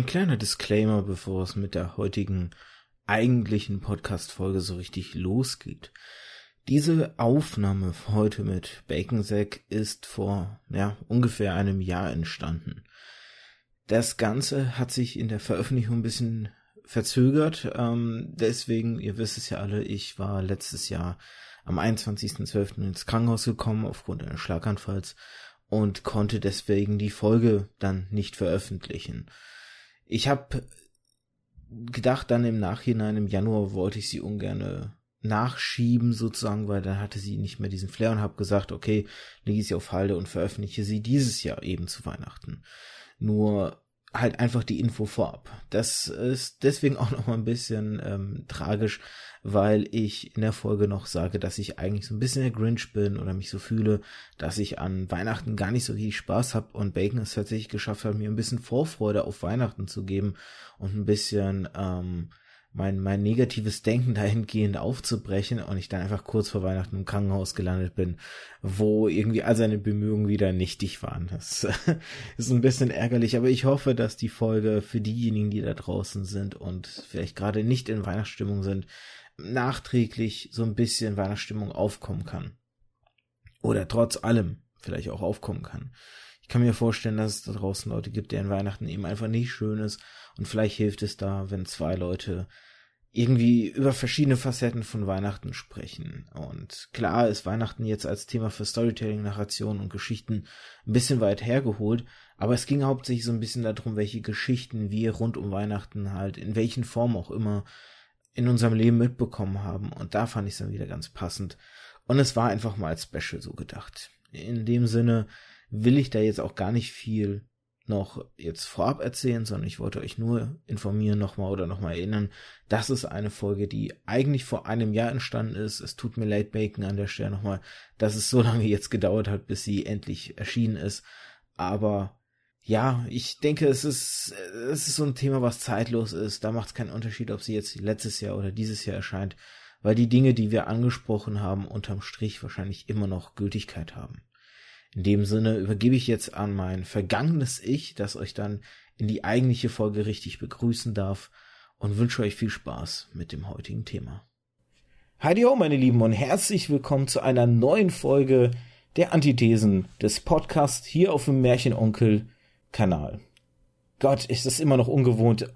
Ein kleiner Disclaimer, bevor es mit der heutigen eigentlichen Podcast-Folge so richtig losgeht. Diese Aufnahme heute mit Bacon Sack ist vor, ja, ungefähr einem Jahr entstanden. Das Ganze hat sich in der Veröffentlichung ein bisschen verzögert. Ähm, deswegen, ihr wisst es ja alle, ich war letztes Jahr am 21.12. ins Krankenhaus gekommen aufgrund eines Schlaganfalls und konnte deswegen die Folge dann nicht veröffentlichen. Ich habe gedacht, dann im Nachhinein, im Januar wollte ich sie ungerne nachschieben sozusagen, weil dann hatte sie nicht mehr diesen Flair und habe gesagt, okay, lege sie auf Halde und veröffentliche sie dieses Jahr eben zu Weihnachten. Nur halt einfach die Info vorab. Das ist deswegen auch noch mal ein bisschen ähm, tragisch, weil ich in der Folge noch sage, dass ich eigentlich so ein bisschen der Grinch bin oder mich so fühle, dass ich an Weihnachten gar nicht so richtig Spaß habe und Bacon es tatsächlich geschafft hat, mir ein bisschen Vorfreude auf Weihnachten zu geben und ein bisschen ähm, mein, mein negatives Denken dahingehend aufzubrechen und ich dann einfach kurz vor Weihnachten im Krankenhaus gelandet bin, wo irgendwie all seine Bemühungen wieder nichtig waren. Das ist ein bisschen ärgerlich, aber ich hoffe, dass die Folge für diejenigen, die da draußen sind und vielleicht gerade nicht in Weihnachtsstimmung sind, nachträglich so ein bisschen Weihnachtsstimmung aufkommen kann. Oder trotz allem vielleicht auch aufkommen kann. Ich kann mir vorstellen, dass es da draußen Leute gibt, deren Weihnachten eben einfach nicht schön ist und vielleicht hilft es da, wenn zwei Leute irgendwie über verschiedene Facetten von Weihnachten sprechen. Und klar ist Weihnachten jetzt als Thema für Storytelling, Narration und Geschichten ein bisschen weit hergeholt, aber es ging hauptsächlich so ein bisschen darum, welche Geschichten wir rund um Weihnachten halt in welchen Formen auch immer in unserem Leben mitbekommen haben. Und da fand ich es dann wieder ganz passend. Und es war einfach mal als Special so gedacht. In dem Sinne will ich da jetzt auch gar nicht viel noch jetzt vorab erzählen, sondern ich wollte euch nur informieren nochmal oder nochmal erinnern, das ist eine Folge, die eigentlich vor einem Jahr entstanden ist. Es tut mir leid, Bacon, an der Stelle nochmal, dass es so lange jetzt gedauert hat, bis sie endlich erschienen ist. Aber ja, ich denke, es ist, es ist so ein Thema, was zeitlos ist. Da macht es keinen Unterschied, ob sie jetzt letztes Jahr oder dieses Jahr erscheint, weil die Dinge, die wir angesprochen haben, unterm Strich wahrscheinlich immer noch Gültigkeit haben. In dem Sinne übergebe ich jetzt an mein vergangenes Ich, das euch dann in die eigentliche Folge richtig begrüßen darf und wünsche euch viel Spaß mit dem heutigen Thema. Heidi ho, meine Lieben, und herzlich willkommen zu einer neuen Folge der Antithesen des Podcasts hier auf dem Märchenonkel-Kanal. Gott, ist das immer noch ungewohnt,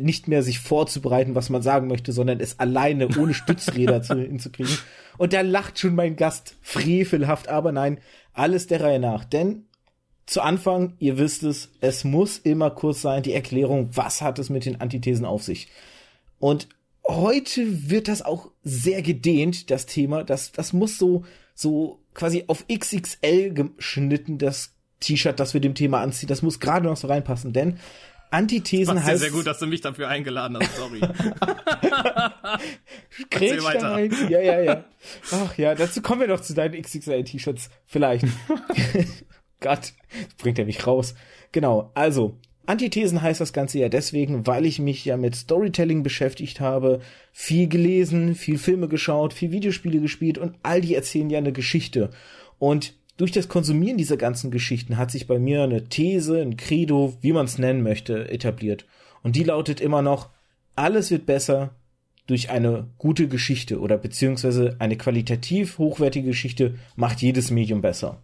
nicht mehr sich vorzubereiten, was man sagen möchte, sondern es alleine ohne Stützräder zu, hinzukriegen. Und da lacht schon mein Gast frevelhaft, aber nein, alles der Reihe nach. Denn zu Anfang, ihr wisst es, es muss immer kurz sein, die Erklärung, was hat es mit den Antithesen auf sich. Und heute wird das auch sehr gedehnt, das Thema. Das, das muss so, so quasi auf XXL geschnitten, das T-Shirt, das wir dem Thema anziehen. Das muss gerade noch so reinpassen, denn Antithesen heißt. sehr gut, dass du mich dafür eingeladen hast, sorry. Rein. Ja, ja, ja. Ach ja, dazu kommen wir doch zu deinen XXL-T-Shirts. Vielleicht. Gott, bringt er mich raus. Genau, also, Antithesen heißt das Ganze ja deswegen, weil ich mich ja mit Storytelling beschäftigt habe, viel gelesen, viel Filme geschaut, viel Videospiele gespielt und all die erzählen ja eine Geschichte. Und durch das Konsumieren dieser ganzen Geschichten hat sich bei mir eine These, ein Credo, wie man es nennen möchte, etabliert. Und die lautet immer noch, alles wird besser durch eine gute Geschichte oder beziehungsweise eine qualitativ hochwertige Geschichte macht jedes Medium besser.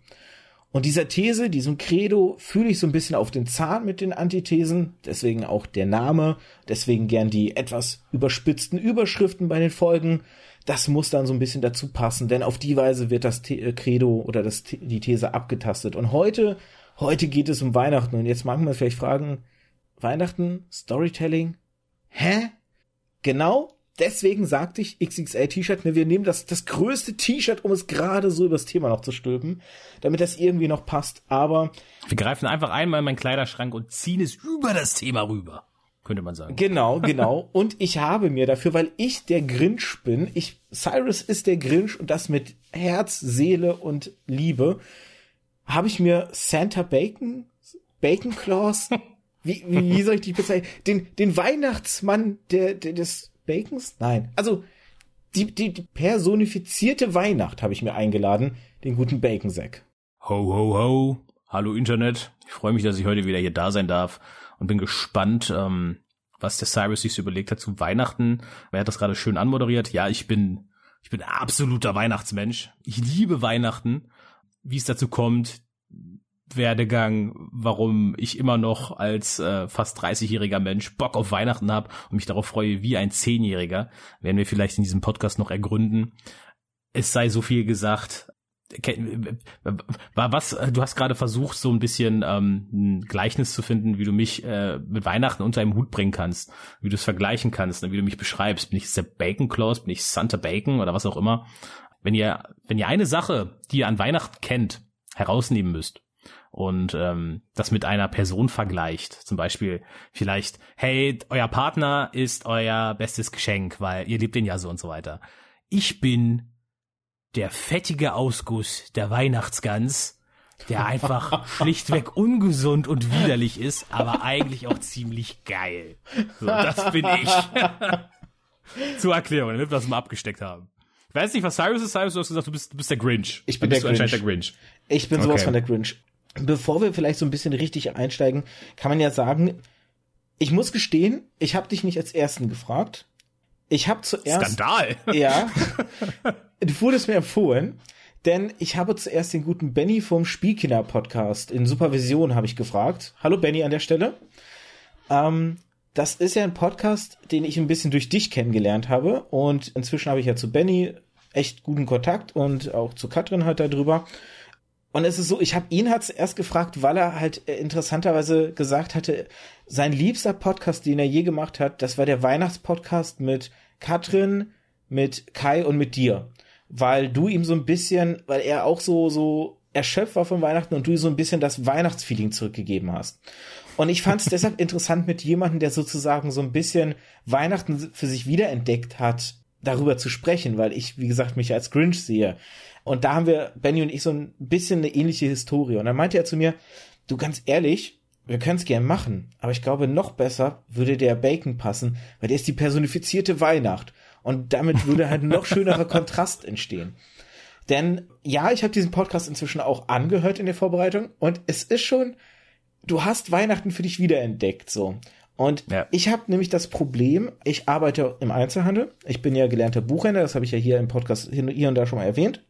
Und dieser These, diesem Credo, fühle ich so ein bisschen auf den Zahn mit den Antithesen, deswegen auch der Name, deswegen gern die etwas überspitzten Überschriften bei den Folgen, das muss dann so ein bisschen dazu passen, denn auf die Weise wird das äh, Credo oder das, die These abgetastet. Und heute, heute geht es um Weihnachten. Und jetzt mag man vielleicht fragen, Weihnachten, Storytelling, hä? Genau deswegen sagte ich XXL-T-Shirt, ne, wir nehmen das, das größte T-Shirt, um es gerade so übers Thema noch zu stülpen, damit das irgendwie noch passt. Aber wir greifen einfach einmal in meinen Kleiderschrank und ziehen es über das Thema rüber könnte man sagen. Genau, genau. Und ich habe mir dafür, weil ich der Grinch bin, ich, Cyrus ist der Grinch und das mit Herz, Seele und Liebe, habe ich mir Santa Bacon, Bacon Claus, wie, wie, wie soll ich dich bezeichnen? Den, den Weihnachtsmann der, der, des Bacons? Nein. Also, die, die, die personifizierte Weihnacht habe ich mir eingeladen, den guten Bacon Sack. Ho, ho, ho. Hallo Internet. Ich freue mich, dass ich heute wieder hier da sein darf und bin gespannt, ähm, was der Cyrus sich so überlegt hat zu Weihnachten. Er hat das gerade schön anmoderiert. Ja, ich bin, ich bin absoluter Weihnachtsmensch. Ich liebe Weihnachten. Wie es dazu kommt, Werdegang, warum ich immer noch als äh, fast 30-jähriger Mensch Bock auf Weihnachten habe und mich darauf freue wie ein Zehnjähriger, werden wir vielleicht in diesem Podcast noch ergründen. Es sei so viel gesagt. War was, du hast gerade versucht, so ein bisschen ähm, ein Gleichnis zu finden, wie du mich äh, mit Weihnachten unter einem Hut bringen kannst, wie du es vergleichen kannst, wie du mich beschreibst. Bin ich der Bacon Claus, bin ich Santa Bacon oder was auch immer. Wenn ihr, wenn ihr eine Sache, die ihr an Weihnachten kennt, herausnehmen müsst, und ähm, das mit einer Person vergleicht. Zum Beispiel vielleicht, hey, euer Partner ist euer bestes Geschenk, weil ihr liebt ihn ja so und so weiter. Ich bin der fettige Ausguss der Weihnachtsgans, der einfach schlichtweg ungesund und widerlich ist, aber eigentlich auch ziemlich geil. So, das bin ich. Zur Erklärung, damit wir das mal abgesteckt haben. Ich weiß nicht, was Cyrus ist. Cyrus, du hast gesagt, du bist, du bist der Grinch. Ich bin der Grinch. der Grinch. Ich bin sowas okay. von der Grinch. Bevor wir vielleicht so ein bisschen richtig einsteigen, kann man ja sagen, ich muss gestehen, ich habe dich nicht als Ersten gefragt. Ich habe zuerst. Skandal! Ja. du wurdest mir empfohlen, denn ich habe zuerst den guten Benny vom Spielkinder-Podcast in Supervision habe ich gefragt. Hallo Benny an der Stelle. Ähm, das ist ja ein Podcast, den ich ein bisschen durch dich kennengelernt habe und inzwischen habe ich ja zu Benny echt guten Kontakt und auch zu Katrin halt darüber. Und es ist so, ich habe ihn halt erst gefragt, weil er halt äh, interessanterweise gesagt hatte, sein liebster Podcast, den er je gemacht hat, das war der Weihnachtspodcast mit Katrin, mit Kai und mit dir. Weil du ihm so ein bisschen, weil er auch so, so erschöpft war von Weihnachten und du ihm so ein bisschen das Weihnachtsfeeling zurückgegeben hast. Und ich fand es deshalb interessant mit jemandem, der sozusagen so ein bisschen Weihnachten für sich wiederentdeckt hat, darüber zu sprechen, weil ich, wie gesagt, mich als Grinch sehe. Und da haben wir, Benny und ich, so ein bisschen eine ähnliche Historie. Und dann meinte er zu mir, du ganz ehrlich, wir können es gern machen, aber ich glaube, noch besser würde der Bacon passen, weil der ist die personifizierte Weihnacht. Und damit würde halt noch schönerer Kontrast entstehen. Denn ja, ich habe diesen Podcast inzwischen auch angehört in der Vorbereitung und es ist schon, du hast Weihnachten für dich wiederentdeckt so. Und ja. ich habe nämlich das Problem, ich arbeite im Einzelhandel, ich bin ja gelernter Buchhändler, das habe ich ja hier im Podcast hier und da schon mal erwähnt.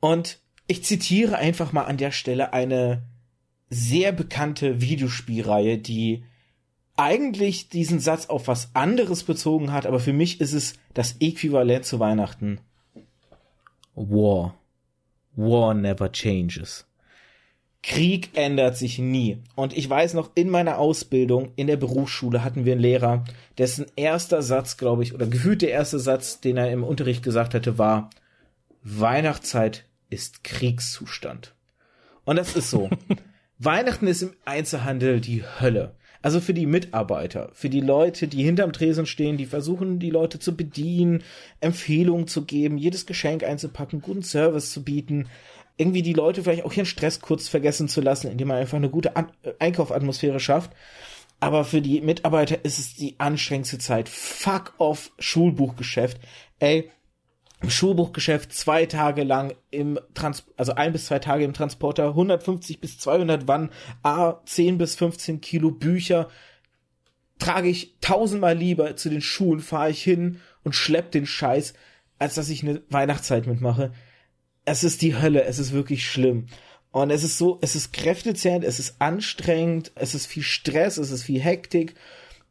Und ich zitiere einfach mal an der Stelle eine sehr bekannte Videospielreihe, die eigentlich diesen Satz auf was anderes bezogen hat, aber für mich ist es das Äquivalent zu Weihnachten. War. War never changes. Krieg ändert sich nie. Und ich weiß noch, in meiner Ausbildung in der Berufsschule hatten wir einen Lehrer, dessen erster Satz, glaube ich, oder gefühlt der erste Satz, den er im Unterricht gesagt hatte, war, Weihnachtszeit ist Kriegszustand. Und das ist so. Weihnachten ist im Einzelhandel die Hölle. Also für die Mitarbeiter, für die Leute, die hinterm Tresen stehen, die versuchen, die Leute zu bedienen, Empfehlungen zu geben, jedes Geschenk einzupacken, guten Service zu bieten, irgendwie die Leute vielleicht auch ihren Stress kurz vergessen zu lassen, indem man einfach eine gute An Einkaufatmosphäre schafft. Aber für die Mitarbeiter ist es die anstrengendste Zeit. Fuck off Schulbuchgeschäft. Ey, im Schulbuchgeschäft zwei Tage lang im Trans also ein bis zwei Tage im Transporter, 150 bis 200 Wann, A, 10 bis 15 Kilo Bücher, trage ich tausendmal lieber zu den Schulen, fahre ich hin und schlepp den Scheiß, als dass ich eine Weihnachtszeit mitmache. Es ist die Hölle, es ist wirklich schlimm. Und es ist so, es ist kräftezehrend, es ist anstrengend, es ist viel Stress, es ist viel Hektik.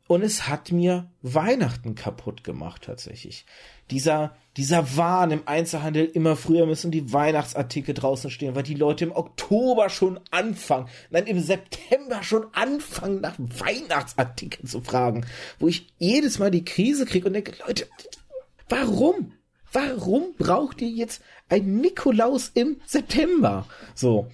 Und es hat mir Weihnachten kaputt gemacht, tatsächlich dieser, dieser Wahn im Einzelhandel, immer früher müssen die Weihnachtsartikel draußen stehen, weil die Leute im Oktober schon anfangen, nein, im September schon anfangen, nach Weihnachtsartikeln zu fragen, wo ich jedes Mal die Krise kriege und denke, Leute, warum? Warum braucht ihr jetzt ein Nikolaus im September? So.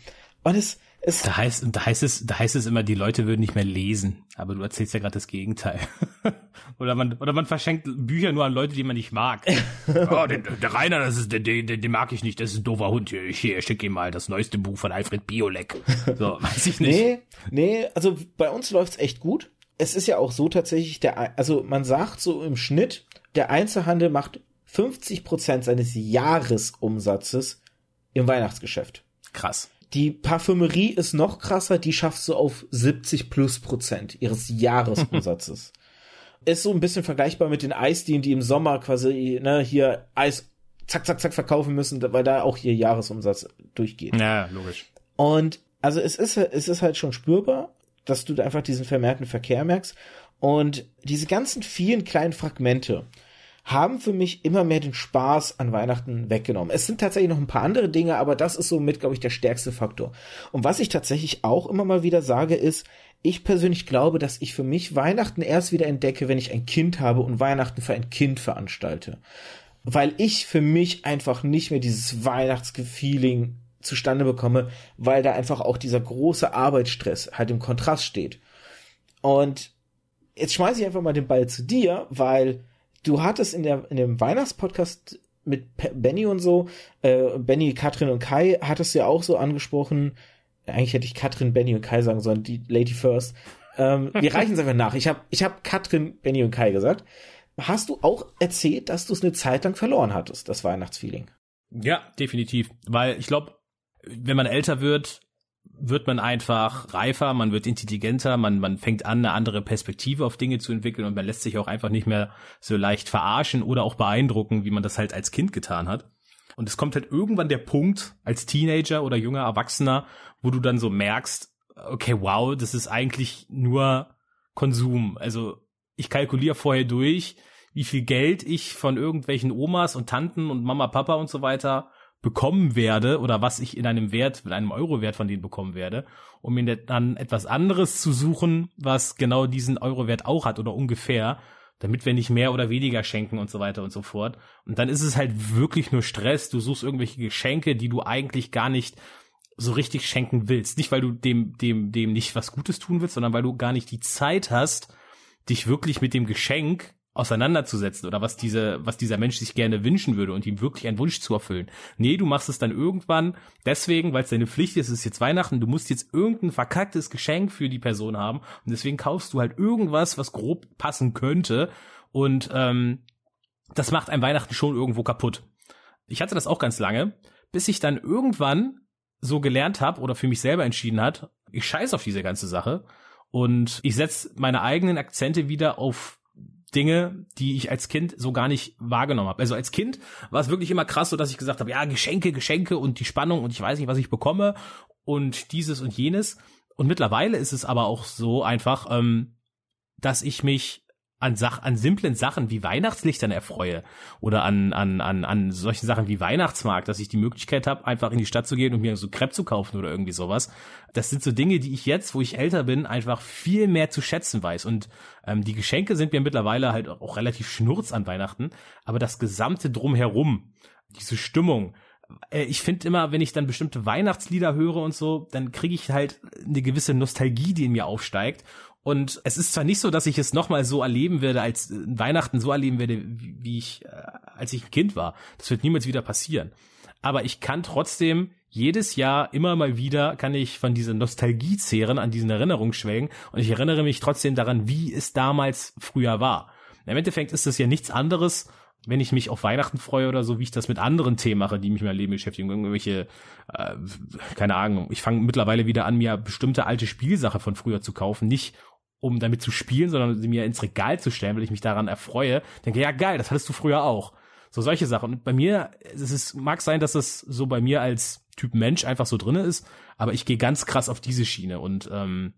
Und es, es da heißt, da heißt es, da heißt es immer, die Leute würden nicht mehr lesen. Aber du erzählst ja gerade das Gegenteil. oder man, oder man verschenkt Bücher nur an Leute, die man nicht mag. oh, den, der Rainer, das ist, den, den, den mag ich nicht, das ist ein doofer Hund. Ich hier, schick ihm mal das neueste Buch von Alfred Biolek. So, weiß ich nicht. Nee, nee, also bei uns läuft's echt gut. Es ist ja auch so tatsächlich, der, also man sagt so im Schnitt, der Einzelhandel macht 50 Prozent seines Jahresumsatzes im Weihnachtsgeschäft. Krass Die Parfümerie ist noch krasser, die schaffst du auf 70 plus Prozent ihres Jahresumsatzes. ist so ein bisschen vergleichbar mit den Eisdielen, die im Sommer quasi, ne, hier Eis zack, zack, zack verkaufen müssen, weil da auch ihr Jahresumsatz durchgeht. Ja, logisch. Und also es ist, es ist halt schon spürbar, dass du da einfach diesen vermehrten Verkehr merkst. Und diese ganzen vielen kleinen Fragmente haben für mich immer mehr den Spaß an Weihnachten weggenommen. Es sind tatsächlich noch ein paar andere Dinge, aber das ist so mit, glaube ich, der stärkste Faktor. Und was ich tatsächlich auch immer mal wieder sage, ist, ich persönlich glaube, dass ich für mich Weihnachten erst wieder entdecke, wenn ich ein Kind habe und Weihnachten für ein Kind veranstalte. Weil ich für mich einfach nicht mehr dieses Weihnachtsfeeling zustande bekomme, weil da einfach auch dieser große Arbeitsstress halt im Kontrast steht. Und jetzt schmeiße ich einfach mal den Ball zu dir, weil du hattest in der in dem Weihnachtspodcast mit Benny und so, äh, Benny, Katrin und Kai hattest du ja auch so angesprochen. Eigentlich hätte ich Katrin, Benny und Kai sagen sollen, die Lady First. Ähm, wir reichen es einfach nach. Ich habe ich hab Katrin, Benny und Kai gesagt. Hast du auch erzählt, dass du es eine Zeit lang verloren hattest, das Weihnachtsfeeling? Ja, definitiv. Weil ich glaube, wenn man älter wird, wird man einfach reifer, man wird intelligenter, man, man fängt an, eine andere Perspektive auf Dinge zu entwickeln und man lässt sich auch einfach nicht mehr so leicht verarschen oder auch beeindrucken, wie man das halt als Kind getan hat. Und es kommt halt irgendwann der Punkt als Teenager oder junger Erwachsener, wo du dann so merkst, okay, wow, das ist eigentlich nur Konsum. Also ich kalkuliere vorher durch, wie viel Geld ich von irgendwelchen Omas und Tanten und Mama, Papa und so weiter bekommen werde oder was ich in einem Wert, in einem Euro-Wert von denen bekommen werde, um mir dann etwas anderes zu suchen, was genau diesen Euro-Wert auch hat oder ungefähr, damit wir nicht mehr oder weniger schenken und so weiter und so fort. Und dann ist es halt wirklich nur Stress. Du suchst irgendwelche Geschenke, die du eigentlich gar nicht so richtig schenken willst. Nicht, weil du dem, dem, dem nicht was Gutes tun willst, sondern weil du gar nicht die Zeit hast, dich wirklich mit dem Geschenk auseinanderzusetzen oder was diese, was dieser Mensch sich gerne wünschen würde und ihm wirklich einen Wunsch zu erfüllen. Nee, du machst es dann irgendwann deswegen, weil es deine Pflicht ist, es ist jetzt Weihnachten, du musst jetzt irgendein verkacktes Geschenk für die Person haben und deswegen kaufst du halt irgendwas, was grob passen könnte und ähm, das macht ein Weihnachten schon irgendwo kaputt. Ich hatte das auch ganz lange, bis ich dann irgendwann so gelernt habe oder für mich selber entschieden hat, ich scheiß auf diese ganze Sache und ich setze meine eigenen Akzente wieder auf Dinge, die ich als Kind so gar nicht wahrgenommen habe. Also als Kind war es wirklich immer krass, so dass ich gesagt habe, ja, Geschenke, Geschenke und die Spannung und ich weiß nicht, was ich bekomme und dieses und jenes. Und mittlerweile ist es aber auch so einfach, ähm, dass ich mich an Sach an simplen Sachen wie Weihnachtslichtern erfreue oder an an an an solchen Sachen wie Weihnachtsmarkt, dass ich die Möglichkeit habe, einfach in die Stadt zu gehen und mir so Crepe zu kaufen oder irgendwie sowas. Das sind so Dinge, die ich jetzt, wo ich älter bin, einfach viel mehr zu schätzen weiß und ähm, die Geschenke sind mir mittlerweile halt auch relativ schnurz an Weihnachten, aber das gesamte drumherum, diese Stimmung, äh, ich finde immer, wenn ich dann bestimmte Weihnachtslieder höre und so, dann kriege ich halt eine gewisse Nostalgie, die in mir aufsteigt. Und es ist zwar nicht so, dass ich es nochmal so erleben werde, als äh, Weihnachten so erleben werde, wie ich, äh, als ich ein Kind war. Das wird niemals wieder passieren. Aber ich kann trotzdem jedes Jahr immer mal wieder kann ich von dieser Nostalgie zehren, an diesen Erinnerungen schwelgen und ich erinnere mich trotzdem daran, wie es damals früher war. Im Endeffekt ist das ja nichts anderes, wenn ich mich auf Weihnachten freue oder so, wie ich das mit anderen Themen mache, die mich in meinem Leben beschäftigen. Irgendwelche, äh, keine Ahnung, ich fange mittlerweile wieder an, mir bestimmte alte Spielsache von früher zu kaufen, nicht um damit zu spielen, sondern sie mir ins Regal zu stellen, weil ich mich daran erfreue. Denke, ja geil, das hattest du früher auch. So solche Sachen. Und bei mir, es ist, mag sein, dass das so bei mir als Typ Mensch einfach so drinne ist, aber ich gehe ganz krass auf diese Schiene und ähm,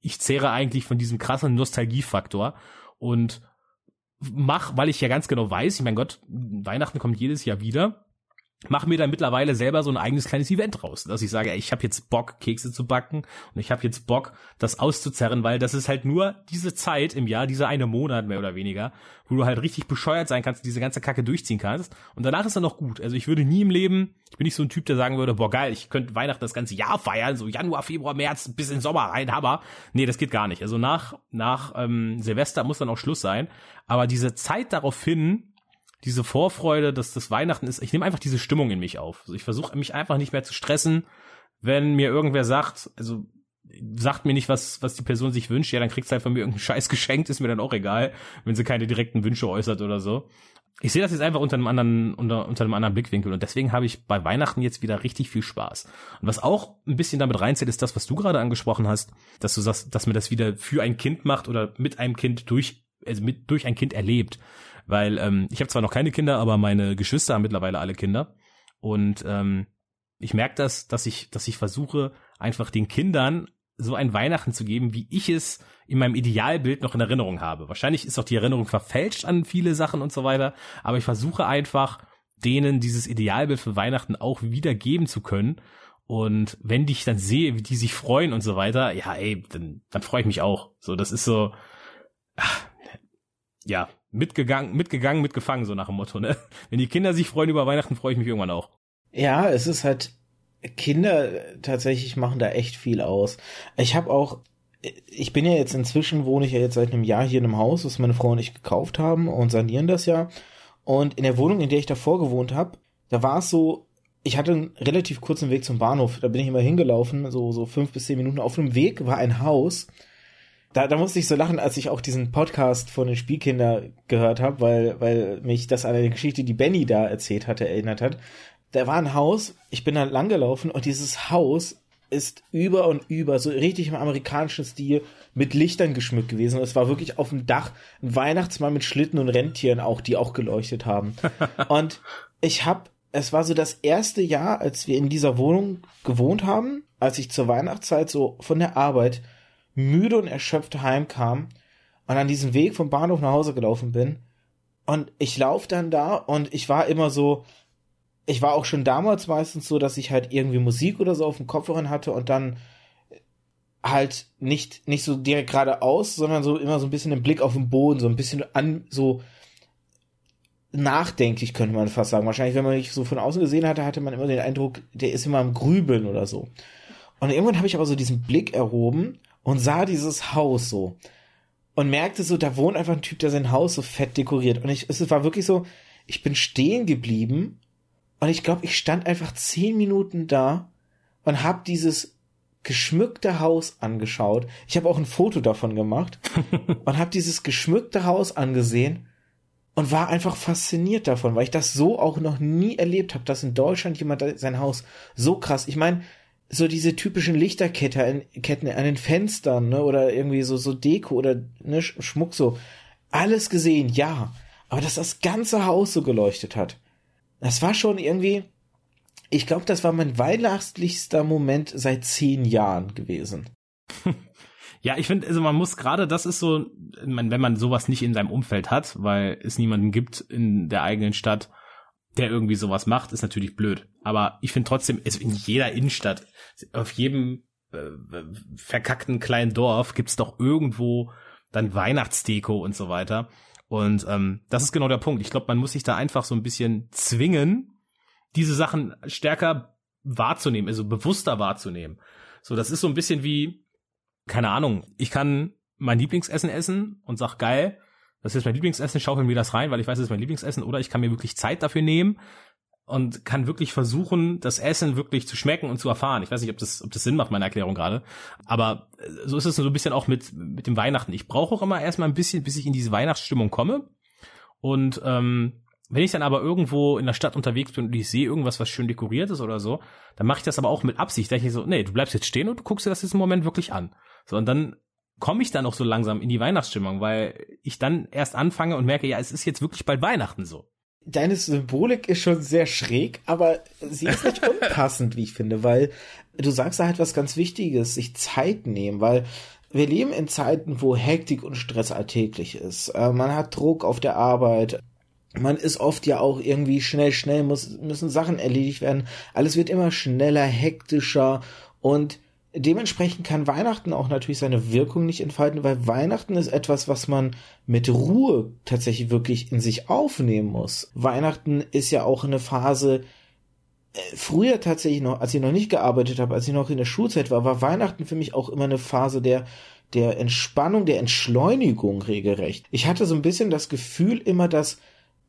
ich zehre eigentlich von diesem krassen Nostalgiefaktor und mach, weil ich ja ganz genau weiß, ich mein Gott, Weihnachten kommt jedes Jahr wieder mache mir da mittlerweile selber so ein eigenes kleines Event raus, dass ich sage, ey, ich habe jetzt Bock, Kekse zu backen und ich habe jetzt Bock, das auszuzerren, weil das ist halt nur diese Zeit im Jahr, dieser eine Monat mehr oder weniger, wo du halt richtig bescheuert sein kannst, diese ganze Kacke durchziehen kannst und danach ist dann noch gut. Also ich würde nie im Leben, ich bin nicht so ein Typ, der sagen würde, boah geil, ich könnte Weihnachten das ganze Jahr feiern, so Januar, Februar, März bis in Sommer rein, aber nee, das geht gar nicht. Also nach nach ähm, Silvester muss dann auch Schluss sein, aber diese Zeit darauf hin, diese Vorfreude, dass das Weihnachten ist, ich nehme einfach diese Stimmung in mich auf. Also ich versuche mich einfach nicht mehr zu stressen, wenn mir irgendwer sagt, also sagt mir nicht, was, was die Person sich wünscht, ja, dann kriegst du halt von mir irgendein Scheiß geschenkt, ist mir dann auch egal, wenn sie keine direkten Wünsche äußert oder so. ich sehe das jetzt einfach unter einem anderen, unter, unter einem anderen Blickwinkel und deswegen habe ich bei Weihnachten jetzt wieder richtig viel Spaß. Und was auch ein bisschen damit reinzählt, ist das, was du gerade angesprochen hast, dass du sagst, dass mir das wieder für ein Kind macht oder mit einem Kind durch, also mit, durch ein Kind erlebt. Weil ähm, ich habe zwar noch keine Kinder, aber meine Geschwister haben mittlerweile alle Kinder. Und ähm, ich merke das, dass ich, dass ich versuche, einfach den Kindern so ein Weihnachten zu geben, wie ich es in meinem Idealbild noch in Erinnerung habe. Wahrscheinlich ist auch die Erinnerung verfälscht an viele Sachen und so weiter, aber ich versuche einfach, denen dieses Idealbild für Weihnachten auch wiedergeben zu können. Und wenn ich dann sehe, wie die sich freuen und so weiter, ja, ey, dann, dann freue ich mich auch. So, das ist so, ach, ja, mitgegangen, mitgegangen, mitgefangen, so nach dem Motto, ne? Wenn die Kinder sich freuen über Weihnachten, freue ich mich irgendwann auch. Ja, es ist halt Kinder tatsächlich machen da echt viel aus. Ich habe auch, ich bin ja jetzt inzwischen, wohne ich ja jetzt seit einem Jahr hier in einem Haus, was meine Frau und ich gekauft haben und sanieren das ja. Und in der Wohnung, in der ich davor gewohnt habe, da war es so, ich hatte einen relativ kurzen Weg zum Bahnhof. Da bin ich immer hingelaufen, so, so fünf bis zehn Minuten. Auf dem Weg war ein Haus. Da, da musste ich so lachen, als ich auch diesen Podcast von den Spielkinder gehört habe, weil, weil mich das an eine Geschichte, die Benny da erzählt hatte, erinnert hat da war ein Haus, ich bin da lang gelaufen und dieses Haus ist über und über so richtig im amerikanischen Stil mit Lichtern geschmückt gewesen. Und es war wirklich auf dem Dach ein Weihnachtsmann mit Schlitten und Rentieren auch, die auch geleuchtet haben. und ich habe, es war so das erste Jahr, als wir in dieser Wohnung gewohnt haben, als ich zur Weihnachtszeit so von der Arbeit müde und erschöpft heimkam und an diesem Weg vom Bahnhof nach Hause gelaufen bin. Und ich laufe dann da und ich war immer so, ich war auch schon damals meistens so, dass ich halt irgendwie Musik oder so auf dem Kopfhörer hatte und dann halt nicht, nicht so direkt geradeaus, sondern so immer so ein bisschen den Blick auf den Boden, so ein bisschen an, so nachdenklich könnte man fast sagen. Wahrscheinlich, wenn man mich so von außen gesehen hatte, hatte man immer den Eindruck, der ist immer am Grübeln oder so. Und irgendwann habe ich aber so diesen Blick erhoben und sah dieses Haus so und merkte so, da wohnt einfach ein Typ, der sein Haus so fett dekoriert. Und ich, es war wirklich so, ich bin stehen geblieben und ich glaube, ich stand einfach zehn Minuten da und habe dieses geschmückte Haus angeschaut. Ich habe auch ein Foto davon gemacht und habe dieses geschmückte Haus angesehen und war einfach fasziniert davon, weil ich das so auch noch nie erlebt habe, dass in Deutschland jemand sein Haus so krass. Ich meine, so diese typischen Lichterketten Ketten an den Fenstern, ne, oder irgendwie so so Deko oder ne, Schmuck so. Alles gesehen, ja, aber dass das ganze Haus so geleuchtet hat. Das war schon irgendwie, ich glaube, das war mein weihnachtlichster Moment seit zehn Jahren gewesen. Ja, ich finde, also man muss gerade, das ist so, wenn man sowas nicht in seinem Umfeld hat, weil es niemanden gibt in der eigenen Stadt, der irgendwie sowas macht, ist natürlich blöd. Aber ich finde trotzdem, also in jeder Innenstadt, auf jedem äh, verkackten kleinen Dorf gibt's doch irgendwo dann Weihnachtsdeko und so weiter. Und ähm, das ist genau der Punkt. Ich glaube, man muss sich da einfach so ein bisschen zwingen, diese Sachen stärker wahrzunehmen, also bewusster wahrzunehmen. So, das ist so ein bisschen wie, keine Ahnung, ich kann mein Lieblingsessen essen und sag geil, das ist mein Lieblingsessen, schaufeln mir das rein, weil ich weiß, das ist mein Lieblingsessen, oder ich kann mir wirklich Zeit dafür nehmen, und kann wirklich versuchen, das Essen wirklich zu schmecken und zu erfahren. Ich weiß nicht, ob das, ob das Sinn macht, meine Erklärung gerade. Aber äh, so ist es so ein bisschen auch mit, mit dem Weihnachten. Ich brauche auch immer erstmal ein bisschen, bis ich in diese Weihnachtsstimmung komme. Und ähm, wenn ich dann aber irgendwo in der Stadt unterwegs bin und ich sehe irgendwas, was schön dekoriert ist oder so, dann mache ich das aber auch mit Absicht. Da ich so, nee, du bleibst jetzt stehen und du guckst dir das jetzt im Moment wirklich an. So, und dann komme ich dann auch so langsam in die Weihnachtsstimmung, weil ich dann erst anfange und merke, ja, es ist jetzt wirklich bald Weihnachten so deine Symbolik ist schon sehr schräg, aber sie ist nicht unpassend, wie ich finde, weil du sagst da halt was ganz Wichtiges, sich Zeit nehmen, weil wir leben in Zeiten, wo Hektik und Stress alltäglich ist. Äh, man hat Druck auf der Arbeit. Man ist oft ja auch irgendwie schnell, schnell muss, müssen Sachen erledigt werden. Alles wird immer schneller, hektischer und dementsprechend kann Weihnachten auch natürlich seine Wirkung nicht entfalten, weil Weihnachten ist etwas, was man mit Ruhe tatsächlich wirklich in sich aufnehmen muss. Weihnachten ist ja auch eine Phase, äh, früher tatsächlich noch, als ich noch nicht gearbeitet habe, als ich noch in der Schulzeit war, war Weihnachten für mich auch immer eine Phase der der Entspannung, der Entschleunigung regelrecht. Ich hatte so ein bisschen das Gefühl immer, dass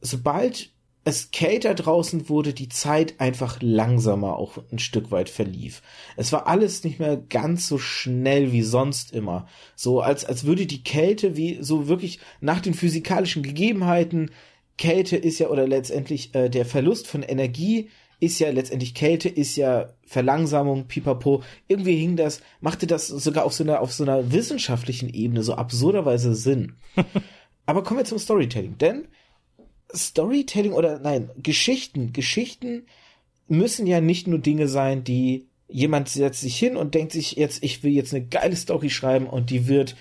sobald es kälter draußen wurde, die Zeit einfach langsamer auch ein Stück weit verlief. Es war alles nicht mehr ganz so schnell wie sonst immer. So als, als würde die Kälte wie so wirklich nach den physikalischen Gegebenheiten Kälte ist ja, oder letztendlich äh, der Verlust von Energie ist ja letztendlich Kälte, ist ja Verlangsamung, pipapo. Irgendwie hing das, machte das sogar auf so einer, auf so einer wissenschaftlichen Ebene so absurderweise Sinn. Aber kommen wir zum Storytelling, denn Storytelling oder nein, Geschichten, Geschichten müssen ja nicht nur Dinge sein, die jemand setzt sich hin und denkt sich jetzt, ich will jetzt eine geile Story schreiben und die wird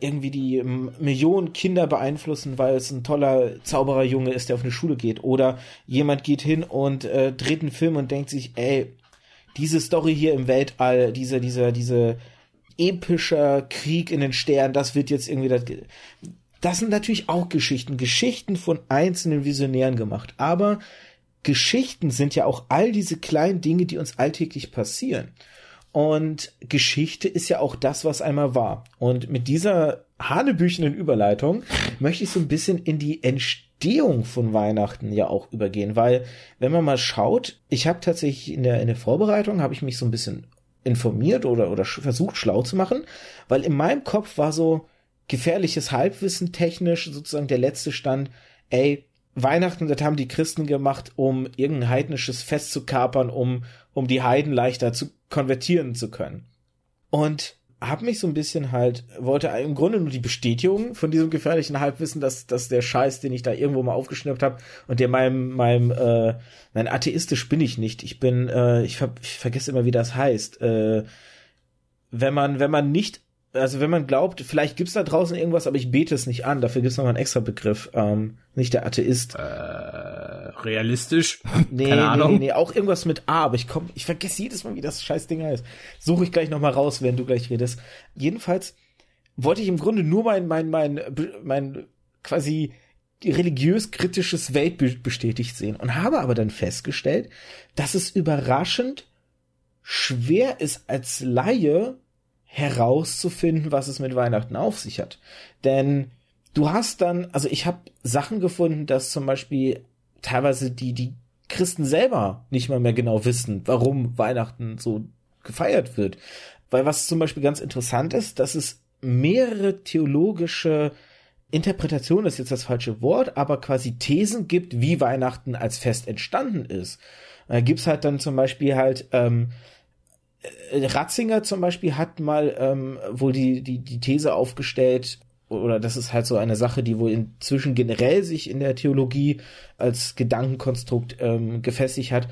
irgendwie die Millionen Kinder beeinflussen, weil es ein toller Zaubererjunge ist, der auf eine Schule geht. Oder jemand geht hin und äh, dreht einen Film und denkt sich, ey, diese Story hier im Weltall, diese, dieser, diese epischer Krieg in den Sternen, das wird jetzt irgendwie das. Das sind natürlich auch Geschichten, Geschichten von einzelnen Visionären gemacht. Aber Geschichten sind ja auch all diese kleinen Dinge, die uns alltäglich passieren. Und Geschichte ist ja auch das, was einmal war. Und mit dieser hanebüchenen Überleitung möchte ich so ein bisschen in die Entstehung von Weihnachten ja auch übergehen, weil wenn man mal schaut, ich habe tatsächlich in der in der Vorbereitung habe ich mich so ein bisschen informiert oder oder versucht schlau zu machen, weil in meinem Kopf war so gefährliches Halbwissen technisch sozusagen der letzte Stand, ey, Weihnachten, das haben die Christen gemacht, um irgendein heidnisches Fest zu kapern, um, um die Heiden leichter zu konvertieren zu können. Und habe mich so ein bisschen halt, wollte im Grunde nur die Bestätigung von diesem gefährlichen Halbwissen, dass, dass der Scheiß, den ich da irgendwo mal aufgeschnappt habe und der meinem, meinem, äh, nein, atheistisch bin ich nicht. Ich bin, äh, ich, ver ich vergesse immer, wie das heißt. Äh, wenn man, wenn man nicht also wenn man glaubt, vielleicht gibt's da draußen irgendwas, aber ich bete es nicht an, dafür gibt's noch mal einen extra Begriff, ähm, nicht der Atheist. Äh, realistisch? Nee, Keine nee, Ahnung. Nee, nee, auch irgendwas mit A, aber ich komm, ich vergesse jedes Mal, wie das scheiß Ding heißt. Suche ich gleich noch mal raus, wenn du gleich redest. Jedenfalls wollte ich im Grunde nur mein, mein, mein, mein quasi religiös-kritisches Weltbild bestätigt sehen und habe aber dann festgestellt, dass es überraschend schwer ist als Laie herauszufinden, was es mit Weihnachten auf sich hat. Denn du hast dann, also ich habe Sachen gefunden, dass zum Beispiel teilweise die, die Christen selber nicht mal mehr genau wissen, warum Weihnachten so gefeiert wird. Weil was zum Beispiel ganz interessant ist, dass es mehrere theologische Interpretationen ist jetzt das falsche Wort, aber quasi Thesen gibt, wie Weihnachten als Fest entstanden ist. Da gibt's halt dann zum Beispiel halt ähm, äh, Ratzinger zum Beispiel hat mal ähm, wohl die, die, die These aufgestellt, oder das ist halt so eine Sache, die wohl inzwischen generell sich in der Theologie als Gedankenkonstrukt ähm, gefestigt hat,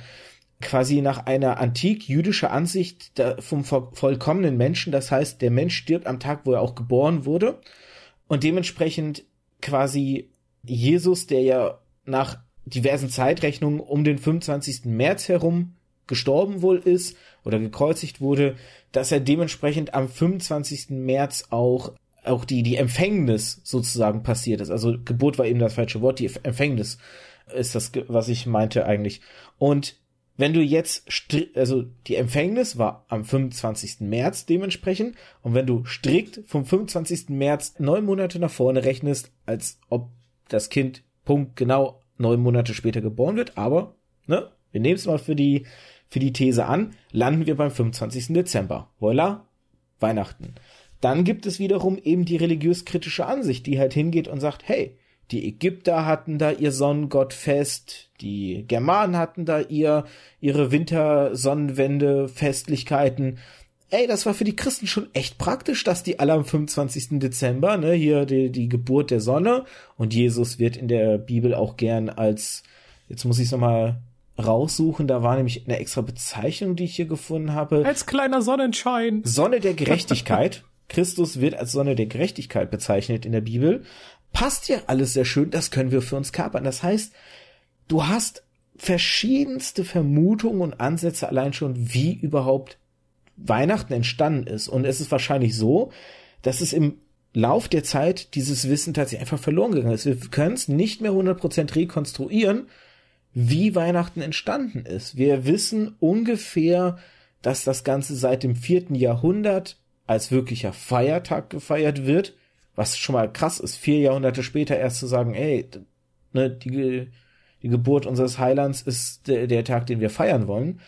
quasi nach einer antik-jüdischer Ansicht vom vollkommenen Menschen, das heißt, der Mensch stirbt am Tag, wo er auch geboren wurde und dementsprechend quasi Jesus, der ja nach diversen Zeitrechnungen um den 25. März herum gestorben wohl ist oder gekreuzigt wurde, dass er dementsprechend am 25. März auch auch die die Empfängnis sozusagen passiert ist. Also Geburt war eben das falsche Wort, die Empfängnis ist das, was ich meinte eigentlich. Und wenn du jetzt, also die Empfängnis war am 25. März dementsprechend, und wenn du strikt vom 25. März neun Monate nach vorne rechnest, als ob das Kind Punkt genau neun Monate später geboren wird, aber, ne, wir nehmen es mal für die für die These an, landen wir beim 25. Dezember. Voila, Weihnachten. Dann gibt es wiederum eben die religiös-kritische Ansicht, die halt hingeht und sagt, hey, die Ägypter hatten da ihr Sonnengottfest, die Germanen hatten da ihr, ihre Wintersonnenwende, Festlichkeiten. Ey, das war für die Christen schon echt praktisch, dass die alle am 25. Dezember, ne, hier die, die Geburt der Sonne und Jesus wird in der Bibel auch gern als, jetzt muss ich es nochmal raussuchen. Da war nämlich eine extra Bezeichnung, die ich hier gefunden habe. Als kleiner Sonnenschein. Sonne der Gerechtigkeit. Christus wird als Sonne der Gerechtigkeit bezeichnet in der Bibel. Passt ja alles sehr schön, das können wir für uns kapern. Das heißt, du hast verschiedenste Vermutungen und Ansätze allein schon, wie überhaupt Weihnachten entstanden ist. Und es ist wahrscheinlich so, dass es im Lauf der Zeit dieses Wissen tatsächlich einfach verloren gegangen ist. Wir können es nicht mehr 100% rekonstruieren, wie Weihnachten entstanden ist. Wir wissen ungefähr, dass das Ganze seit dem vierten Jahrhundert als wirklicher Feiertag gefeiert wird, was schon mal krass ist, vier Jahrhunderte später erst zu sagen, ey, ne, die, die Geburt unseres Heilands ist der, der Tag, den wir feiern wollen.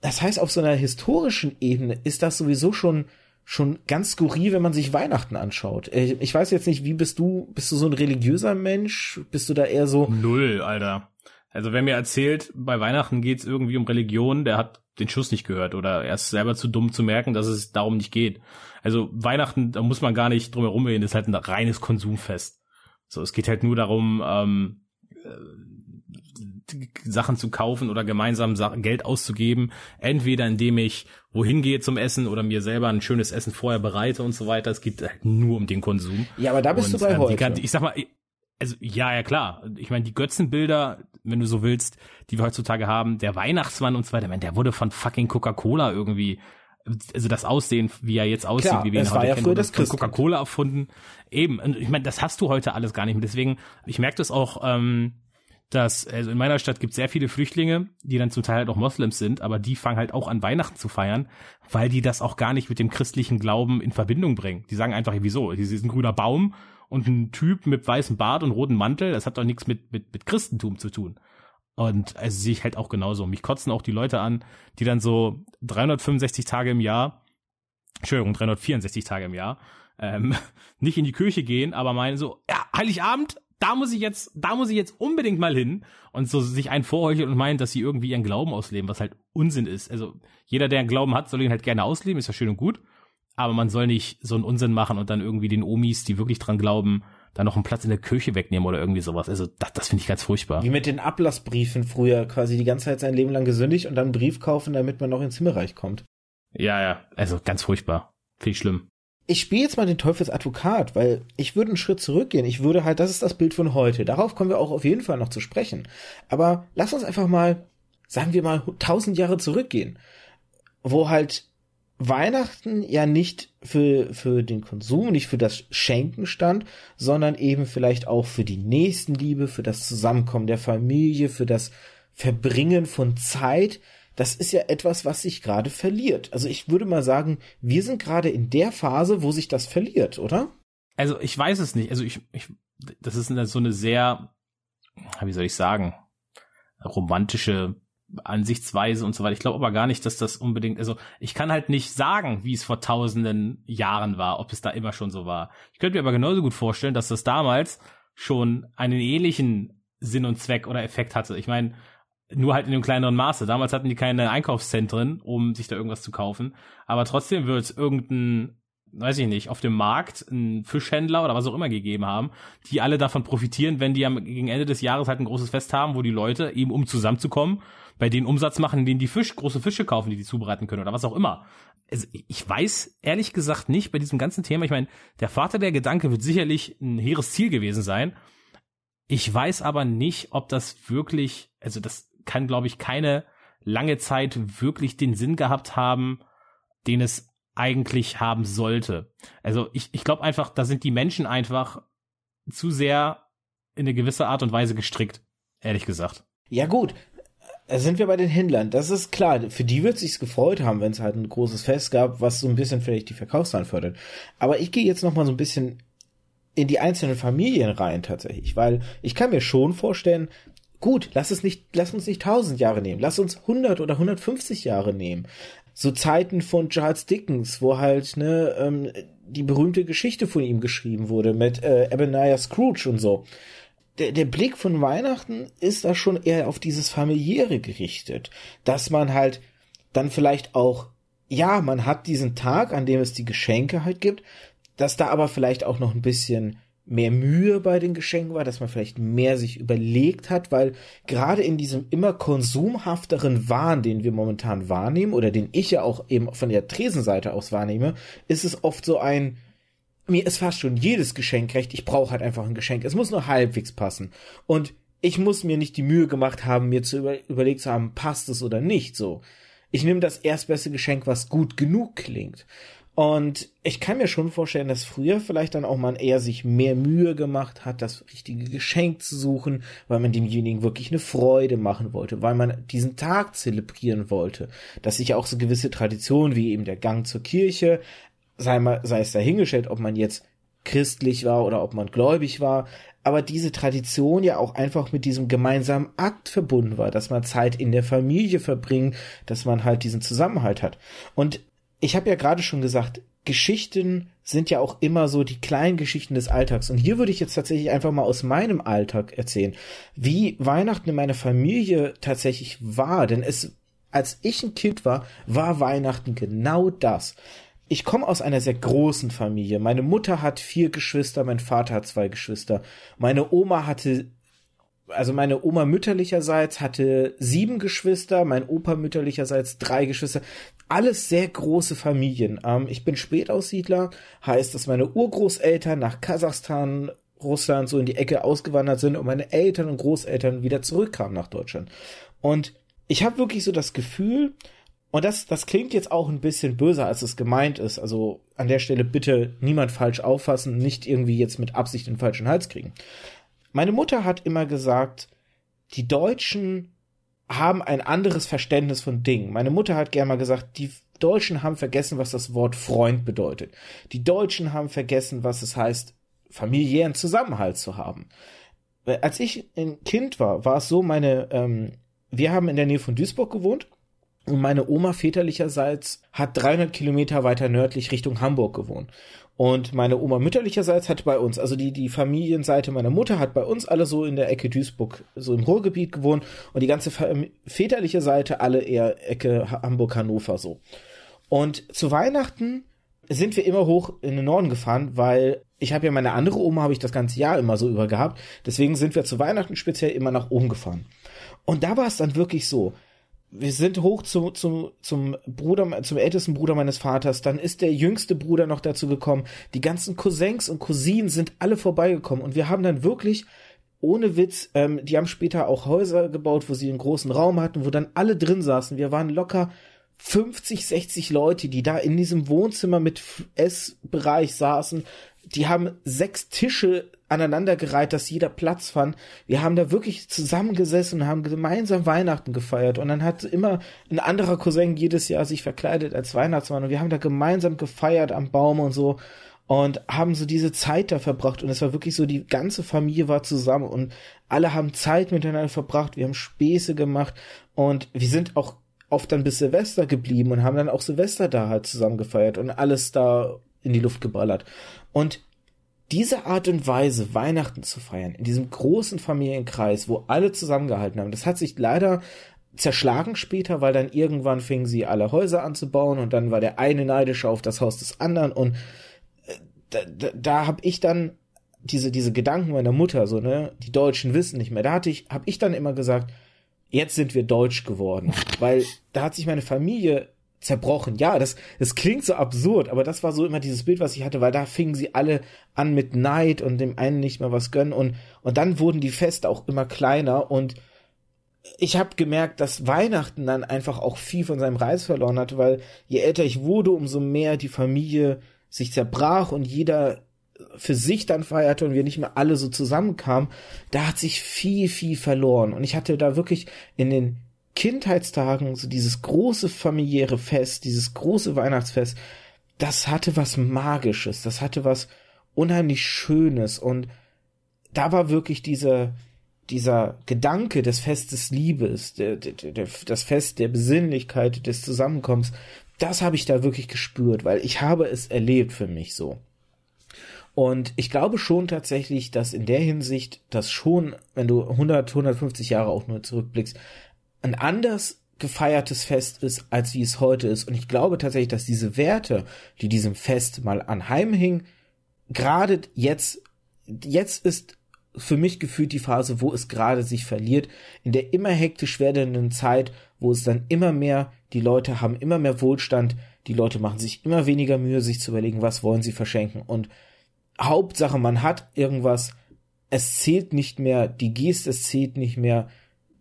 Das heißt, auf so einer historischen Ebene ist das sowieso schon schon ganz skurril, wenn man sich Weihnachten anschaut. Äh, ich weiß jetzt nicht, wie bist du, bist du so ein religiöser Mensch? Bist du da eher so? Null, Alter. Also wer mir erzählt, bei Weihnachten geht's irgendwie um Religion, der hat den Schuss nicht gehört oder er ist selber zu dumm zu merken, dass es darum nicht geht. Also Weihnachten, da muss man gar nicht drum herum reden, ist halt ein reines Konsumfest. So, es geht halt nur darum, ähm, äh, Sachen zu kaufen oder gemeinsam Geld auszugeben, entweder indem ich wohin gehe zum Essen oder mir selber ein schönes Essen vorher bereite und so weiter. Es geht halt nur um den Konsum. Ja, aber da bist und, du bei ähm, heute. ich sag mal, also ja, ja klar. Ich meine, die Götzenbilder, wenn du so willst, die wir heutzutage haben, der Weihnachtsmann und so weiter, der wurde von fucking Coca-Cola irgendwie, also das Aussehen, wie er jetzt aussieht, klar, wie wir ihn heute ja kennen, wurde von Coca-Cola erfunden. Eben, und ich meine, das hast du heute alles gar nicht mehr. Deswegen, ich merke das auch, ähm, dass, also in meiner Stadt gibt es sehr viele Flüchtlinge, die dann zum Teil halt auch Moslems sind, aber die fangen halt auch an Weihnachten zu feiern, weil die das auch gar nicht mit dem christlichen Glauben in Verbindung bringen. Die sagen einfach, wieso? Hier ist ein grüner Baum, und ein Typ mit weißem Bart und rotem Mantel, das hat doch nichts mit, mit, mit Christentum zu tun. Und also sehe ich halt auch genauso. Mich kotzen auch die Leute an, die dann so 365 Tage im Jahr, Entschuldigung, 364 Tage im Jahr, ähm, nicht in die Kirche gehen, aber meinen so, ja, Heiligabend, da muss ich jetzt, da muss ich jetzt unbedingt mal hin und so sich einen vorheucheln und meinen, dass sie irgendwie ihren Glauben ausleben, was halt Unsinn ist. Also jeder, der einen Glauben hat, soll ihn halt gerne ausleben, ist ja schön und gut aber man soll nicht so einen Unsinn machen und dann irgendwie den Omis, die wirklich dran glauben, da noch einen Platz in der Kirche wegnehmen oder irgendwie sowas. Also das, das finde ich ganz furchtbar. Wie mit den Ablassbriefen früher, quasi die ganze Zeit sein Leben lang gesündigt und dann einen Brief kaufen, damit man noch ins Himmelreich kommt. Ja, ja, also ganz furchtbar. Ich schlimm. Ich spiele jetzt mal den Teufelsadvokat, weil ich würde einen Schritt zurückgehen. Ich würde halt, das ist das Bild von heute. Darauf kommen wir auch auf jeden Fall noch zu sprechen. Aber lass uns einfach mal, sagen wir mal, tausend Jahre zurückgehen, wo halt Weihnachten ja nicht für, für den Konsum, nicht für das Schenken stand, sondern eben vielleicht auch für die Nächstenliebe, für das Zusammenkommen der Familie, für das Verbringen von Zeit. Das ist ja etwas, was sich gerade verliert. Also ich würde mal sagen, wir sind gerade in der Phase, wo sich das verliert, oder? Also ich weiß es nicht. Also ich, ich das ist so eine sehr, wie soll ich sagen, romantische Ansichtsweise und so weiter. Ich glaube aber gar nicht, dass das unbedingt, also ich kann halt nicht sagen, wie es vor tausenden Jahren war, ob es da immer schon so war. Ich könnte mir aber genauso gut vorstellen, dass das damals schon einen ähnlichen Sinn und Zweck oder Effekt hatte. Ich meine, nur halt in einem kleineren Maße. Damals hatten die keine Einkaufszentren, um sich da irgendwas zu kaufen. Aber trotzdem wird es irgendein weiß ich nicht, auf dem Markt einen Fischhändler oder was auch immer gegeben haben, die alle davon profitieren, wenn die am, gegen Ende des Jahres halt ein großes Fest haben, wo die Leute eben um zusammenzukommen, bei denen Umsatz machen, denen die Fisch, große Fische kaufen, die die zubereiten können oder was auch immer. Also ich weiß ehrlich gesagt nicht bei diesem ganzen Thema, ich meine, der Vater der Gedanke wird sicherlich ein hehres Ziel gewesen sein. Ich weiß aber nicht, ob das wirklich, also das kann glaube ich keine lange Zeit wirklich den Sinn gehabt haben, den es eigentlich haben sollte. Also ich, ich glaube einfach, da sind die Menschen einfach zu sehr in eine gewisse Art und Weise gestrickt, ehrlich gesagt. Ja gut, da sind wir bei den Händlern. Das ist klar. Für die wird sich's gefreut haben, wenn es halt ein großes Fest gab, was so ein bisschen vielleicht die Verkaufszahlen fördert. Aber ich gehe jetzt noch mal so ein bisschen in die einzelnen Familien rein tatsächlich, weil ich kann mir schon vorstellen, gut, lass es nicht, lass uns nicht tausend Jahre nehmen, lass uns 100 oder 150 Jahre nehmen so Zeiten von Charles Dickens, wo halt ne ähm, die berühmte Geschichte von ihm geschrieben wurde mit äh, Ebenezer Scrooge und so. Der, der Blick von Weihnachten ist da schon eher auf dieses familiäre gerichtet, dass man halt dann vielleicht auch ja, man hat diesen Tag, an dem es die Geschenke halt gibt, dass da aber vielleicht auch noch ein bisschen mehr Mühe bei den Geschenken war, dass man vielleicht mehr sich überlegt hat, weil gerade in diesem immer konsumhafteren Wahn, den wir momentan wahrnehmen oder den ich ja auch eben von der Tresenseite aus wahrnehme, ist es oft so ein, mir ist fast schon jedes Geschenk recht, ich brauche halt einfach ein Geschenk. Es muss nur halbwegs passen. Und ich muss mir nicht die Mühe gemacht haben, mir zu über überlegt zu haben, passt es oder nicht so. Ich nehme das erstbeste Geschenk, was gut genug klingt. Und ich kann mir schon vorstellen, dass früher vielleicht dann auch man eher sich mehr Mühe gemacht hat, das richtige Geschenk zu suchen, weil man demjenigen wirklich eine Freude machen wollte, weil man diesen Tag zelebrieren wollte, dass sich auch so gewisse Traditionen wie eben der Gang zur Kirche, sei, mal, sei es dahingestellt, ob man jetzt christlich war oder ob man gläubig war, aber diese Tradition ja auch einfach mit diesem gemeinsamen Akt verbunden war, dass man Zeit in der Familie verbringt, dass man halt diesen Zusammenhalt hat. Und ich habe ja gerade schon gesagt, Geschichten sind ja auch immer so die kleinen Geschichten des Alltags. Und hier würde ich jetzt tatsächlich einfach mal aus meinem Alltag erzählen, wie Weihnachten in meiner Familie tatsächlich war. Denn es, als ich ein Kind war, war Weihnachten genau das. Ich komme aus einer sehr großen Familie. Meine Mutter hat vier Geschwister, mein Vater hat zwei Geschwister. Meine Oma hatte also meine Oma mütterlicherseits hatte sieben Geschwister, mein Opa mütterlicherseits drei Geschwister. Alles sehr große Familien. Ähm, ich bin Spätaussiedler, heißt, dass meine Urgroßeltern nach Kasachstan, Russland so in die Ecke ausgewandert sind und meine Eltern und Großeltern wieder zurückkamen nach Deutschland. Und ich habe wirklich so das Gefühl, und das, das klingt jetzt auch ein bisschen böser, als es gemeint ist. Also an der Stelle bitte niemand falsch auffassen, nicht irgendwie jetzt mit Absicht den falschen Hals kriegen. Meine Mutter hat immer gesagt, die Deutschen haben ein anderes Verständnis von Dingen. Meine Mutter hat gerne mal gesagt, die Deutschen haben vergessen, was das Wort Freund bedeutet. Die Deutschen haben vergessen, was es heißt, familiären Zusammenhalt zu haben. Als ich ein Kind war, war es so, meine, ähm, wir haben in der Nähe von Duisburg gewohnt und meine Oma väterlicherseits hat 300 Kilometer weiter nördlich Richtung Hamburg gewohnt. Und meine Oma mütterlicherseits hat bei uns, also die, die Familienseite meiner Mutter hat bei uns alle so in der Ecke Duisburg, so im Ruhrgebiet gewohnt und die ganze väterliche Seite alle eher Ecke Hamburg-Hannover so. Und zu Weihnachten sind wir immer hoch in den Norden gefahren, weil ich habe ja meine andere Oma, habe ich das ganze Jahr immer so über gehabt. Deswegen sind wir zu Weihnachten speziell immer nach oben gefahren. Und da war es dann wirklich so, wir sind hoch zu, zu, zum Bruder, zum ältesten Bruder meines Vaters. Dann ist der jüngste Bruder noch dazu gekommen. Die ganzen Cousins und Cousinen sind alle vorbeigekommen. Und wir haben dann wirklich, ohne Witz, ähm, die haben später auch Häuser gebaut, wo sie einen großen Raum hatten, wo dann alle drin saßen. Wir waren locker 50, 60 Leute, die da in diesem Wohnzimmer mit Essbereich saßen. Die haben sechs Tische aneinandergereiht, dass jeder Platz fand. Wir haben da wirklich zusammengesessen und haben gemeinsam Weihnachten gefeiert. Und dann hat immer ein anderer Cousin jedes Jahr sich verkleidet als Weihnachtsmann. Und wir haben da gemeinsam gefeiert am Baum und so. Und haben so diese Zeit da verbracht. Und es war wirklich so, die ganze Familie war zusammen und alle haben Zeit miteinander verbracht. Wir haben Späße gemacht. Und wir sind auch oft dann bis Silvester geblieben und haben dann auch Silvester da halt zusammen gefeiert und alles da in die Luft geballert. Und diese Art und Weise, Weihnachten zu feiern, in diesem großen Familienkreis, wo alle zusammengehalten haben, das hat sich leider zerschlagen später, weil dann irgendwann fingen sie alle Häuser anzubauen und dann war der eine neidisch auf das Haus des anderen und äh, da, da, da habe ich dann diese diese Gedanken meiner Mutter so ne die Deutschen wissen nicht mehr da hatte ich habe ich dann immer gesagt jetzt sind wir deutsch geworden weil da hat sich meine Familie zerbrochen. Ja, das, das klingt so absurd, aber das war so immer dieses Bild, was ich hatte, weil da fingen sie alle an mit Neid und dem einen nicht mehr was gönnen und, und dann wurden die Feste auch immer kleiner und ich habe gemerkt, dass Weihnachten dann einfach auch viel von seinem Reiz verloren hatte, weil je älter ich wurde, umso mehr die Familie sich zerbrach und jeder für sich dann feierte und wir nicht mehr alle so zusammenkamen, da hat sich viel, viel verloren. Und ich hatte da wirklich in den Kindheitstagen, so dieses große familiäre Fest, dieses große Weihnachtsfest, das hatte was Magisches, das hatte was unheimlich Schönes und da war wirklich dieser, dieser Gedanke des Festes Liebes, der, der, der, das Fest der Besinnlichkeit, des Zusammenkommens, das habe ich da wirklich gespürt, weil ich habe es erlebt für mich so. Und ich glaube schon tatsächlich, dass in der Hinsicht, dass schon, wenn du 100, 150 Jahre auch nur zurückblickst, ein anders gefeiertes Fest ist, als wie es heute ist. Und ich glaube tatsächlich, dass diese Werte, die diesem Fest mal anheimhingen, gerade jetzt, jetzt ist für mich gefühlt die Phase, wo es gerade sich verliert, in der immer hektisch werdenden Zeit, wo es dann immer mehr, die Leute haben immer mehr Wohlstand, die Leute machen sich immer weniger Mühe, sich zu überlegen, was wollen sie verschenken. Und Hauptsache, man hat irgendwas, es zählt nicht mehr die Geste, es zählt nicht mehr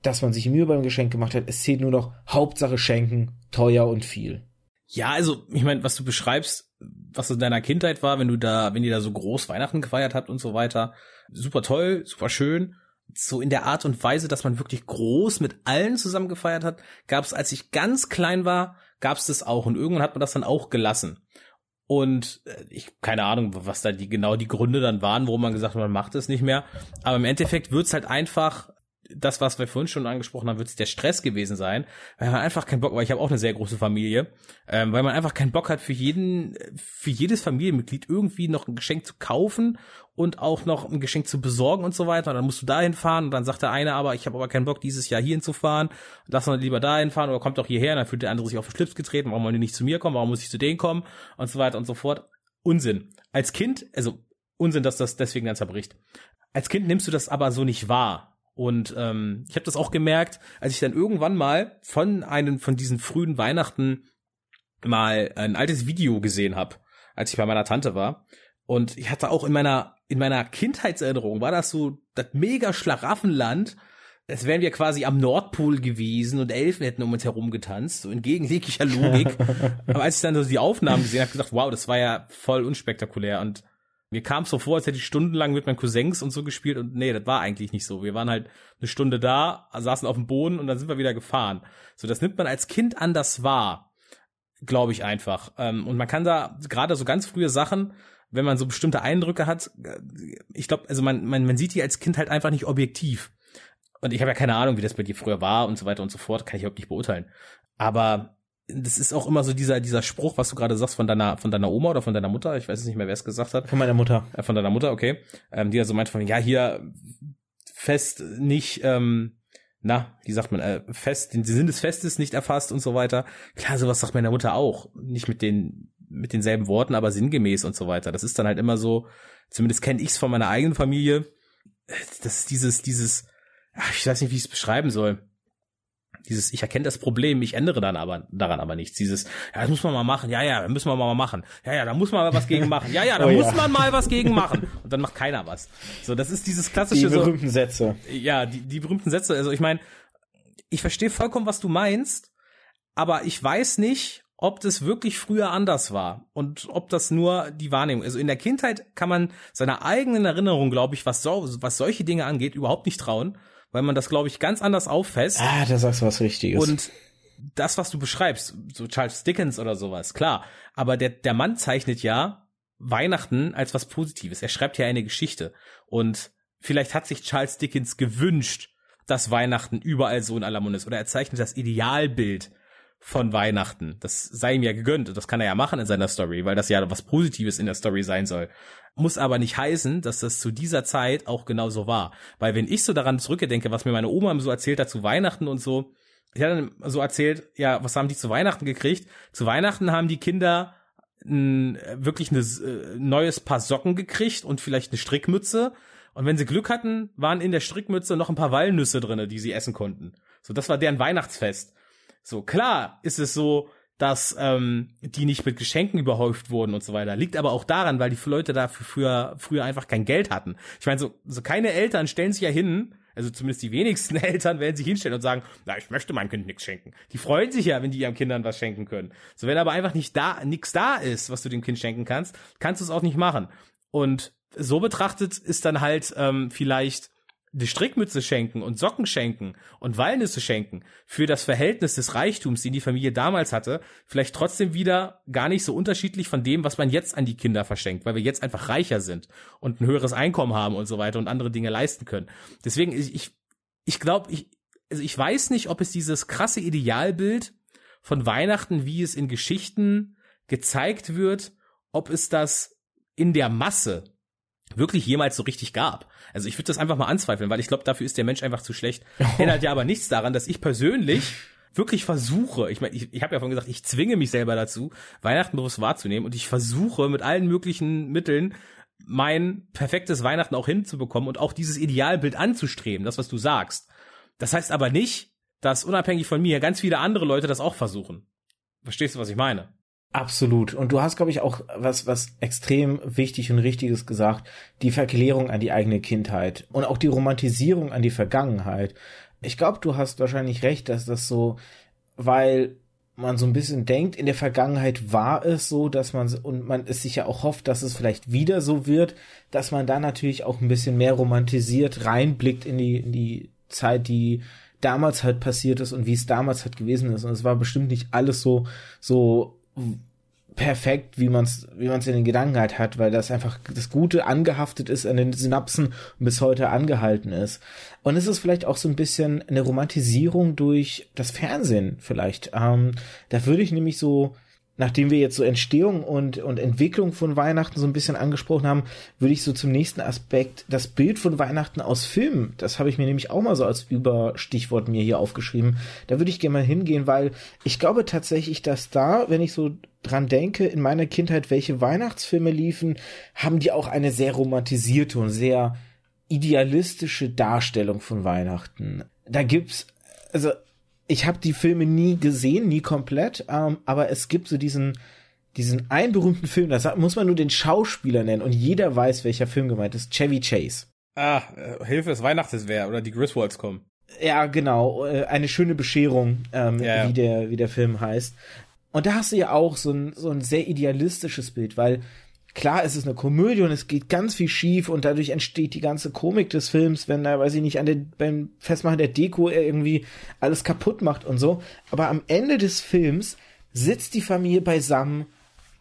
dass man sich Mühe beim Geschenk gemacht hat. Es zählt nur noch Hauptsache schenken, teuer und viel. Ja, also ich meine, was du beschreibst, was in deiner Kindheit war, wenn du da, wenn ihr da so groß Weihnachten gefeiert habt und so weiter, super toll, super schön. So in der Art und Weise, dass man wirklich groß mit allen zusammen gefeiert hat, gab es, als ich ganz klein war, gab es das auch und irgendwann hat man das dann auch gelassen. Und äh, ich keine Ahnung, was da die genau die Gründe dann waren, warum man gesagt hat, man macht es nicht mehr. Aber im Endeffekt wird's halt einfach das, was wir vorhin schon angesprochen haben, wird es der Stress gewesen sein, weil man einfach keinen Bock, weil ich habe auch eine sehr große Familie, ähm, weil man einfach keinen Bock hat, für jeden, für jedes Familienmitglied irgendwie noch ein Geschenk zu kaufen und auch noch ein Geschenk zu besorgen und so weiter. Und dann musst du dahin fahren und dann sagt der eine aber, ich habe aber keinen Bock, dieses Jahr hierhin zu fahren, lass mal lieber dahin fahren oder kommt doch hierher, und dann fühlt der andere sich auf den Schlips getreten, warum wollen die nicht zu mir kommen, warum muss ich zu denen kommen und so weiter und so fort. Unsinn. Als Kind, also Unsinn, dass das deswegen dann zerbricht. Als Kind nimmst du das aber so nicht wahr. Und ähm, ich habe das auch gemerkt, als ich dann irgendwann mal von einem von diesen frühen Weihnachten mal ein altes Video gesehen habe, als ich bei meiner Tante war. Und ich hatte auch in meiner in meiner Kindheitserinnerung war das so das mega Schlaraffenland. Es wären wir quasi am Nordpol gewesen und Elfen hätten um uns herum getanzt, so entgegen jeglicher Logik. Aber als ich dann so die Aufnahmen gesehen habe, gedacht, wow, das war ja voll unspektakulär und mir kam es so vor, als hätte ich stundenlang mit meinen Cousins und so gespielt und nee, das war eigentlich nicht so. Wir waren halt eine Stunde da, saßen auf dem Boden und dann sind wir wieder gefahren. So, das nimmt man als Kind anders wahr, glaube ich einfach. Ähm, und man kann da gerade so ganz frühe Sachen, wenn man so bestimmte Eindrücke hat, äh, ich glaube, also man, man, man sieht die als Kind halt einfach nicht objektiv. Und ich habe ja keine Ahnung, wie das bei dir früher war und so weiter und so fort, kann ich überhaupt nicht beurteilen. Aber das ist auch immer so dieser dieser Spruch, was du gerade sagst von deiner von deiner Oma oder von deiner Mutter, ich weiß es nicht mehr, wer es gesagt hat. Von meiner Mutter. Äh, von deiner Mutter, okay. Ähm, die ja so meint von ja hier fest nicht ähm, na, wie sagt man, äh, fest, den Sinn des Festes nicht erfasst und so weiter. Klar, sowas sagt meine Mutter auch. Nicht mit den, mit denselben Worten, aber sinngemäß und so weiter. Das ist dann halt immer so, zumindest kenne ich es von meiner eigenen Familie. Äh, das ist dieses, dieses, ach, ich weiß nicht, wie ich es beschreiben soll dieses, ich erkenne das Problem, ich ändere dann aber daran aber nichts. Dieses, ja, das muss man mal machen, ja, ja, müssen wir mal machen. Ja, ja, da muss man mal was gegen machen. Ja, ja, da oh, muss ja. man mal was gegen machen. Und dann macht keiner was. So, das ist dieses klassische. Die berühmten so, Sätze. Ja, die, die berühmten Sätze. Also ich meine, ich verstehe vollkommen, was du meinst, aber ich weiß nicht, ob das wirklich früher anders war und ob das nur die Wahrnehmung. Also in der Kindheit kann man seiner eigenen Erinnerung, glaube ich, was so, was solche Dinge angeht, überhaupt nicht trauen weil man das, glaube ich, ganz anders auffasst. Ah, da sagst du was Richtiges. Und das, was du beschreibst, so Charles Dickens oder sowas, klar. Aber der, der Mann zeichnet ja Weihnachten als was Positives. Er schreibt ja eine Geschichte. Und vielleicht hat sich Charles Dickens gewünscht, dass Weihnachten überall so in aller Munde ist. Oder er zeichnet das Idealbild von Weihnachten. Das sei ihm ja gegönnt. Das kann er ja machen in seiner Story, weil das ja was Positives in der Story sein soll. Muss aber nicht heißen, dass das zu dieser Zeit auch genauso war. Weil wenn ich so daran zurückdenke, was mir meine Oma so erzählt hat zu Weihnachten und so, ich hat dann so erzählt, ja, was haben die zu Weihnachten gekriegt? Zu Weihnachten haben die Kinder ein, wirklich ein äh, neues Paar Socken gekriegt und vielleicht eine Strickmütze. Und wenn sie Glück hatten, waren in der Strickmütze noch ein paar Walnüsse drinne, die sie essen konnten. So, das war deren Weihnachtsfest. So, klar ist es so, dass ähm, die nicht mit Geschenken überhäuft wurden und so weiter. Liegt aber auch daran, weil die Leute dafür früher, früher einfach kein Geld hatten. Ich meine, so, so keine Eltern stellen sich ja hin, also zumindest die wenigsten Eltern werden sich hinstellen und sagen, na, ich möchte meinem Kind nichts schenken. Die freuen sich ja, wenn die ihren Kindern was schenken können. So, wenn aber einfach nicht da, nichts da ist, was du dem Kind schenken kannst, kannst du es auch nicht machen. Und so betrachtet ist dann halt ähm, vielleicht eine Strickmütze schenken und Socken schenken und Walnüsse schenken für das Verhältnis des Reichtums, den die Familie damals hatte, vielleicht trotzdem wieder gar nicht so unterschiedlich von dem, was man jetzt an die Kinder verschenkt, weil wir jetzt einfach reicher sind und ein höheres Einkommen haben und so weiter und andere Dinge leisten können. Deswegen, ich, ich, ich glaube, ich, also ich weiß nicht, ob es dieses krasse Idealbild von Weihnachten, wie es in Geschichten gezeigt wird, ob es das in der Masse wirklich jemals so richtig gab. Also ich würde das einfach mal anzweifeln, weil ich glaube, dafür ist der Mensch einfach zu schlecht. Oh. Ändert ja aber nichts daran, dass ich persönlich wirklich versuche, ich meine, ich, ich habe ja vorhin gesagt, ich zwinge mich selber dazu, Weihnachten bewusst wahrzunehmen und ich versuche mit allen möglichen Mitteln mein perfektes Weihnachten auch hinzubekommen und auch dieses Idealbild anzustreben, das, was du sagst. Das heißt aber nicht, dass unabhängig von mir ganz viele andere Leute das auch versuchen. Verstehst du, was ich meine? Absolut. Und du hast, glaube ich, auch was, was extrem wichtig und richtiges gesagt. Die Verklärung an die eigene Kindheit und auch die Romantisierung an die Vergangenheit. Ich glaube, du hast wahrscheinlich recht, dass das so, weil man so ein bisschen denkt, in der Vergangenheit war es so, dass man, und man es sich ja auch hofft, dass es vielleicht wieder so wird, dass man da natürlich auch ein bisschen mehr romantisiert reinblickt in die, in die Zeit, die damals halt passiert ist und wie es damals halt gewesen ist. Und es war bestimmt nicht alles so, so perfekt, wie man es wie man's in den Gedanken halt hat, weil das einfach das Gute angehaftet ist an den Synapsen und bis heute angehalten ist. Und es ist vielleicht auch so ein bisschen eine Romantisierung durch das Fernsehen vielleicht. Ähm, da würde ich nämlich so nachdem wir jetzt so Entstehung und, und Entwicklung von Weihnachten so ein bisschen angesprochen haben, würde ich so zum nächsten Aspekt das Bild von Weihnachten aus Filmen, das habe ich mir nämlich auch mal so als Überstichwort mir hier aufgeschrieben, da würde ich gerne mal hingehen, weil ich glaube tatsächlich, dass da, wenn ich so dran denke, in meiner Kindheit, welche Weihnachtsfilme liefen, haben die auch eine sehr romantisierte und sehr idealistische Darstellung von Weihnachten. Da gibt's, also ich habe die Filme nie gesehen, nie komplett, ähm, aber es gibt so diesen diesen einen berühmten Film, das muss man nur den Schauspieler nennen und jeder weiß, welcher Film gemeint ist. Chevy Chase. Ah, äh, Hilfe, es Weihnachtswehr oder die Griswolds kommen. Ja, genau, äh, eine schöne Bescherung, ähm, ja. wie der wie der Film heißt. Und da hast du ja auch so ein so ein sehr idealistisches Bild, weil klar, es ist eine Komödie und es geht ganz viel schief und dadurch entsteht die ganze Komik des Films, wenn er, weiß ich nicht, an den, beim Festmachen der Deko irgendwie alles kaputt macht und so. Aber am Ende des Films sitzt die Familie beisammen,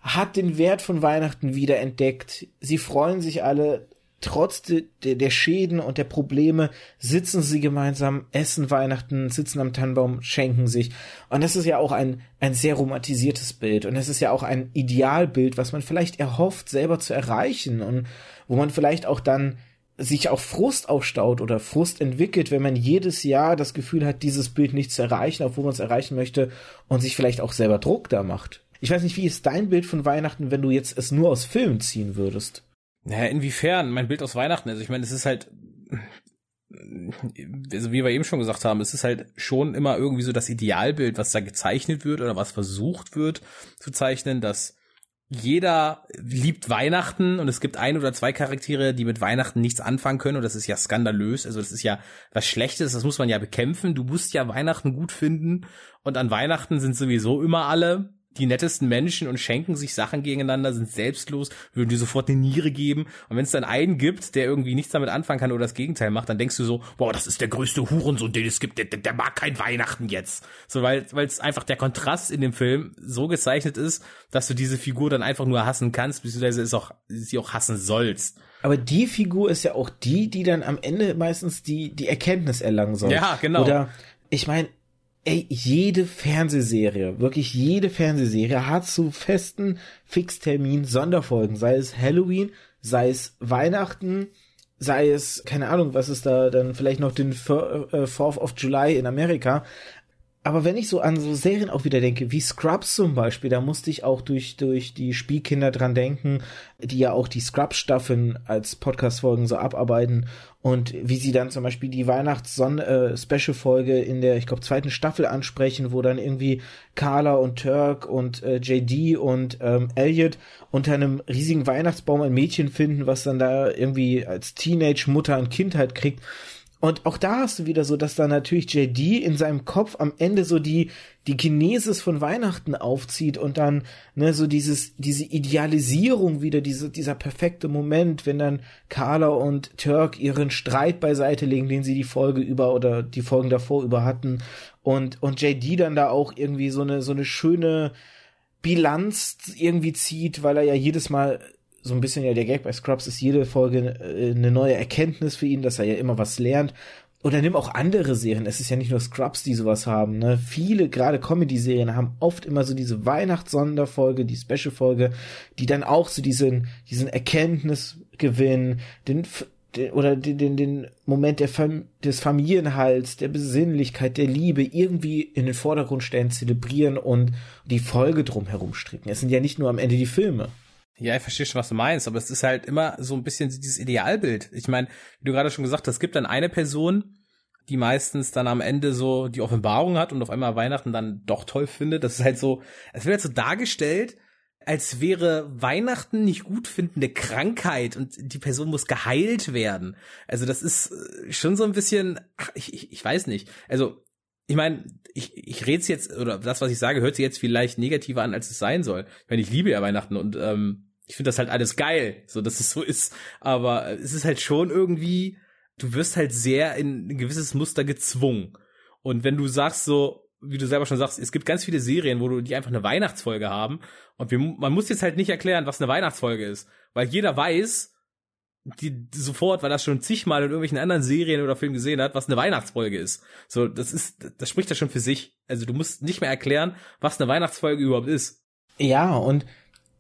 hat den Wert von Weihnachten wieder entdeckt. Sie freuen sich alle trotz de, de, der Schäden und der Probleme sitzen sie gemeinsam, essen Weihnachten, sitzen am Tannenbaum, schenken sich. Und das ist ja auch ein, ein sehr romantisiertes Bild. Und es ist ja auch ein Idealbild, was man vielleicht erhofft, selber zu erreichen und wo man vielleicht auch dann sich auch Frust aufstaut oder Frust entwickelt, wenn man jedes Jahr das Gefühl hat, dieses Bild nicht zu erreichen, obwohl man es erreichen möchte und sich vielleicht auch selber Druck da macht. Ich weiß nicht, wie ist dein Bild von Weihnachten, wenn du jetzt es nur aus Filmen ziehen würdest? Naja, inwiefern? Mein Bild aus Weihnachten. Also ich meine, es ist halt, also wie wir eben schon gesagt haben, es ist halt schon immer irgendwie so das Idealbild, was da gezeichnet wird oder was versucht wird zu zeichnen, dass jeder liebt Weihnachten und es gibt ein oder zwei Charaktere, die mit Weihnachten nichts anfangen können und das ist ja skandalös. Also das ist ja was Schlechtes, das muss man ja bekämpfen. Du musst ja Weihnachten gut finden und an Weihnachten sind sowieso immer alle die nettesten Menschen und schenken sich Sachen gegeneinander, sind selbstlos, würden dir sofort eine Niere geben. Und wenn es dann einen gibt, der irgendwie nichts damit anfangen kann oder das Gegenteil macht, dann denkst du so, boah, das ist der größte Hurensohn, den es gibt, der, der mag kein Weihnachten jetzt. So, weil es einfach der Kontrast in dem Film so gezeichnet ist, dass du diese Figur dann einfach nur hassen kannst, beziehungsweise ist auch, sie auch hassen sollst. Aber die Figur ist ja auch die, die dann am Ende meistens die, die Erkenntnis erlangen soll. Ja, genau. Oder, ich meine, ey, jede Fernsehserie, wirklich jede Fernsehserie hat zu festen Fixtermin Sonderfolgen, sei es Halloween, sei es Weihnachten, sei es, keine Ahnung, was ist da dann vielleicht noch den 4th äh, of July in Amerika aber wenn ich so an so Serien auch wieder denke, wie Scrubs zum Beispiel, da musste ich auch durch, durch die Spielkinder dran denken, die ja auch die Scrubs-Staffeln als Podcast-Folgen so abarbeiten und wie sie dann zum Beispiel die Weihnachts-Special-Folge in der, ich glaube, zweiten Staffel ansprechen, wo dann irgendwie Carla und Turk und äh, JD und ähm, Elliot unter einem riesigen Weihnachtsbaum ein Mädchen finden, was dann da irgendwie als Teenage-Mutter ein Kind halt kriegt und auch da hast du wieder so, dass da natürlich JD in seinem Kopf am Ende so die, die Genesis von Weihnachten aufzieht und dann, ne, so dieses, diese Idealisierung wieder, diese, dieser perfekte Moment, wenn dann Carla und Turk ihren Streit beiseite legen, den sie die Folge über oder die Folgen davor über hatten. Und, und JD dann da auch irgendwie so eine, so eine schöne, Bilanz irgendwie zieht, weil er ja jedes Mal so ein bisschen ja der Gag bei Scrubs ist jede Folge äh, eine neue Erkenntnis für ihn, dass er ja immer was lernt. Oder nimm auch andere Serien. Es ist ja nicht nur Scrubs, die sowas haben. Ne? Viele, gerade Comedy-Serien, haben oft immer so diese Weihnachtssonderfolge, die Special-Folge, die dann auch so diesen, diesen Erkenntnisgewinn, den, den oder den, den, den Moment der Fam des Familienhalts, der Besinnlichkeit, der Liebe irgendwie in den Vordergrund stellen, zelebrieren und die Folge drumherum stricken. Es sind ja nicht nur am Ende die Filme. Ja, ich verstehe schon, was du meinst, aber es ist halt immer so ein bisschen dieses Idealbild. Ich meine, wie du gerade schon gesagt hast, es gibt dann eine Person, die meistens dann am Ende so die Offenbarung hat und auf einmal Weihnachten dann doch toll findet. Das ist halt so, es wird halt so dargestellt, als wäre Weihnachten nicht gut findende Krankheit und die Person muss geheilt werden. Also das ist äh, schon so ein bisschen, ach, ich, ich, ich weiß nicht. Also ich meine, ich, ich rede jetzt, oder das, was ich sage, hört sich jetzt vielleicht negativer an, als es sein soll. Ich meine, ich liebe ja Weihnachten und ähm, ich finde das halt alles geil, so dass es so ist. Aber es ist halt schon irgendwie, du wirst halt sehr in ein gewisses Muster gezwungen. Und wenn du sagst so, wie du selber schon sagst, es gibt ganz viele Serien, wo du die einfach eine Weihnachtsfolge haben und wir, man muss jetzt halt nicht erklären, was eine Weihnachtsfolge ist, weil jeder weiß, die sofort, weil das schon zigmal in irgendwelchen anderen Serien oder Filmen gesehen hat, was eine Weihnachtsfolge ist. So, das ist, das spricht ja schon für sich. Also du musst nicht mehr erklären, was eine Weihnachtsfolge überhaupt ist. Ja, und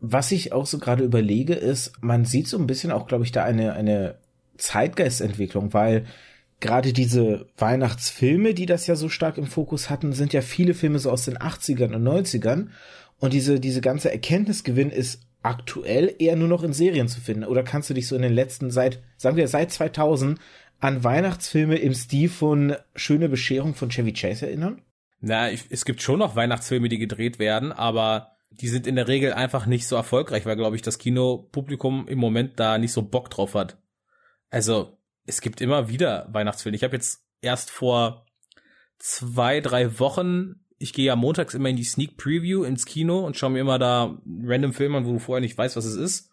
was ich auch so gerade überlege, ist, man sieht so ein bisschen auch, glaube ich, da eine, eine Zeitgeistentwicklung, weil gerade diese Weihnachtsfilme, die das ja so stark im Fokus hatten, sind ja viele Filme so aus den 80ern und 90ern. Und diese, diese ganze Erkenntnisgewinn ist aktuell eher nur noch in Serien zu finden? Oder kannst du dich so in den letzten, seit, sagen wir, seit 2000 an Weihnachtsfilme im Stil von Schöne Bescherung von Chevy Chase erinnern? Na, ich, es gibt schon noch Weihnachtsfilme, die gedreht werden, aber die sind in der Regel einfach nicht so erfolgreich, weil, glaube ich, das Kinopublikum im Moment da nicht so Bock drauf hat. Also, es gibt immer wieder Weihnachtsfilme. Ich habe jetzt erst vor zwei, drei Wochen ich gehe ja montags immer in die Sneak Preview ins Kino und schaue mir immer da random Film an, wo du vorher nicht weißt, was es ist.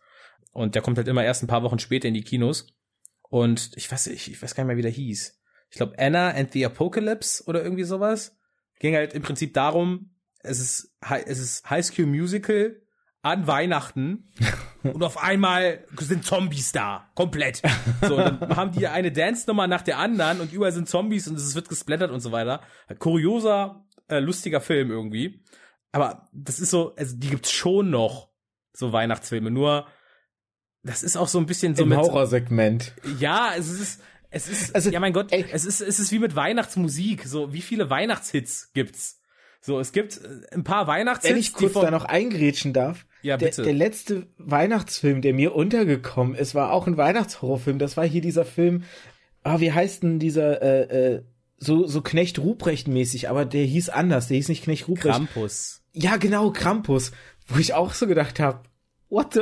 Und der kommt halt immer erst ein paar Wochen später in die Kinos. Und ich weiß, ich, ich weiß gar nicht mehr, wie der hieß. Ich glaube, Anna and the Apocalypse oder irgendwie sowas. Ging halt im Prinzip darum, es ist, es ist High School Musical an Weihnachten und auf einmal sind Zombies da, komplett. So, und dann haben die eine Dance-Nummer nach der anderen und überall sind Zombies und es wird gesplattert und so weiter. Kurioser äh, lustiger Film irgendwie. Aber das ist so, also die gibt's schon noch, so Weihnachtsfilme. Nur, das ist auch so ein bisschen so Im mit. Horrorsegment. Ja, es ist, es ist, also, ja mein Gott, ey. es ist, es ist wie mit Weihnachtsmusik. So, wie viele Weihnachtshits gibt's? So, es gibt äh, ein paar Weihnachtshits. Wenn ich kurz da noch eingrätschen darf. Ja, bitte. Der, der letzte Weihnachtsfilm, der mir untergekommen ist, war auch ein Weihnachtshorrorfilm. Das war hier dieser Film, ah, wie heißt denn dieser, äh, äh, so, so Knecht Ruprecht mäßig, aber der hieß anders, der hieß nicht Knecht Ruprecht. Krampus. Ja, genau, Krampus. Wo ich auch so gedacht habe, what the,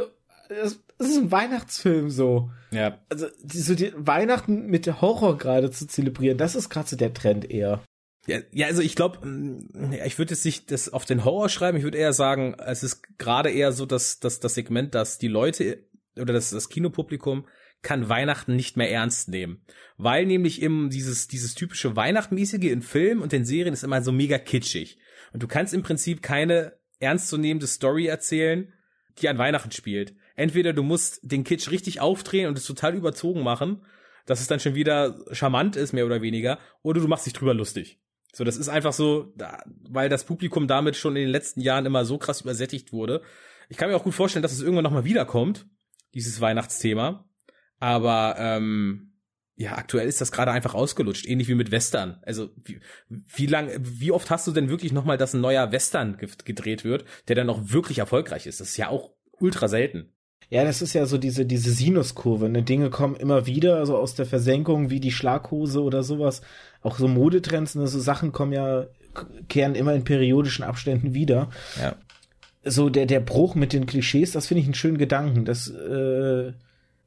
das, das ist ein Weihnachtsfilm so. Ja. Also, so die Weihnachten mit Horror gerade zu zelebrieren, das ist gerade so der Trend eher. Ja, ja also ich glaube, mm, ich würde jetzt nicht das auf den Horror schreiben, ich würde eher sagen, es ist gerade eher so, dass, dass das Segment, dass die Leute oder das, das Kinopublikum kann Weihnachten nicht mehr ernst nehmen. Weil nämlich eben dieses, dieses typische Weihnachtmäßige in Filmen und in Serien ist immer so mega kitschig. Und du kannst im Prinzip keine ernstzunehmende Story erzählen, die an Weihnachten spielt. Entweder du musst den Kitsch richtig aufdrehen und es total überzogen machen, dass es dann schon wieder charmant ist, mehr oder weniger, oder du machst dich drüber lustig. So, das ist einfach so, weil das Publikum damit schon in den letzten Jahren immer so krass übersättigt wurde. Ich kann mir auch gut vorstellen, dass es irgendwann nochmal wiederkommt, dieses Weihnachtsthema. Aber ähm, ja, aktuell ist das gerade einfach ausgelutscht, ähnlich wie mit Western. Also wie, wie lang, wie oft hast du denn wirklich noch mal, dass ein neuer Western gedreht wird, der dann auch wirklich erfolgreich ist? Das ist ja auch ultra selten. Ja, das ist ja so diese, diese Sinuskurve. Ne? Dinge kommen immer wieder, also aus der Versenkung, wie die Schlaghose oder sowas. Auch so Modetrends, ne? so Sachen kommen ja, kehren immer in periodischen Abständen wieder. Ja. So der, der Bruch mit den Klischees, das finde ich einen schönen Gedanken. Das, äh,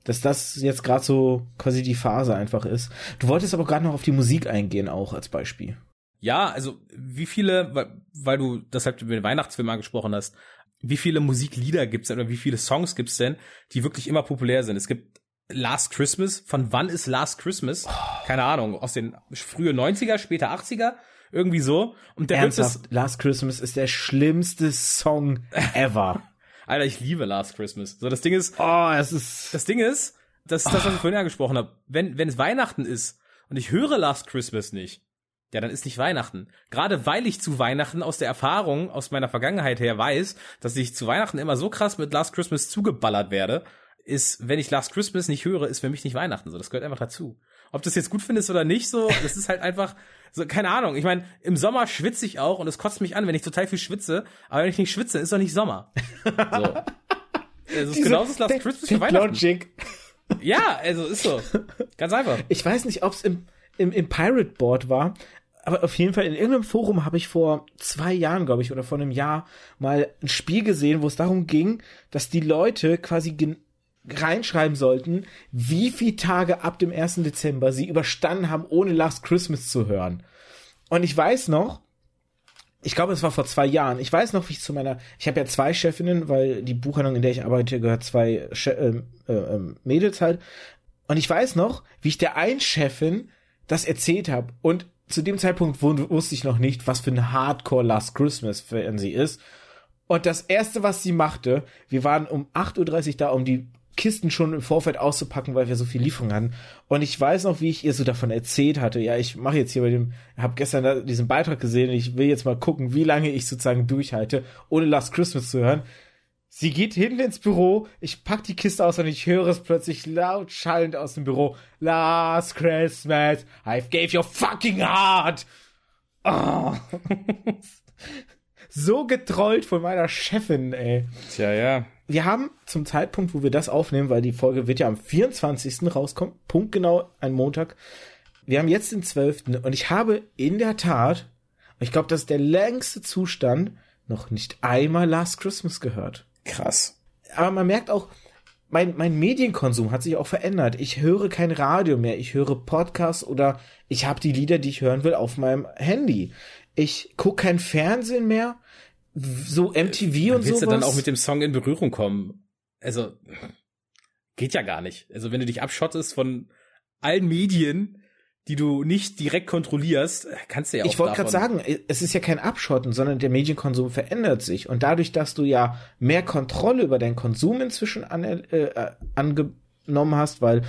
dass das jetzt gerade so quasi die Phase einfach ist. Du wolltest aber gerade noch auf die Musik eingehen, auch als Beispiel. Ja, also wie viele, weil, weil du das halt über den Weihnachtsfilm angesprochen hast, wie viele Musiklieder gibt's denn oder wie viele Songs gibt's denn, die wirklich immer populär sind? Es gibt Last Christmas. Von wann ist Last Christmas? Oh. Keine Ahnung. Aus den frühen 90er, später 80er? Irgendwie so. Und der Ernsthaft, Last Christmas ist der schlimmste Song ever. Alter, ich liebe Last Christmas. So, das Ding ist. Oh, es ist. Das Ding ist, das ist das, was ich vorhin angesprochen habe. Wenn, wenn es Weihnachten ist und ich höre Last Christmas nicht, ja, dann ist nicht Weihnachten. Gerade weil ich zu Weihnachten aus der Erfahrung, aus meiner Vergangenheit her weiß, dass ich zu Weihnachten immer so krass mit Last Christmas zugeballert werde, ist, wenn ich Last Christmas nicht höre, ist für mich nicht Weihnachten. So, das gehört einfach dazu. Ob du das jetzt gut findest oder nicht, so, das ist halt einfach, so, keine Ahnung. Ich meine, im Sommer schwitze ich auch und es kotzt mich an, wenn ich total viel schwitze. Aber wenn ich nicht schwitze, ist doch nicht Sommer. So. Es ist genauso das Last Christmas für Weihnachten. Logic. Ja, also ist so. Ganz einfach. Ich weiß nicht, ob es im, im, im Pirate Board war, aber auf jeden Fall in irgendeinem Forum habe ich vor zwei Jahren, glaube ich, oder vor einem Jahr mal ein Spiel gesehen, wo es darum ging, dass die Leute quasi reinschreiben sollten, wie viele Tage ab dem 1. Dezember sie überstanden haben, ohne Last Christmas zu hören. Und ich weiß noch, ich glaube, es war vor zwei Jahren. Ich weiß noch, wie ich zu meiner, ich habe ja zwei Chefinnen, weil die Buchhandlung, in der ich arbeite, gehört zwei che äh, äh, Mädels halt. Und ich weiß noch, wie ich der einen Chefin das erzählt habe. Und zu dem Zeitpunkt wusste ich noch nicht, was für ein Hardcore Last Christmas Fan sie ist. Und das erste, was sie machte, wir waren um 8.30 Uhr da, um die Kisten schon im Vorfeld auszupacken, weil wir so viel Lieferung hatten. Und ich weiß noch, wie ich ihr so davon erzählt hatte. Ja, ich mache jetzt hier bei dem, habe gestern diesen Beitrag gesehen und ich will jetzt mal gucken, wie lange ich sozusagen durchhalte, ohne Last Christmas zu hören. Sie geht hinten ins Büro, ich pack die Kiste aus und ich höre es plötzlich laut schallend aus dem Büro. Last Christmas, I've gave your fucking heart. Oh. so getrollt von meiner Chefin, ey. Tja, ja. Wir haben zum Zeitpunkt, wo wir das aufnehmen, weil die Folge wird ja am 24. rauskommen, punktgenau ein Montag. Wir haben jetzt den 12. und ich habe in der Tat, ich glaube, das ist der längste Zustand, noch nicht einmal Last Christmas gehört. Krass. Aber man merkt auch, mein, mein Medienkonsum hat sich auch verändert. Ich höre kein Radio mehr, ich höre Podcasts oder ich habe die Lieder, die ich hören will, auf meinem Handy. Ich gucke kein Fernsehen mehr, so MTV Wann und so. Willst du dann auch mit dem Song in Berührung kommen? Also geht ja gar nicht. Also wenn du dich abschottest von allen Medien, die du nicht direkt kontrollierst, kannst du ja auch Ich wollte gerade sagen, es ist ja kein Abschotten, sondern der Medienkonsum verändert sich. Und dadurch, dass du ja mehr Kontrolle über deinen Konsum inzwischen an, äh, angenommen hast, weil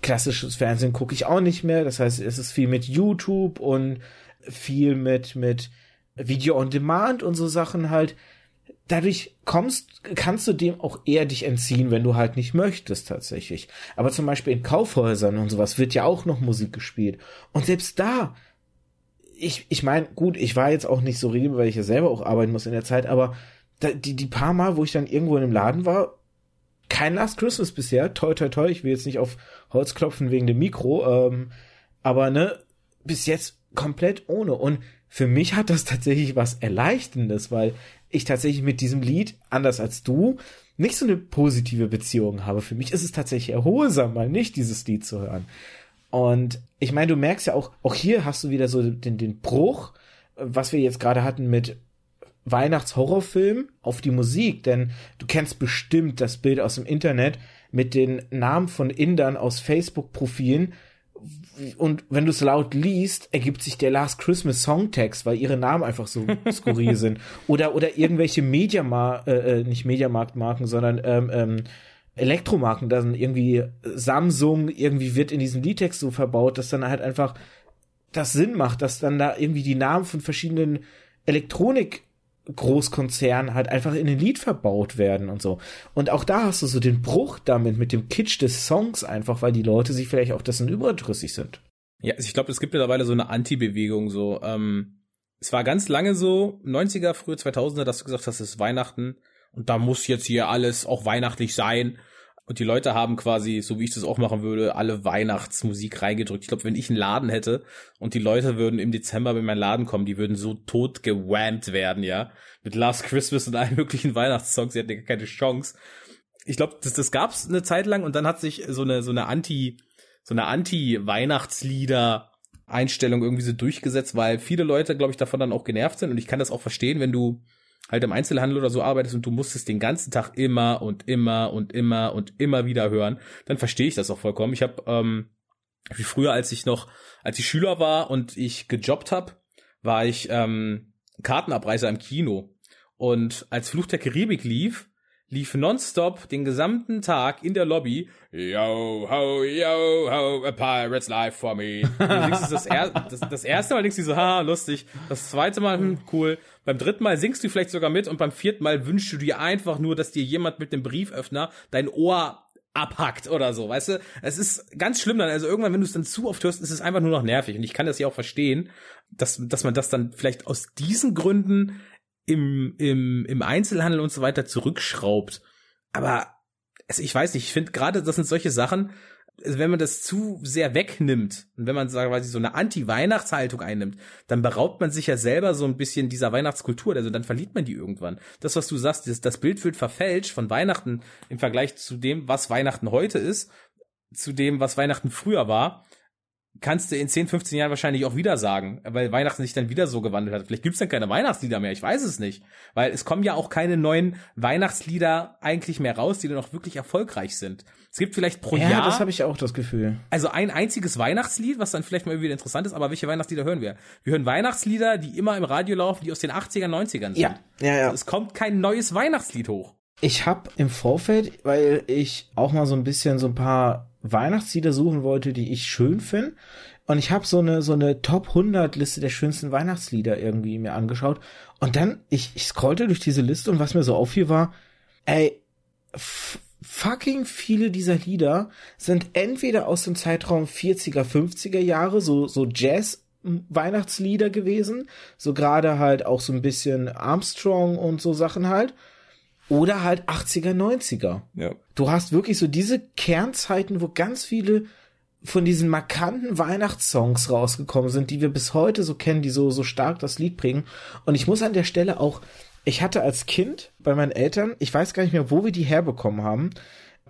klassisches Fernsehen gucke ich auch nicht mehr. Das heißt, es ist viel mit YouTube und viel mit, mit Video on Demand und so Sachen halt dadurch kommst, kannst du dem auch eher dich entziehen, wenn du halt nicht möchtest tatsächlich. Aber zum Beispiel in Kaufhäusern und sowas wird ja auch noch Musik gespielt. Und selbst da, ich, ich meine, gut, ich war jetzt auch nicht so reden, weil ich ja selber auch arbeiten muss in der Zeit, aber da, die, die paar Mal, wo ich dann irgendwo in einem Laden war, kein Last Christmas bisher, toi toi toi, ich will jetzt nicht auf Holz klopfen wegen dem Mikro, ähm, aber ne, bis jetzt komplett ohne. Und für mich hat das tatsächlich was Erleichterndes, weil ich tatsächlich mit diesem Lied, anders als du, nicht so eine positive Beziehung habe. Für mich ist es tatsächlich erholsam, mal nicht dieses Lied zu hören. Und ich meine, du merkst ja auch, auch hier hast du wieder so den, den Bruch, was wir jetzt gerade hatten mit Weihnachtshorrorfilm auf die Musik, denn du kennst bestimmt das Bild aus dem Internet mit den Namen von Indern aus Facebook-Profilen, und wenn du es laut liest, ergibt sich der Last Christmas Songtext, weil ihre Namen einfach so skurril sind. Oder, oder irgendwelche Mediamarkt, äh, äh, nicht Mediamarktmarken, sondern ähm, ähm, Elektromarken, da sind irgendwie Samsung, irgendwie wird in diesem Liedtext so verbaut, dass dann halt einfach das Sinn macht, dass dann da irgendwie die Namen von verschiedenen Elektronik Großkonzern halt einfach in ein Lied verbaut werden und so. Und auch da hast du so den Bruch damit mit dem Kitsch des Songs einfach, weil die Leute sich vielleicht auch dessen überdrüssig sind. Ja, also ich glaube, es gibt mittlerweile so eine Anti-Bewegung, so, ähm, es war ganz lange so, 90er, frühe 2000er, dass du gesagt hast, es ist Weihnachten und da muss jetzt hier alles auch weihnachtlich sein. Und die Leute haben quasi, so wie ich das auch machen würde, alle Weihnachtsmusik reingedrückt. Ich glaube, wenn ich einen Laden hätte und die Leute würden im Dezember in meinen Laden kommen, die würden so tot gewammt werden, ja. Mit Last Christmas und allen möglichen Weihnachtssongs, die hatten ja keine Chance. Ich glaube, das, das gab's eine Zeit lang und dann hat sich so eine, so eine Anti, so eine Anti-Weihnachtslieder Einstellung irgendwie so durchgesetzt, weil viele Leute, glaube ich, davon dann auch genervt sind und ich kann das auch verstehen, wenn du halt im Einzelhandel oder so arbeitest und du musst es den ganzen Tag immer und immer und immer und immer wieder hören, dann verstehe ich das auch vollkommen. Ich habe ähm, wie früher, als ich noch, als ich Schüler war und ich gejobbt habe, war ich ähm, Kartenabreiser im Kino. Und als Fluch der Karibik lief, lief nonstop den gesamten Tag in der Lobby Yo, ho, yo, ho, a pirate's life for me. Das, das, er, das, das, erste Mal denkst du so, ha, lustig. Das zweite Mal, hm, cool. Beim dritten Mal singst du vielleicht sogar mit und beim vierten Mal wünschst du dir einfach nur, dass dir jemand mit dem Brieföffner dein Ohr abhackt oder so, weißt du? Es ist ganz schlimm dann, also irgendwann, wenn du es dann zu oft hörst, ist es einfach nur noch nervig und ich kann das ja auch verstehen, dass, dass man das dann vielleicht aus diesen Gründen im, im, im Einzelhandel und so weiter zurückschraubt. Aber also ich weiß nicht, ich finde gerade, das sind solche Sachen, also wenn man das zu sehr wegnimmt und wenn man sagen so eine Anti-Weihnachtshaltung einnimmt, dann beraubt man sich ja selber so ein bisschen dieser Weihnachtskultur, also dann verliert man die irgendwann. Das, was du sagst, das, das Bild wird verfälscht von Weihnachten im Vergleich zu dem, was Weihnachten heute ist, zu dem, was Weihnachten früher war kannst du in 10, 15 Jahren wahrscheinlich auch wieder sagen, weil Weihnachten sich dann wieder so gewandelt hat. Vielleicht gibt's dann keine Weihnachtslieder mehr, ich weiß es nicht. Weil es kommen ja auch keine neuen Weihnachtslieder eigentlich mehr raus, die dann auch wirklich erfolgreich sind. Es gibt vielleicht pro ja, Jahr. das habe ich auch das Gefühl. Also ein einziges Weihnachtslied, was dann vielleicht mal wieder interessant ist, aber welche Weihnachtslieder hören wir? Wir hören Weihnachtslieder, die immer im Radio laufen, die aus den 80er, 90ern sind. Ja, ja, ja. Es kommt kein neues Weihnachtslied hoch. Ich habe im Vorfeld, weil ich auch mal so ein bisschen so ein paar Weihnachtslieder suchen wollte, die ich schön finde. Und ich habe so eine so eine Top 100 Liste der schönsten Weihnachtslieder irgendwie mir angeschaut. Und dann ich, ich scrollte durch diese Liste und was mir so auffiel war, ey, fucking viele dieser Lieder sind entweder aus dem Zeitraum 40er, 50er Jahre, so so Jazz Weihnachtslieder gewesen, so gerade halt auch so ein bisschen Armstrong und so Sachen halt oder halt 80er, 90er. Ja. Du hast wirklich so diese Kernzeiten, wo ganz viele von diesen markanten Weihnachtssongs rausgekommen sind, die wir bis heute so kennen, die so, so stark das Lied bringen. Und ich muss an der Stelle auch, ich hatte als Kind bei meinen Eltern, ich weiß gar nicht mehr, wo wir die herbekommen haben.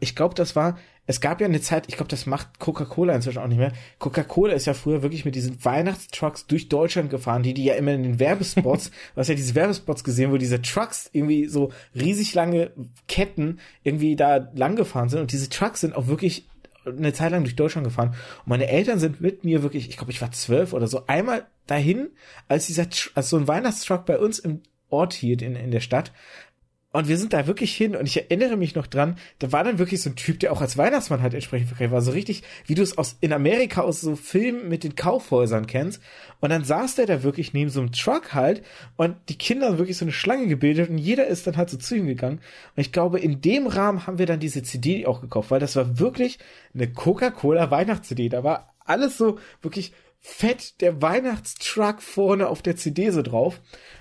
Ich glaube, das war, es gab ja eine Zeit, ich glaube, das macht Coca-Cola inzwischen auch nicht mehr. Coca-Cola ist ja früher wirklich mit diesen Weihnachtstrucks durch Deutschland gefahren, die die ja immer in den Werbespots, was ja diese Werbespots gesehen, wo diese Trucks irgendwie so riesig lange Ketten irgendwie da lang gefahren sind und diese Trucks sind auch wirklich eine Zeit lang durch Deutschland gefahren und meine Eltern sind mit mir wirklich, ich glaube, ich war zwölf oder so, einmal dahin, als dieser, als so ein Weihnachtstruck bei uns im Ort hielt in, in der Stadt, und wir sind da wirklich hin und ich erinnere mich noch dran, da war dann wirklich so ein Typ, der auch als Weihnachtsmann halt entsprechend verkleidet war. So richtig, wie du es aus, in Amerika aus so Filmen mit den Kaufhäusern kennst. Und dann saß der da wirklich neben so einem Truck halt und die Kinder haben wirklich so eine Schlange gebildet und jeder ist dann halt so zu ihm gegangen. Und ich glaube, in dem Rahmen haben wir dann diese CD auch gekauft, weil das war wirklich eine Coca-Cola Weihnachts-CD. Da war alles so wirklich fett der Weihnachtstruck vorne auf der CD so drauf.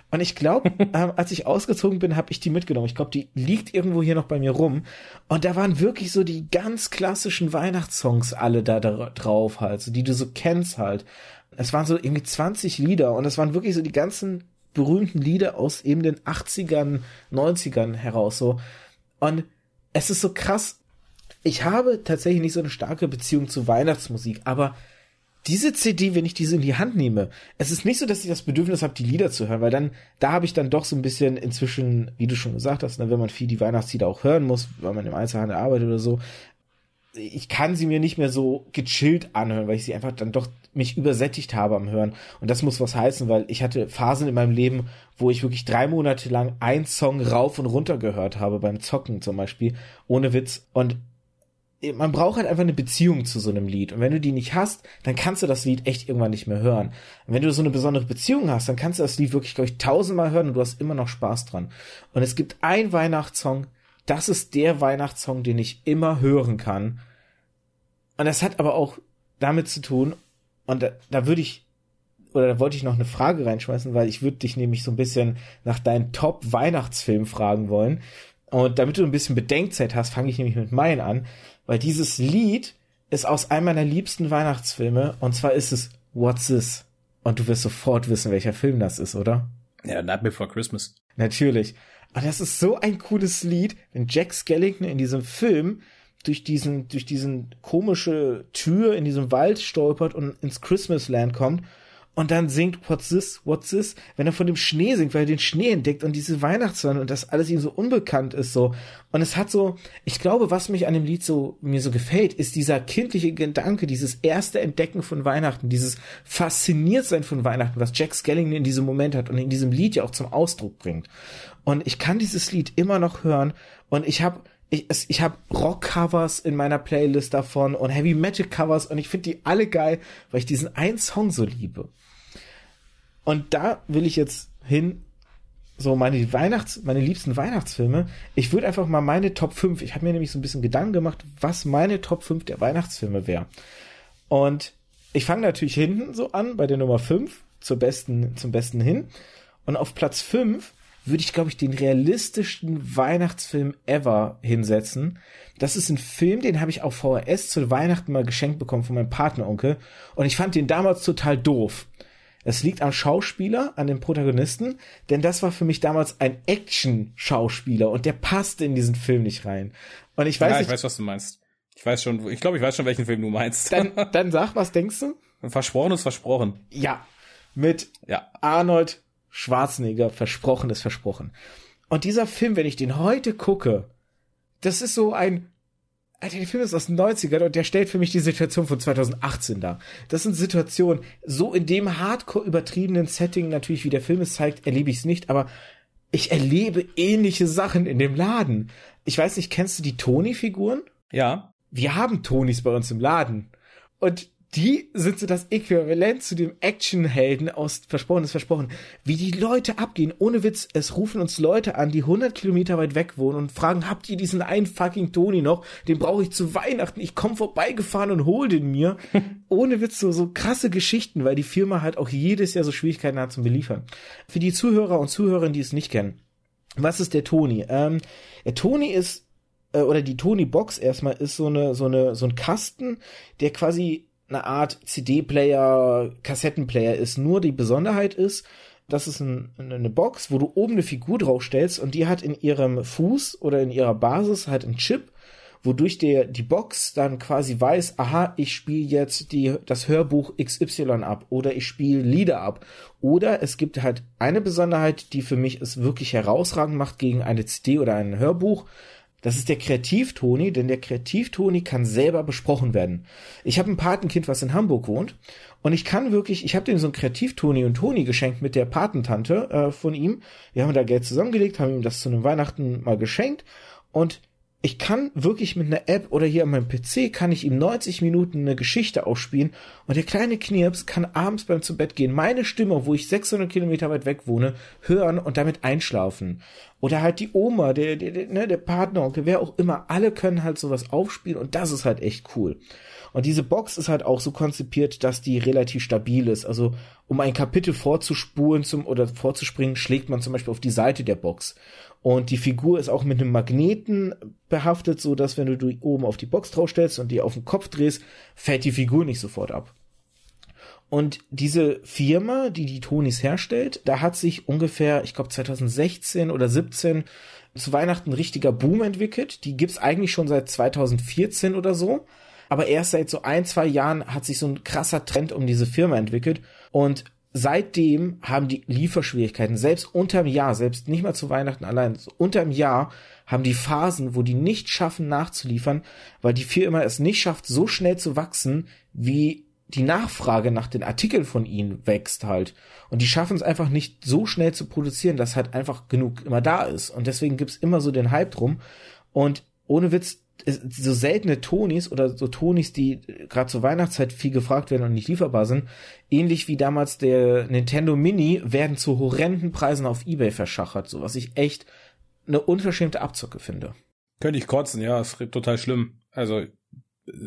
Und ich glaube, ähm, als ich ausgezogen bin, habe ich die mitgenommen. Ich glaube, die liegt irgendwo hier noch bei mir rum. Und da waren wirklich so die ganz klassischen Weihnachtssongs alle da, da drauf halt, so, die du so kennst halt. Es waren so irgendwie 20 Lieder und es waren wirklich so die ganzen berühmten Lieder aus eben den 80ern, 90ern heraus so. Und es ist so krass. Ich habe tatsächlich nicht so eine starke Beziehung zu Weihnachtsmusik, aber diese CD, wenn ich diese in die Hand nehme, es ist nicht so, dass ich das Bedürfnis habe, die Lieder zu hören, weil dann, da habe ich dann doch so ein bisschen inzwischen, wie du schon gesagt hast, ne, wenn man viel die Weihnachtslieder auch hören muss, weil man im Einzelhandel arbeitet oder so, ich kann sie mir nicht mehr so gechillt anhören, weil ich sie einfach dann doch mich übersättigt habe am Hören. Und das muss was heißen, weil ich hatte Phasen in meinem Leben, wo ich wirklich drei Monate lang einen Song rauf und runter gehört habe, beim Zocken zum Beispiel, ohne Witz. Und man braucht halt einfach eine Beziehung zu so einem Lied. Und wenn du die nicht hast, dann kannst du das Lied echt irgendwann nicht mehr hören. Und wenn du so eine besondere Beziehung hast, dann kannst du das Lied wirklich, glaube ich, tausendmal hören und du hast immer noch Spaß dran. Und es gibt einen Weihnachtssong, das ist der Weihnachtssong, den ich immer hören kann. Und das hat aber auch damit zu tun, und da, da würde ich, oder da wollte ich noch eine Frage reinschmeißen, weil ich würde dich nämlich so ein bisschen nach deinen Top-Weihnachtsfilm fragen wollen. Und damit du ein bisschen Bedenkzeit hast, fange ich nämlich mit meinen an. Weil dieses Lied ist aus einem meiner liebsten Weihnachtsfilme und zwar ist es What's This? Und du wirst sofort wissen, welcher Film das ist, oder? Ja, Night Before Christmas. Natürlich. Und das ist so ein cooles Lied, wenn Jack Skellington in diesem Film durch diesen, durch diesen komische Tür in diesem Wald stolpert und ins Christmasland kommt und dann singt What's this, what's this, wenn er von dem Schnee singt, weil er den Schnee entdeckt und diese Weihnachtssonne und das alles ihm so unbekannt ist so. Und es hat so, ich glaube, was mich an dem Lied so, mir so gefällt, ist dieser kindliche Gedanke, dieses erste Entdecken von Weihnachten, dieses Fasziniertsein von Weihnachten, was Jack Skellington in diesem Moment hat und in diesem Lied ja auch zum Ausdruck bringt. Und ich kann dieses Lied immer noch hören und ich habe ich, ich habe Rock-Covers in meiner Playlist davon und Heavy-Metal-Covers und ich finde die alle geil, weil ich diesen einen Song so liebe. Und da will ich jetzt hin, so meine Weihnachts, meine liebsten Weihnachtsfilme. Ich würde einfach mal meine Top 5, ich habe mir nämlich so ein bisschen Gedanken gemacht, was meine Top 5 der Weihnachtsfilme wäre. Und ich fange natürlich hinten so an, bei der Nummer 5, zur besten, zum besten hin. Und auf Platz 5 würde ich, glaube ich, den realistischsten Weihnachtsfilm ever hinsetzen. Das ist ein Film, den habe ich auf VHS zu Weihnachten mal geschenkt bekommen von meinem Partneronkel. Und ich fand den damals total doof. Es liegt am Schauspieler, an dem Protagonisten, denn das war für mich damals ein Action-Schauspieler und der passte in diesen Film nicht rein. Und ich weiß ja, nicht, ich weiß, was du meinst. Ich weiß schon, ich glaube, ich weiß schon, welchen Film du meinst. Dann, dann sag, was denkst du? Versprochen ist versprochen. Ja. Mit Ja. Arnold Schwarzenegger, versprochen ist versprochen. Und dieser Film, wenn ich den heute gucke, das ist so ein, Alter, der Film ist aus den 90ern und der stellt für mich die Situation von 2018 dar. Das sind Situationen, so in dem hardcore übertriebenen Setting natürlich, wie der Film es zeigt, erlebe ich es nicht, aber ich erlebe ähnliche Sachen in dem Laden. Ich weiß nicht, kennst du die Tony-Figuren? Ja. Wir haben Tonys bei uns im Laden. Und die sind so das Äquivalent zu dem Actionhelden aus Versprochen ist Versprochen. Wie die Leute abgehen, ohne Witz, es rufen uns Leute an, die 100 Kilometer weit weg wohnen und fragen, habt ihr diesen einen fucking Toni noch? Den brauche ich zu Weihnachten. Ich komme vorbeigefahren und hol den mir. ohne Witz, so, so krasse Geschichten, weil die Firma halt auch jedes Jahr so Schwierigkeiten hat zum Beliefern. Für die Zuhörer und Zuhörerinnen, die es nicht kennen. Was ist der Toni? Ähm, der Toni ist äh, oder die Tony Box erstmal ist so eine so eine so ein Kasten, der quasi eine Art CD-Player, Kassettenplayer ist. Nur die Besonderheit ist, das ist ein, eine Box, wo du oben eine Figur draufstellst und die hat in ihrem Fuß oder in ihrer Basis halt einen Chip, wodurch der die Box dann quasi weiß, aha, ich spiele jetzt die das Hörbuch XY ab oder ich spiele Lieder ab oder es gibt halt eine Besonderheit, die für mich es wirklich herausragend macht gegen eine CD oder ein Hörbuch. Das ist der Kreativ-Toni, denn der Kreativ-Toni kann selber besprochen werden. Ich habe ein Patenkind, was in Hamburg wohnt, und ich kann wirklich, ich habe dem so ein Kreativ-Toni und Toni geschenkt mit der Patentante äh, von ihm. Wir haben da Geld zusammengelegt, haben ihm das zu einem Weihnachten mal geschenkt und ich kann wirklich mit einer App oder hier an meinem PC kann ich ihm 90 Minuten eine Geschichte ausspielen und der kleine Knirps kann abends beim zu Bett gehen meine Stimme, wo ich 600 Kilometer weit weg wohne, hören und damit einschlafen. Oder halt die Oma, der, der, der, ne, der Partner, wer auch immer, alle können halt sowas aufspielen und das ist halt echt cool. Und diese Box ist halt auch so konzipiert, dass die relativ stabil ist. Also um ein Kapitel vorzuspulen zum oder vorzuspringen, schlägt man zum Beispiel auf die Seite der Box. Und die Figur ist auch mit einem Magneten behaftet, so dass wenn du die oben auf die Box draufstellst und die auf den Kopf drehst, fällt die Figur nicht sofort ab. Und diese Firma, die die Tonis herstellt, da hat sich ungefähr, ich glaube 2016 oder 17 zu Weihnachten ein richtiger Boom entwickelt. Die gibt's eigentlich schon seit 2014 oder so. Aber erst seit so ein, zwei Jahren hat sich so ein krasser Trend um diese Firma entwickelt. Und seitdem haben die Lieferschwierigkeiten, selbst unterm Jahr, selbst nicht mal zu Weihnachten allein, so unterm Jahr haben die Phasen, wo die nicht schaffen nachzuliefern, weil die Firma es nicht schafft, so schnell zu wachsen, wie die Nachfrage nach den Artikeln von ihnen wächst halt. Und die schaffen es einfach nicht so schnell zu produzieren, dass halt einfach genug immer da ist. Und deswegen gibt's immer so den Hype drum. Und ohne Witz, so seltene Tonis oder so Tonis, die gerade zur Weihnachtszeit viel gefragt werden und nicht lieferbar sind, ähnlich wie damals der Nintendo Mini, werden zu horrenden Preisen auf Ebay verschachert, so was ich echt eine unverschämte Abzocke finde. Könnte ich kotzen, ja, ist total schlimm. Also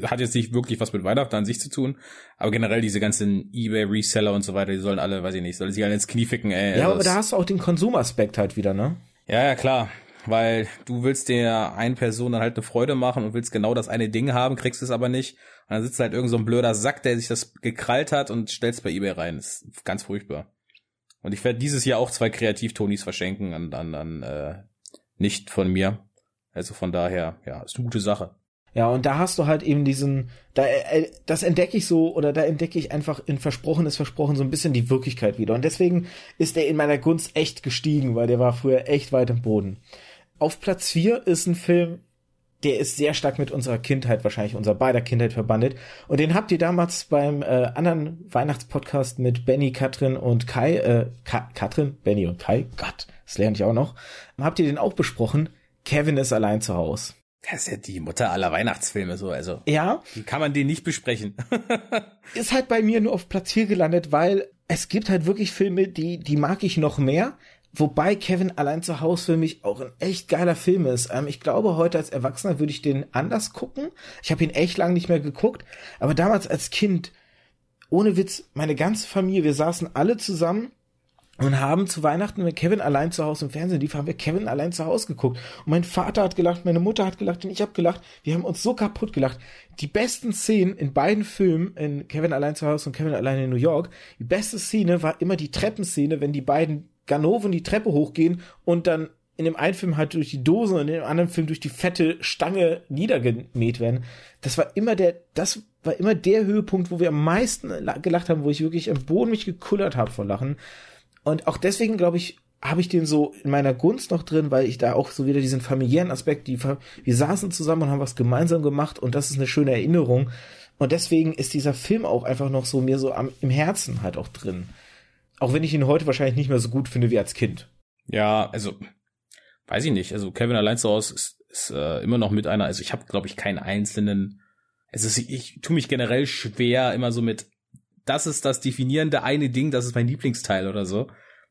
hat jetzt nicht wirklich was mit Weihnachten an sich zu tun, aber generell diese ganzen eBay-Reseller und so weiter, die sollen alle, weiß ich nicht, sollen sich alle ins Knie ficken, ey. Ja, aber da hast du auch den Konsumaspekt halt wieder, ne? Ja, ja, klar. Weil du willst der einen Person dann halt eine Freude machen und willst genau das eine Ding haben, kriegst es aber nicht. Und dann sitzt halt irgend so ein blöder Sack, der sich das gekrallt hat und stellst bei eBay rein. Das ist ganz furchtbar. Und ich werde dieses Jahr auch zwei Kreativtonis verschenken an, an, an äh, nicht von mir. Also von daher, ja, ist eine gute Sache. Ja, und da hast du halt eben diesen, da, äh, das entdecke ich so, oder da entdecke ich einfach in Versprochenes Versprochen so ein bisschen die Wirklichkeit wieder. Und deswegen ist er in meiner Gunst echt gestiegen, weil der war früher echt weit im Boden. Auf Platz vier ist ein Film, der ist sehr stark mit unserer Kindheit, wahrscheinlich unserer beider Kindheit verbandet. Und den habt ihr damals beim äh, anderen Weihnachtspodcast mit Benny, Katrin und Kai, äh, Ka Katrin, Benny und Kai, Gott, das lerne ich auch noch, habt ihr den auch besprochen? Kevin ist allein zu Hause. Das ist ja die Mutter aller Weihnachtsfilme so, also. Ja. Wie kann man den nicht besprechen? ist halt bei mir nur auf Platz 4 gelandet, weil es gibt halt wirklich Filme, die, die mag ich noch mehr. Wobei Kevin allein zu Hause für mich auch ein echt geiler Film ist. Ähm, ich glaube, heute als Erwachsener würde ich den anders gucken. Ich habe ihn echt lang nicht mehr geguckt. Aber damals als Kind, ohne Witz, meine ganze Familie, wir saßen alle zusammen und haben zu Weihnachten, wenn Kevin allein zu Hause im Fernsehen lief, haben wir Kevin allein zu Hause geguckt. Und mein Vater hat gelacht, meine Mutter hat gelacht und ich habe gelacht. Wir haben uns so kaputt gelacht. Die besten Szenen in beiden Filmen, in Kevin allein zu Hause und Kevin allein in New York, die beste Szene war immer die Treppenszene, wenn die beiden Ganoven die Treppe hochgehen und dann in dem einen Film halt durch die Dose und in dem anderen Film durch die fette Stange niedergemäht werden. Das war immer der, das war immer der Höhepunkt, wo wir am meisten gelacht haben, wo ich wirklich am Boden mich gekullert habe vor Lachen. Und auch deswegen, glaube ich, habe ich den so in meiner Gunst noch drin, weil ich da auch so wieder diesen familiären Aspekt, die, wir saßen zusammen und haben was gemeinsam gemacht und das ist eine schöne Erinnerung. Und deswegen ist dieser Film auch einfach noch so mir so am, im Herzen halt auch drin. Auch wenn ich ihn heute wahrscheinlich nicht mehr so gut finde wie als Kind. Ja, also weiß ich nicht. Also Kevin allein zu Hause ist, ist äh, immer noch mit einer. Also ich habe, glaube ich, keinen einzelnen. Also ich, ich tue mich generell schwer immer so mit. Das ist das definierende eine Ding. Das ist mein Lieblingsteil oder so.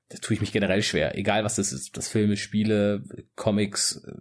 Da tue ich mich generell schwer. Egal was das ist. Das Filme, Spiele, Comics, äh,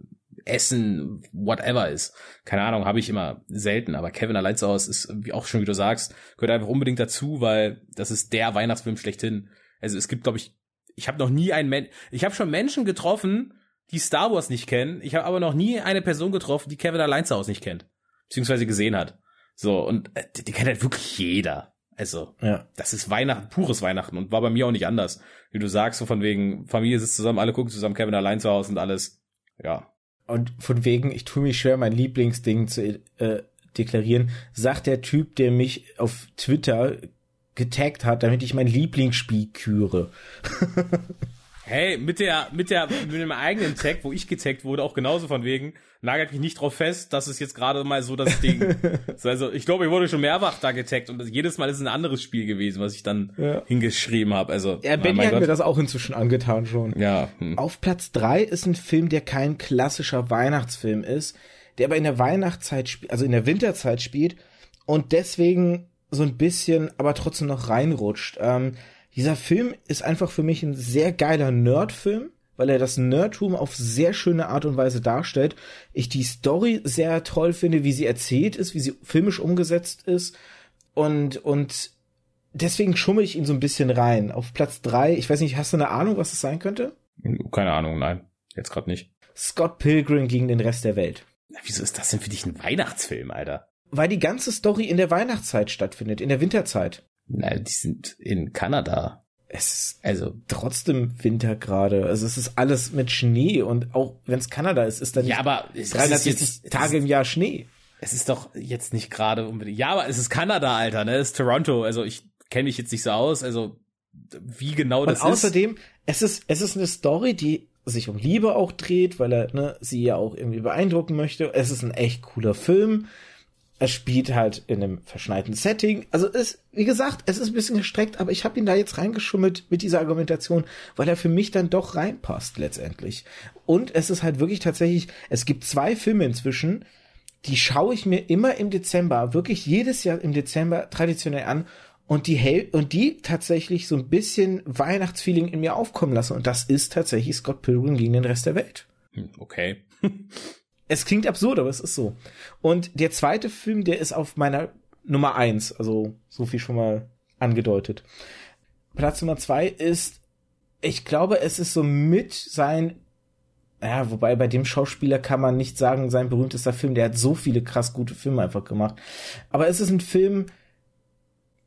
Essen, whatever ist. Keine Ahnung, habe ich immer selten. Aber Kevin allein zu Hause ist, wie auch schon wie du sagst, gehört einfach unbedingt dazu, weil das ist der Weihnachtsfilm schlechthin. Also es gibt, glaube ich, ich habe noch nie einen Mensch, ich habe schon Menschen getroffen, die Star Wars nicht kennen. Ich habe aber noch nie eine Person getroffen, die Kevin allein zu Hause nicht kennt. Beziehungsweise gesehen hat. So, und äh, die, die kennt halt wirklich jeder. Also, ja. das ist Weihnachten, pures Weihnachten und war bei mir auch nicht anders. Wie du sagst, so von wegen, Familie sitzt zusammen, alle gucken zusammen, Kevin allein zu Hause und alles. Ja. Und von wegen, ich tue mich schwer, mein Lieblingsding zu äh, deklarieren, sagt der Typ, der mich auf Twitter getaggt hat, damit ich mein Lieblingsspiel küre. hey, mit der, mit der, mit dem eigenen Tag, wo ich getaggt wurde, auch genauso von wegen, nagelt mich nicht drauf fest, dass es jetzt gerade mal so das Ding. also ich glaube, ich wurde schon mehrfach da getaggt und jedes Mal ist es ein anderes Spiel gewesen, was ich dann ja. hingeschrieben habe. Also ja, Benny hat Gott. mir das auch inzwischen angetan schon. Ja. Hm. Auf Platz drei ist ein Film, der kein klassischer Weihnachtsfilm ist, der aber in der Weihnachtszeit spielt, also in der Winterzeit spielt und deswegen so ein bisschen, aber trotzdem noch reinrutscht. Ähm, dieser Film ist einfach für mich ein sehr geiler Nerdfilm, weil er das Nerdtum auf sehr schöne Art und Weise darstellt. Ich die Story sehr toll finde, wie sie erzählt ist, wie sie filmisch umgesetzt ist und und deswegen schummel ich ihn so ein bisschen rein. Auf Platz drei, ich weiß nicht, hast du eine Ahnung, was es sein könnte? Keine Ahnung, nein, jetzt gerade nicht. Scott Pilgrim gegen den Rest der Welt. Na, wieso ist das denn für dich ein Weihnachtsfilm, Alter? Weil die ganze Story in der Weihnachtszeit stattfindet, in der Winterzeit. Na, die sind in Kanada. Es ist also trotzdem Winter gerade. Also es ist alles mit Schnee und auch wenn es Kanada ist, ist da nicht ja, aber 360 Tage im Jahr Schnee. Es ist doch jetzt nicht gerade unbedingt. Ja, aber es ist Kanada, Alter, ne? Es ist Toronto. Also ich kenne mich jetzt nicht so aus. Also wie genau das und außerdem, ist. es ist es ist eine Story, die sich um Liebe auch dreht, weil er ne, sie ja auch irgendwie beeindrucken möchte. Es ist ein echt cooler Film es spielt halt in einem verschneiten Setting. Also es, wie gesagt, es ist ein bisschen gestreckt, aber ich habe ihn da jetzt reingeschummelt mit dieser Argumentation, weil er für mich dann doch reinpasst letztendlich. Und es ist halt wirklich tatsächlich, es gibt zwei Filme inzwischen, die schaue ich mir immer im Dezember, wirklich jedes Jahr im Dezember traditionell an und die hell und die tatsächlich so ein bisschen Weihnachtsfeeling in mir aufkommen lassen. Und das ist tatsächlich Scott Pilgrim gegen den Rest der Welt. Hm, okay. Es klingt absurd, aber es ist so. Und der zweite Film, der ist auf meiner Nummer eins, also so viel schon mal angedeutet. Platz Nummer zwei ist, ich glaube, es ist so mit sein, ja, wobei bei dem Schauspieler kann man nicht sagen, sein berühmtester Film, der hat so viele krass gute Filme einfach gemacht. Aber es ist ein Film,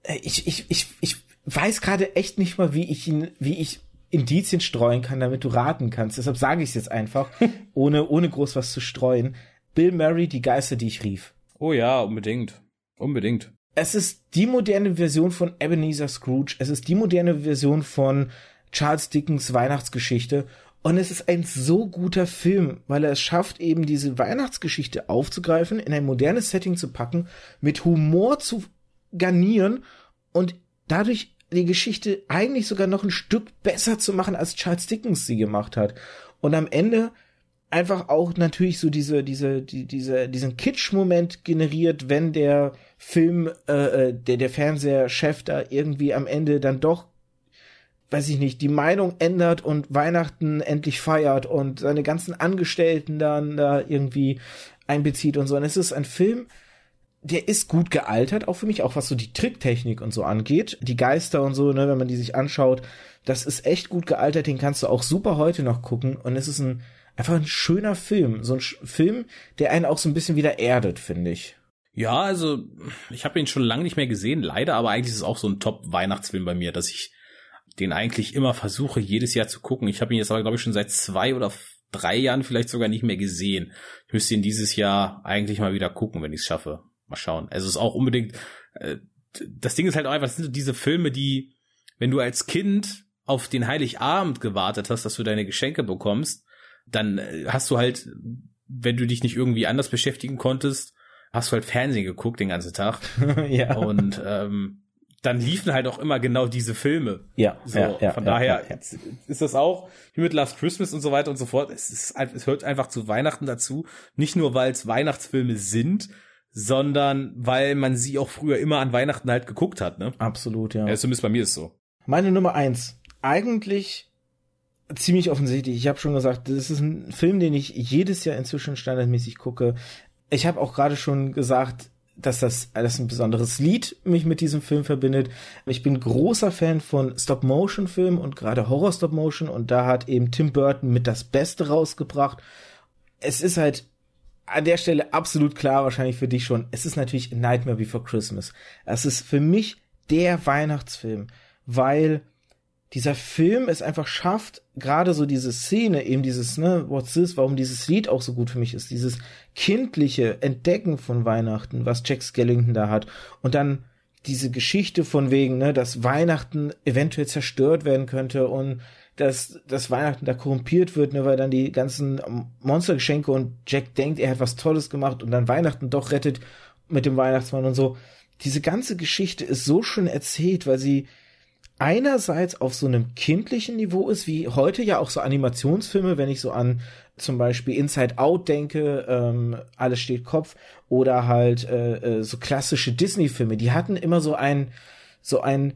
äh, ich, ich, ich, ich weiß gerade echt nicht mal, wie ich ihn, wie ich Indizien streuen kann, damit du raten kannst. Deshalb sage ich es jetzt einfach, ohne, ohne groß was zu streuen. Bill Murray, die Geister, die ich rief. Oh ja, unbedingt. Unbedingt. Es ist die moderne Version von Ebenezer Scrooge. Es ist die moderne Version von Charles Dickens Weihnachtsgeschichte. Und es ist ein so guter Film, weil er es schafft, eben diese Weihnachtsgeschichte aufzugreifen, in ein modernes Setting zu packen, mit Humor zu garnieren und dadurch die Geschichte eigentlich sogar noch ein Stück besser zu machen, als Charles Dickens sie gemacht hat. Und am Ende einfach auch natürlich so diese, diese, die, diese, diesen Kitsch-Moment generiert, wenn der Film, äh, äh, der, der Fernsehchef da irgendwie am Ende dann doch, weiß ich nicht, die Meinung ändert und Weihnachten endlich feiert und seine ganzen Angestellten dann da irgendwie einbezieht und so. Und es ist ein Film, der ist gut gealtert, auch für mich, auch was so die Tricktechnik und so angeht. Die Geister und so, ne, wenn man die sich anschaut, das ist echt gut gealtert, den kannst du auch super heute noch gucken. Und es ist ein einfach ein schöner Film. So ein Sch Film, der einen auch so ein bisschen wieder erdet, finde ich. Ja, also ich habe ihn schon lange nicht mehr gesehen, leider, aber eigentlich ist es auch so ein Top-Weihnachtsfilm bei mir, dass ich den eigentlich immer versuche, jedes Jahr zu gucken. Ich habe ihn jetzt aber, glaube ich, schon seit zwei oder drei Jahren vielleicht sogar nicht mehr gesehen. Ich müsste ihn dieses Jahr eigentlich mal wieder gucken, wenn ich es schaffe. Mal schauen. Also es ist auch unbedingt, äh, das Ding ist halt auch einfach, das sind so diese Filme, die, wenn du als Kind auf den Heiligabend gewartet hast, dass du deine Geschenke bekommst, dann äh, hast du halt, wenn du dich nicht irgendwie anders beschäftigen konntest, hast du halt Fernsehen geguckt den ganzen Tag. ja. Und ähm, dann liefen halt auch immer genau diese Filme. Ja. So, ja, ja von ja, daher ja, ist das auch wie mit Last Christmas und so weiter und so fort. Es ist, es hört einfach zu Weihnachten dazu. Nicht nur, weil es Weihnachtsfilme sind, sondern weil man sie auch früher immer an Weihnachten halt geguckt hat, ne? Absolut, ja. ja zumindest bei mir ist so. Meine Nummer eins. Eigentlich ziemlich offensichtlich. Ich habe schon gesagt, das ist ein Film, den ich jedes Jahr inzwischen standardmäßig gucke. Ich habe auch gerade schon gesagt, dass das, dass ein besonderes Lied mich mit diesem Film verbindet. Ich bin großer Fan von Stop-Motion-Filmen und gerade Horror-Stop-Motion und da hat eben Tim Burton mit das Beste rausgebracht. Es ist halt an der Stelle absolut klar, wahrscheinlich für dich schon. Es ist natürlich Nightmare Before Christmas. Es ist für mich der Weihnachtsfilm, weil dieser Film es einfach schafft, gerade so diese Szene, eben dieses, ne, what's this, warum dieses Lied auch so gut für mich ist, dieses kindliche Entdecken von Weihnachten, was Jack Skellington da hat, und dann diese Geschichte von wegen, ne, dass Weihnachten eventuell zerstört werden könnte und dass, dass Weihnachten da korrumpiert wird, ne, weil dann die ganzen Monstergeschenke und Jack denkt, er hat was Tolles gemacht und dann Weihnachten doch rettet mit dem Weihnachtsmann und so. Diese ganze Geschichte ist so schön erzählt, weil sie einerseits auf so einem kindlichen Niveau ist, wie heute ja auch so Animationsfilme, wenn ich so an zum Beispiel Inside Out denke, ähm, alles steht Kopf, oder halt äh, äh, so klassische Disney-Filme, die hatten immer so ein so ein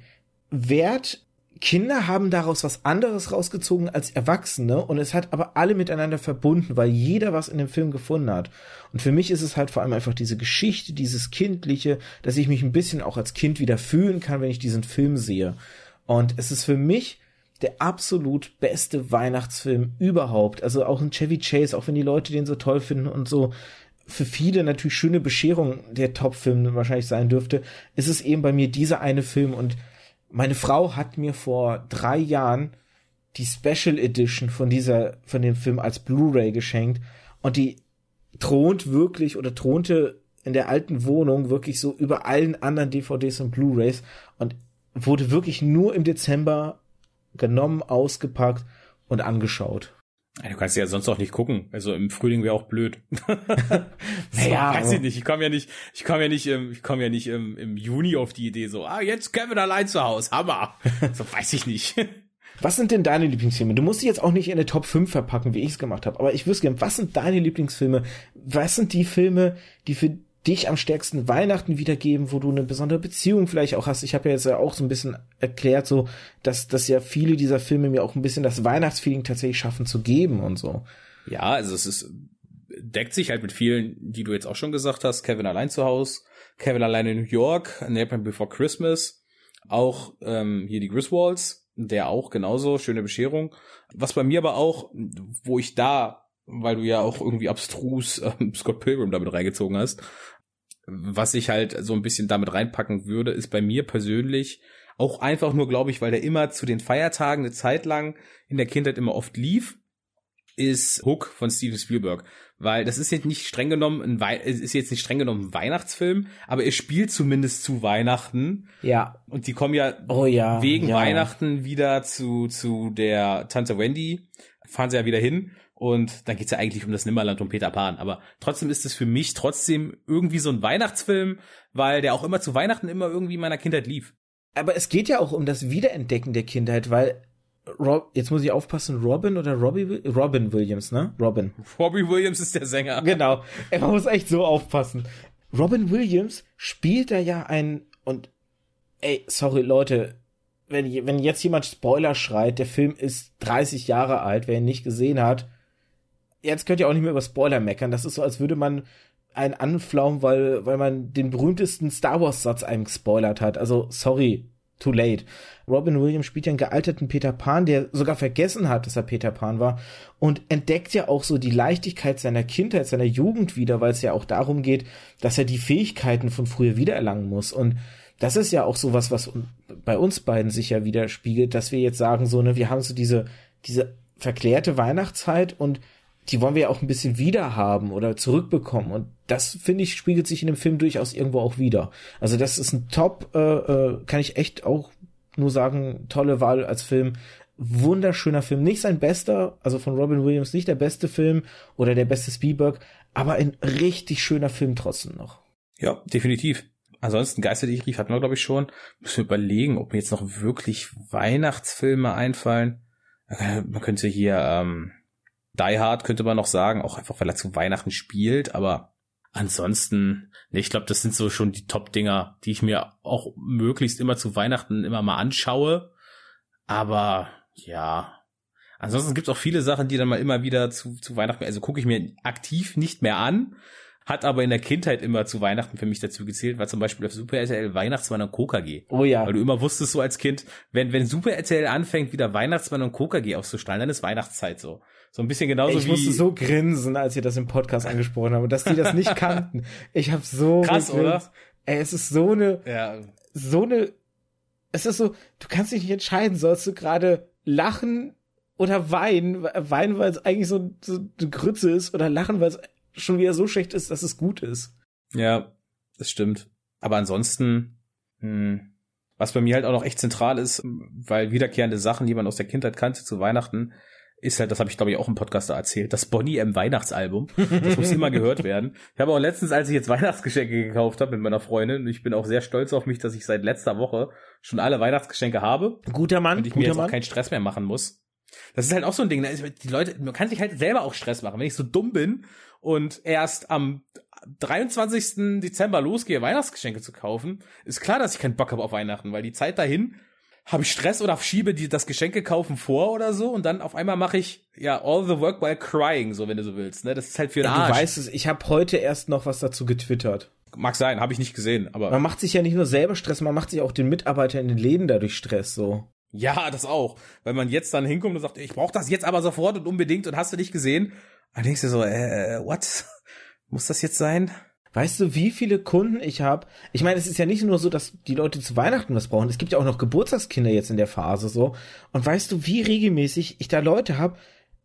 Wert. Kinder haben daraus was anderes rausgezogen als Erwachsene und es hat aber alle miteinander verbunden, weil jeder was in dem Film gefunden hat. Und für mich ist es halt vor allem einfach diese Geschichte, dieses Kindliche, dass ich mich ein bisschen auch als Kind wieder fühlen kann, wenn ich diesen Film sehe. Und es ist für mich der absolut beste Weihnachtsfilm überhaupt. Also auch ein Chevy Chase, auch wenn die Leute den so toll finden und so für viele natürlich schöne Bescherung der Top-Film wahrscheinlich sein dürfte, ist es eben bei mir dieser eine Film. Und meine Frau hat mir vor drei Jahren die Special Edition von dieser, von dem Film als Blu-ray geschenkt. Und die thront wirklich oder thronte in der alten Wohnung wirklich so über allen anderen DVDs und Blu-rays. Und wurde wirklich nur im Dezember genommen, ausgepackt und angeschaut. Du kannst ja sonst auch nicht gucken. Also im Frühling wäre auch blöd. naja, weiß ich nicht. Ich komme ja nicht, ich komme ja nicht, im, ich komme ja nicht im, im Juni auf die Idee so, ah, jetzt Kevin allein zu Hause. Hammer. so weiß ich nicht. Was sind denn deine Lieblingsfilme? Du musst sie jetzt auch nicht in eine Top 5 verpacken, wie ich es gemacht habe, aber ich wüsste gerne, was sind deine Lieblingsfilme? Was sind die Filme, die für dich am stärksten Weihnachten wiedergeben, wo du eine besondere Beziehung vielleicht auch hast. Ich habe ja jetzt ja auch so ein bisschen erklärt, so dass, dass ja viele dieser Filme mir auch ein bisschen das Weihnachtsfeeling tatsächlich schaffen zu geben und so. Ja, also es ist deckt sich halt mit vielen, die du jetzt auch schon gesagt hast. Kevin allein zu Hause, Kevin allein in New York, Nightmare Before Christmas, auch ähm, hier die Griswolds, der auch genauso schöne Bescherung. Was bei mir aber auch, wo ich da weil du ja auch irgendwie abstrus ähm, Scott Pilgrim damit reingezogen hast, was ich halt so ein bisschen damit reinpacken würde, ist bei mir persönlich auch einfach nur, glaube ich, weil der immer zu den Feiertagen eine Zeit lang in der Kindheit immer oft lief, ist Hook von Steven Spielberg. Weil das ist jetzt nicht streng genommen ein Wei ist jetzt nicht streng genommen ein Weihnachtsfilm, aber er spielt zumindest zu Weihnachten. Ja. Und die kommen ja, oh, ja wegen ja. Weihnachten wieder zu, zu der Tante Wendy. Fahren sie ja wieder hin. Und dann geht's ja eigentlich um das Nimmerland und Peter Pan. Aber trotzdem ist es für mich trotzdem irgendwie so ein Weihnachtsfilm, weil der auch immer zu Weihnachten immer irgendwie in meiner Kindheit lief. Aber es geht ja auch um das Wiederentdecken der Kindheit, weil Rob, jetzt muss ich aufpassen, Robin oder Robbie, Robin Williams, ne? Robin. Robbie Williams ist der Sänger. Genau. Er muss echt so aufpassen. Robin Williams spielt da ja ein, und, ey, sorry, Leute, wenn, wenn jetzt jemand Spoiler schreit, der Film ist 30 Jahre alt, wer ihn nicht gesehen hat, jetzt könnt ihr auch nicht mehr über Spoiler meckern. Das ist so, als würde man einen anflaumen, weil, weil man den berühmtesten Star Wars Satz einem gespoilert hat. Also, sorry, too late. Robin Williams spielt ja einen gealterten Peter Pan, der sogar vergessen hat, dass er Peter Pan war und entdeckt ja auch so die Leichtigkeit seiner Kindheit, seiner Jugend wieder, weil es ja auch darum geht, dass er die Fähigkeiten von früher wiedererlangen muss und das ist ja auch so was, was bei uns beiden sich ja widerspiegelt, dass wir jetzt sagen so, ne, wir haben so diese, diese verklärte Weihnachtszeit und die wollen wir ja auch ein bisschen wiederhaben oder zurückbekommen. Und das, finde ich, spiegelt sich in dem Film durchaus irgendwo auch wieder. Also das ist ein Top, äh, äh, kann ich echt auch nur sagen, tolle Wahl als Film. Wunderschöner Film. Nicht sein bester, also von Robin Williams nicht der beste Film oder der beste Spielberg, aber ein richtig schöner Film trotzdem noch. Ja, definitiv. Ansonsten Geister, die ich rief, hatten wir, glaube ich, schon. Müssen wir überlegen, ob mir jetzt noch wirklich Weihnachtsfilme einfallen. Äh, man könnte hier ähm, Die Hard könnte man noch sagen, auch einfach, weil er zu Weihnachten spielt, aber ansonsten, ne, ich glaube, das sind so schon die Top-Dinger, die ich mir auch möglichst immer zu Weihnachten immer mal anschaue. Aber ja, ansonsten gibt es auch viele Sachen, die dann mal immer wieder zu, zu Weihnachten, also gucke ich mir aktiv nicht mehr an, hat aber in der Kindheit immer zu Weihnachten für mich dazu gezählt, war zum Beispiel auf Super RTL Weihnachtsmann und KKG. Oh ja. Weil du immer wusstest so als Kind, wenn, wenn Super RTL anfängt, wieder Weihnachtsmann und KKG auszustrahlen, dann ist Weihnachtszeit so. So ein bisschen genauso ich wie. Ich musste so grinsen, als ihr das im Podcast angesprochen habt, dass die das nicht kannten. Ich habe so krass, gegrinst. oder? Ey, es ist so eine, ja. so eine, es ist so, du kannst dich nicht entscheiden, sollst du gerade lachen oder weinen, weinen, weil es eigentlich so, so eine Grütze ist, oder lachen, weil es schon wieder so schlecht ist, dass es gut ist. Ja, das stimmt. Aber ansonsten, hm, was bei mir halt auch noch echt zentral ist, weil wiederkehrende Sachen, die man aus der Kindheit kannte zu Weihnachten, ist halt, das habe ich glaube ich auch im Podcast da erzählt, das Bonnie M Weihnachtsalbum. Das muss immer gehört werden. Ich habe auch letztens, als ich jetzt Weihnachtsgeschenke gekauft habe mit meiner Freundin, ich bin auch sehr stolz auf mich, dass ich seit letzter Woche schon alle Weihnachtsgeschenke habe. Guter Mann. Und ich mir jetzt Mann. auch keinen Stress mehr machen muss. Das ist halt auch so ein Ding. Die Leute, man kann sich halt selber auch Stress machen. Wenn ich so dumm bin und erst am 23. Dezember losgehe, Weihnachtsgeschenke zu kaufen, ist klar, dass ich keinen Bock habe auf Weihnachten, weil die Zeit dahin habe ich Stress oder schiebe die das Geschenke kaufen vor oder so und dann auf einmal mache ich ja all the work while crying, so wenn du so willst, ne? Das ist halt für den ja, Du weißt es, ich habe heute erst noch was dazu getwittert. Mag sein, habe ich nicht gesehen, aber man macht sich ja nicht nur selber Stress, man macht sich auch den Mitarbeitern in den Läden dadurch Stress so. Ja, das auch, weil man jetzt dann hinkommt und sagt, ich brauche das jetzt aber sofort und unbedingt und hast du nicht gesehen? Dann denkst du so, äh, what? Muss das jetzt sein? Weißt du, wie viele Kunden ich habe? Ich meine, es ist ja nicht nur so, dass die Leute zu Weihnachten was brauchen. Es gibt ja auch noch Geburtstagskinder jetzt in der Phase so. Und weißt du, wie regelmäßig ich da Leute habe?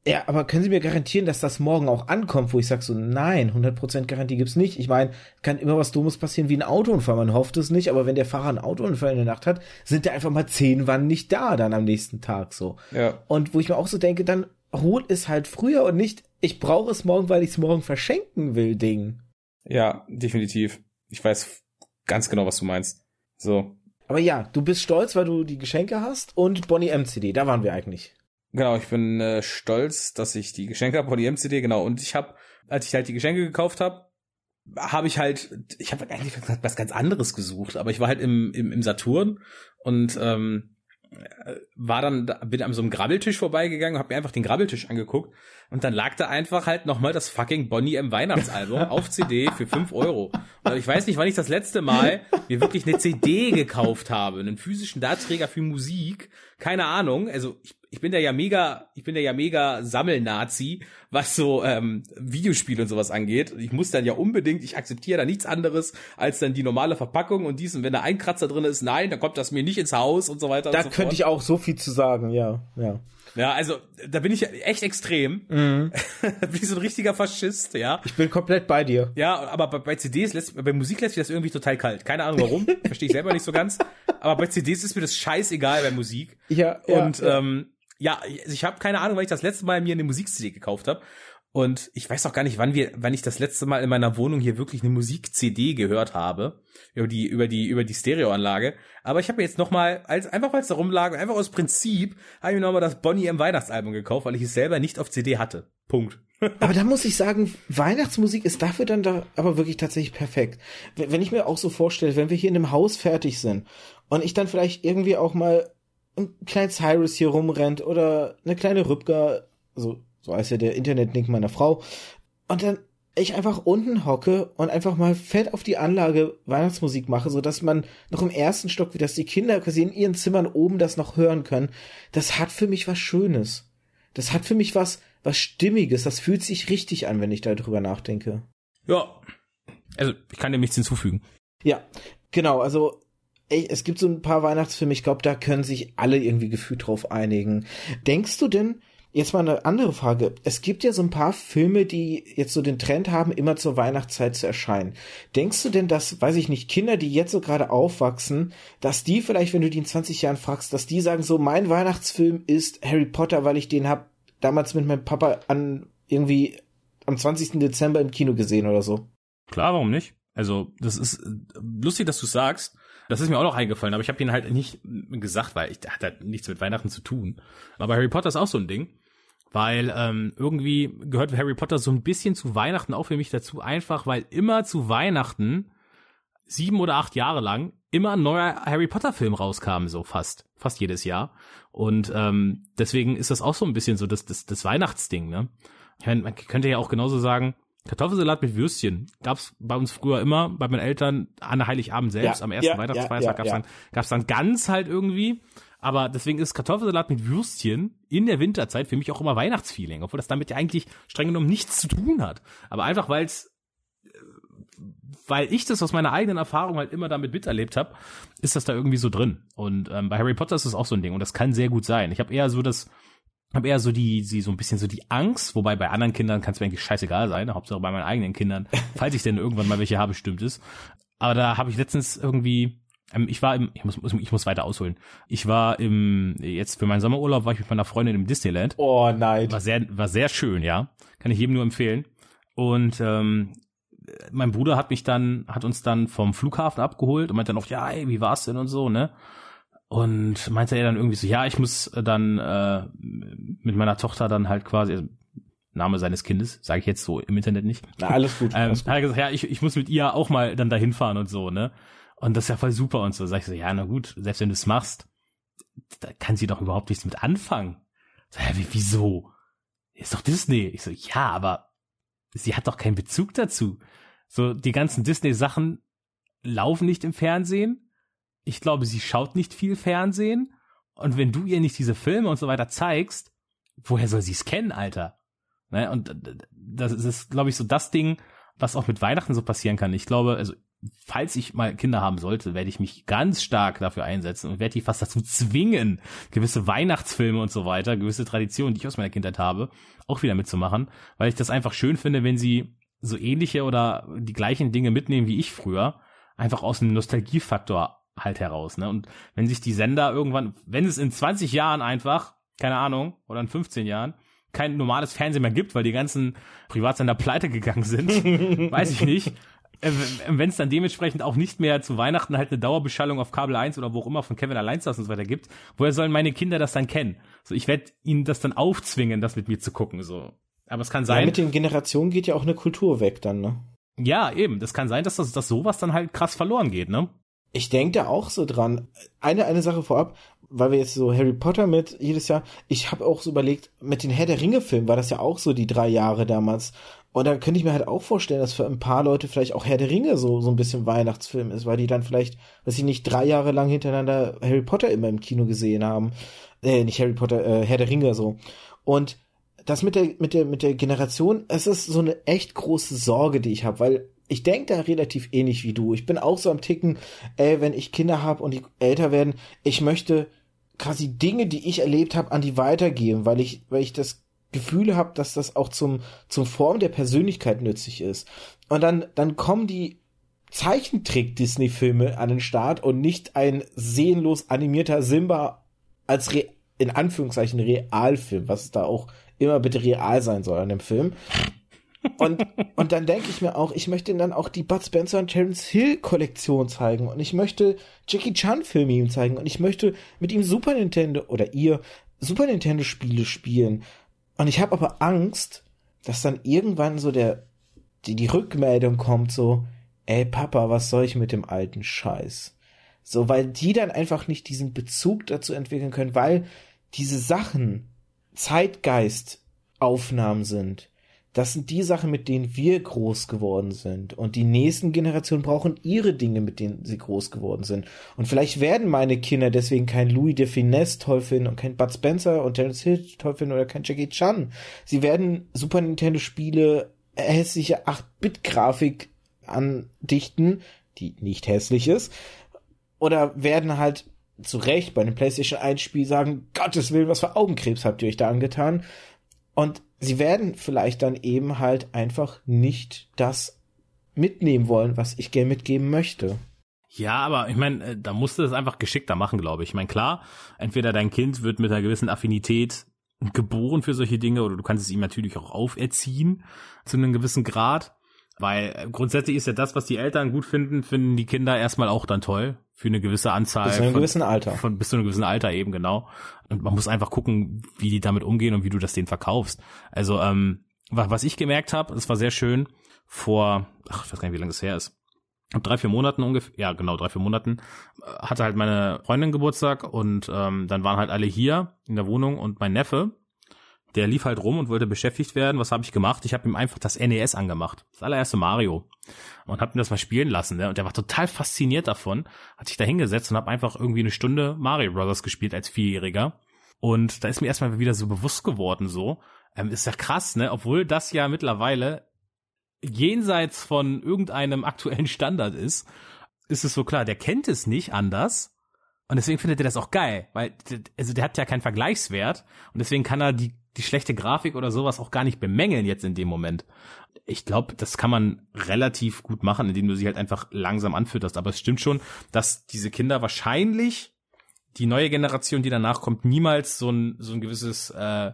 Ja, aber können Sie mir garantieren, dass das morgen auch ankommt, wo ich sage so, nein, 100% Garantie gibt's nicht. Ich meine, kann immer was Dummes passieren wie ein Autounfall. Man hofft es nicht, aber wenn der Fahrer einen Autounfall in der Nacht hat, sind der einfach mal zehn Wann nicht da dann am nächsten Tag so. Ja. Und wo ich mir auch so denke, dann hol es halt früher und nicht, ich brauche es morgen, weil ich es morgen verschenken will, Ding. Ja, definitiv. Ich weiß ganz genau, was du meinst. So. Aber ja, du bist stolz, weil du die Geschenke hast und Bonnie MCD, da waren wir eigentlich. Genau, ich bin äh, stolz, dass ich die Geschenke habe, Bonnie MCD, genau. Und ich habe, als ich halt die Geschenke gekauft habe, habe ich halt, ich habe eigentlich was ganz anderes gesucht, aber ich war halt im, im, im Saturn und ähm, war dann, bin an so einem Grabbeltisch vorbeigegangen, habe mir einfach den Grabbeltisch angeguckt und dann lag da einfach halt nochmal das fucking Bonnie M Weihnachtsalbum auf CD für fünf Euro. Und ich weiß nicht, wann ich das letzte Mal mir wirklich eine CD gekauft habe, einen physischen Datenträger für Musik, keine Ahnung. Also ich ich bin da ja mega, ich bin da ja mega Sammelnazi, was so ähm, Videospiele und sowas angeht. Ich muss dann ja unbedingt, ich akzeptiere da nichts anderes als dann die normale Verpackung und dies. Und wenn da ein Kratzer drin ist, nein, dann kommt das mir nicht ins Haus und so weiter. Da so könnte ich auch so viel zu sagen, ja, ja. Ja, also da bin ich echt extrem. Mhm. bin ich so ein richtiger Faschist, ja. Ich bin komplett bei dir. Ja, aber bei, bei CDs lässt, bei Musik lässt mich das irgendwie total kalt. Keine Ahnung warum, verstehe ich selber nicht so ganz. Aber bei CDs ist mir das scheißegal bei Musik. Ja, ja und ja. ähm, ja, ich habe keine Ahnung, weil ich das letzte Mal mir eine Musik-CD gekauft habe. Und ich weiß auch gar nicht, wann wir, wann ich das letzte Mal in meiner Wohnung hier wirklich eine Musik-CD gehört habe über die über die über die Stereoanlage. Aber ich habe mir jetzt noch mal als einfach weil es da rumlag einfach aus Prinzip habe ich mir noch mal das Bonnie im Weihnachtsalbum gekauft, weil ich es selber nicht auf CD hatte. Punkt. aber da muss ich sagen, Weihnachtsmusik ist dafür dann da aber wirklich tatsächlich perfekt. Wenn ich mir auch so vorstelle, wenn wir hier in einem Haus fertig sind und ich dann vielleicht irgendwie auch mal ein kleiner Cyrus hier rumrennt oder eine kleine Rübger, so, so heißt ja der Internet-Link meiner Frau, und dann ich einfach unten hocke und einfach mal fett auf die Anlage Weihnachtsmusik mache, so dass man noch im ersten Stock, wie das die Kinder quasi in ihren Zimmern oben das noch hören können, das hat für mich was Schönes. Das hat für mich was, was Stimmiges. Das fühlt sich richtig an, wenn ich darüber nachdenke. Ja. Also, ich kann dem nichts hinzufügen. Ja, genau. Also, ey, es gibt so ein paar Weihnachtsfilme, ich glaube, da können sich alle irgendwie gefühlt drauf einigen. Denkst du denn, Jetzt mal eine andere Frage. Es gibt ja so ein paar Filme, die jetzt so den Trend haben, immer zur Weihnachtszeit zu erscheinen. Denkst du denn, dass, weiß ich nicht, Kinder, die jetzt so gerade aufwachsen, dass die vielleicht, wenn du die in 20 Jahren fragst, dass die sagen so, mein Weihnachtsfilm ist Harry Potter, weil ich den hab damals mit meinem Papa an irgendwie am 20. Dezember im Kino gesehen oder so? Klar, warum nicht? Also, das ist lustig, dass du sagst. Das ist mir auch noch eingefallen, aber ich habe ihn halt nicht gesagt, weil ich hat halt nichts mit Weihnachten zu tun. Aber Harry Potter ist auch so ein Ding, weil ähm, irgendwie gehört Harry Potter so ein bisschen zu Weihnachten auch für mich dazu, einfach weil immer zu Weihnachten sieben oder acht Jahre lang immer ein neuer Harry Potter Film rauskam, so fast, fast jedes Jahr. Und ähm, deswegen ist das auch so ein bisschen so das, das, das Weihnachtsding, ne? Man könnte ja auch genauso sagen, Kartoffelsalat mit Würstchen gab's bei uns früher immer, bei meinen Eltern an Heiligabend selbst, ja, am ersten ja, Weihnachtsfeiertag ja, gab's, Dann, gab's dann ganz halt irgendwie. Aber deswegen ist Kartoffelsalat mit Würstchen in der Winterzeit für mich auch immer Weihnachtsfeeling, obwohl das damit ja eigentlich streng genommen nichts zu tun hat. Aber einfach weil es weil ich das aus meiner eigenen Erfahrung halt immer damit miterlebt habe, ist das da irgendwie so drin. Und ähm, bei Harry Potter ist das auch so ein Ding und das kann sehr gut sein. Ich habe eher so das habe eher so die, sie so ein bisschen so die Angst, wobei bei anderen Kindern kann es mir eigentlich scheißegal sein, Hauptsache bei meinen eigenen Kindern, falls ich denn irgendwann mal welche habe, stimmt es. Aber da habe ich letztens irgendwie, ähm, ich war im, ich muss, ich muss weiter ausholen. Ich war im, jetzt für meinen Sommerurlaub war ich mit meiner Freundin im Disneyland. Oh nein. War sehr, war sehr schön, ja. Kann ich jedem nur empfehlen. Und ähm, mein Bruder hat mich dann, hat uns dann vom Flughafen abgeholt und meinte dann auch, ja, ey, wie war's denn und so, ne? Und meinte er dann irgendwie so, ja, ich muss dann äh, mit meiner Tochter dann halt quasi, also Name seines Kindes, sage ich jetzt so im Internet nicht. Na, alles gut. ähm, alles gut. Hat er gesagt, ja, ich, ich muss mit ihr auch mal dann dahin fahren und so, ne? Und das ist ja voll super und so. Sag ich so, ja, na gut, selbst wenn du es machst, da kann sie doch überhaupt nichts mit anfangen. Sag, ja, wie, wieso? Ist doch Disney. Ich so, ja, aber sie hat doch keinen Bezug dazu. So, die ganzen Disney-Sachen laufen nicht im Fernsehen ich glaube, sie schaut nicht viel Fernsehen. Und wenn du ihr nicht diese Filme und so weiter zeigst, woher soll sie es kennen, Alter? Ne? Und das ist, glaube ich, so das Ding, was auch mit Weihnachten so passieren kann. Ich glaube, also falls ich mal Kinder haben sollte, werde ich mich ganz stark dafür einsetzen und werde die fast dazu zwingen, gewisse Weihnachtsfilme und so weiter, gewisse Traditionen, die ich aus meiner Kindheit habe, auch wieder mitzumachen, weil ich das einfach schön finde, wenn sie so ähnliche oder die gleichen Dinge mitnehmen wie ich früher, einfach aus einem Nostalgiefaktor halt heraus. Ne? Und wenn sich die Sender irgendwann, wenn es in 20 Jahren einfach, keine Ahnung, oder in 15 Jahren, kein normales Fernsehen mehr gibt, weil die ganzen Privatsender pleite gegangen sind, weiß ich nicht. Äh, wenn es dann dementsprechend auch nicht mehr zu Weihnachten halt eine Dauerbeschallung auf Kabel 1 oder wo auch immer von Kevin Alleinstars und so weiter gibt, woher sollen meine Kinder das dann kennen? So, ich werde ihnen das dann aufzwingen, das mit mir zu gucken. So. Aber es kann sein. Ja, mit den Generationen geht ja auch eine Kultur weg dann, ne? Ja, eben. Das kann sein, dass das, dass sowas dann halt krass verloren geht, ne? Ich denke da auch so dran. Eine, eine Sache vorab, weil wir jetzt so Harry Potter mit jedes Jahr, ich habe auch so überlegt, mit den Herr der Ringe-Filmen war das ja auch so die drei Jahre damals. Und da könnte ich mir halt auch vorstellen, dass für ein paar Leute vielleicht auch Herr der Ringe so, so ein bisschen Weihnachtsfilm ist, weil die dann vielleicht, weiß ich nicht, drei Jahre lang hintereinander Harry Potter immer im Kino gesehen haben. Äh, nicht Harry Potter, äh, Herr der Ringe so. Und das mit der, mit der, mit der Generation, es ist so eine echt große Sorge, die ich habe, weil ich denke da relativ ähnlich wie du. Ich bin auch so am Ticken, ey, wenn ich Kinder habe und die älter werden, ich möchte quasi Dinge, die ich erlebt habe, an die weitergeben, weil ich, weil ich das Gefühl habe, dass das auch zum, zum Form der Persönlichkeit nützlich ist. Und dann, dann kommen die Zeichentrick-Disney-Filme an den Start und nicht ein sehenlos animierter Simba als Re in Anführungszeichen Realfilm, was da auch immer bitte real sein soll an dem Film. Und, und dann denke ich mir auch, ich möchte dann auch die Bud Spencer und Terence Hill Kollektion zeigen und ich möchte Jackie Chan Filme ihm zeigen und ich möchte mit ihm Super Nintendo oder ihr Super Nintendo Spiele spielen. Und ich habe aber Angst, dass dann irgendwann so der, die, die Rückmeldung kommt so, ey Papa, was soll ich mit dem alten Scheiß? So, weil die dann einfach nicht diesen Bezug dazu entwickeln können, weil diese Sachen Zeitgeist-Aufnahmen sind das sind die Sachen, mit denen wir groß geworden sind. Und die nächsten Generationen brauchen ihre Dinge, mit denen sie groß geworden sind. Und vielleicht werden meine Kinder deswegen kein Louis de Finesse toll finden und kein Bud Spencer und Terence Hill toll finden oder kein Jackie Chan. Sie werden Super Nintendo Spiele hässliche 8-Bit-Grafik andichten, die nicht hässlich ist. Oder werden halt zu Recht bei einem PlayStation 1 Spiel sagen, Gottes Willen, was für Augenkrebs habt ihr euch da angetan? Und sie werden vielleicht dann eben halt einfach nicht das mitnehmen wollen, was ich gerne mitgeben möchte. Ja, aber ich meine, äh, da musst du das einfach geschickter machen, glaube ich. Ich meine, klar, entweder dein Kind wird mit einer gewissen Affinität geboren für solche Dinge oder du kannst es ihm natürlich auch auferziehen zu einem gewissen Grad. Weil grundsätzlich ist ja das, was die Eltern gut finden, finden die Kinder erstmal auch dann toll. Für eine gewisse Anzahl. Bis zu einem von, gewissen Alter. Von, bis zu einem gewissen Alter eben, genau. Und man muss einfach gucken, wie die damit umgehen und wie du das denen verkaufst. Also, ähm, was ich gemerkt habe, es war sehr schön, vor, ach, ich weiß gar nicht, wie lange das her ist. Drei, vier Monaten ungefähr, ja genau, drei, vier Monaten, äh, hatte halt meine Freundin Geburtstag und ähm, dann waren halt alle hier in der Wohnung und mein Neffe, der lief halt rum und wollte beschäftigt werden. Was habe ich gemacht? Ich habe ihm einfach das NES angemacht. Das allererste Mario. Und habe ihm das mal spielen lassen. Ne? Und der war total fasziniert davon. Hat sich da hingesetzt und habe einfach irgendwie eine Stunde Mario Brothers gespielt als Vierjähriger. Und da ist mir erstmal wieder so bewusst geworden, so. Ähm, ist ja krass, ne? Obwohl das ja mittlerweile jenseits von irgendeinem aktuellen Standard ist, ist es so klar, der kennt es nicht anders. Und deswegen findet er das auch geil, weil also der hat ja keinen Vergleichswert und deswegen kann er die die schlechte Grafik oder sowas auch gar nicht bemängeln jetzt in dem Moment. Ich glaube, das kann man relativ gut machen, indem du sie halt einfach langsam anfütterst. Aber es stimmt schon, dass diese Kinder wahrscheinlich die neue Generation, die danach kommt, niemals so ein, so ein gewisses, äh,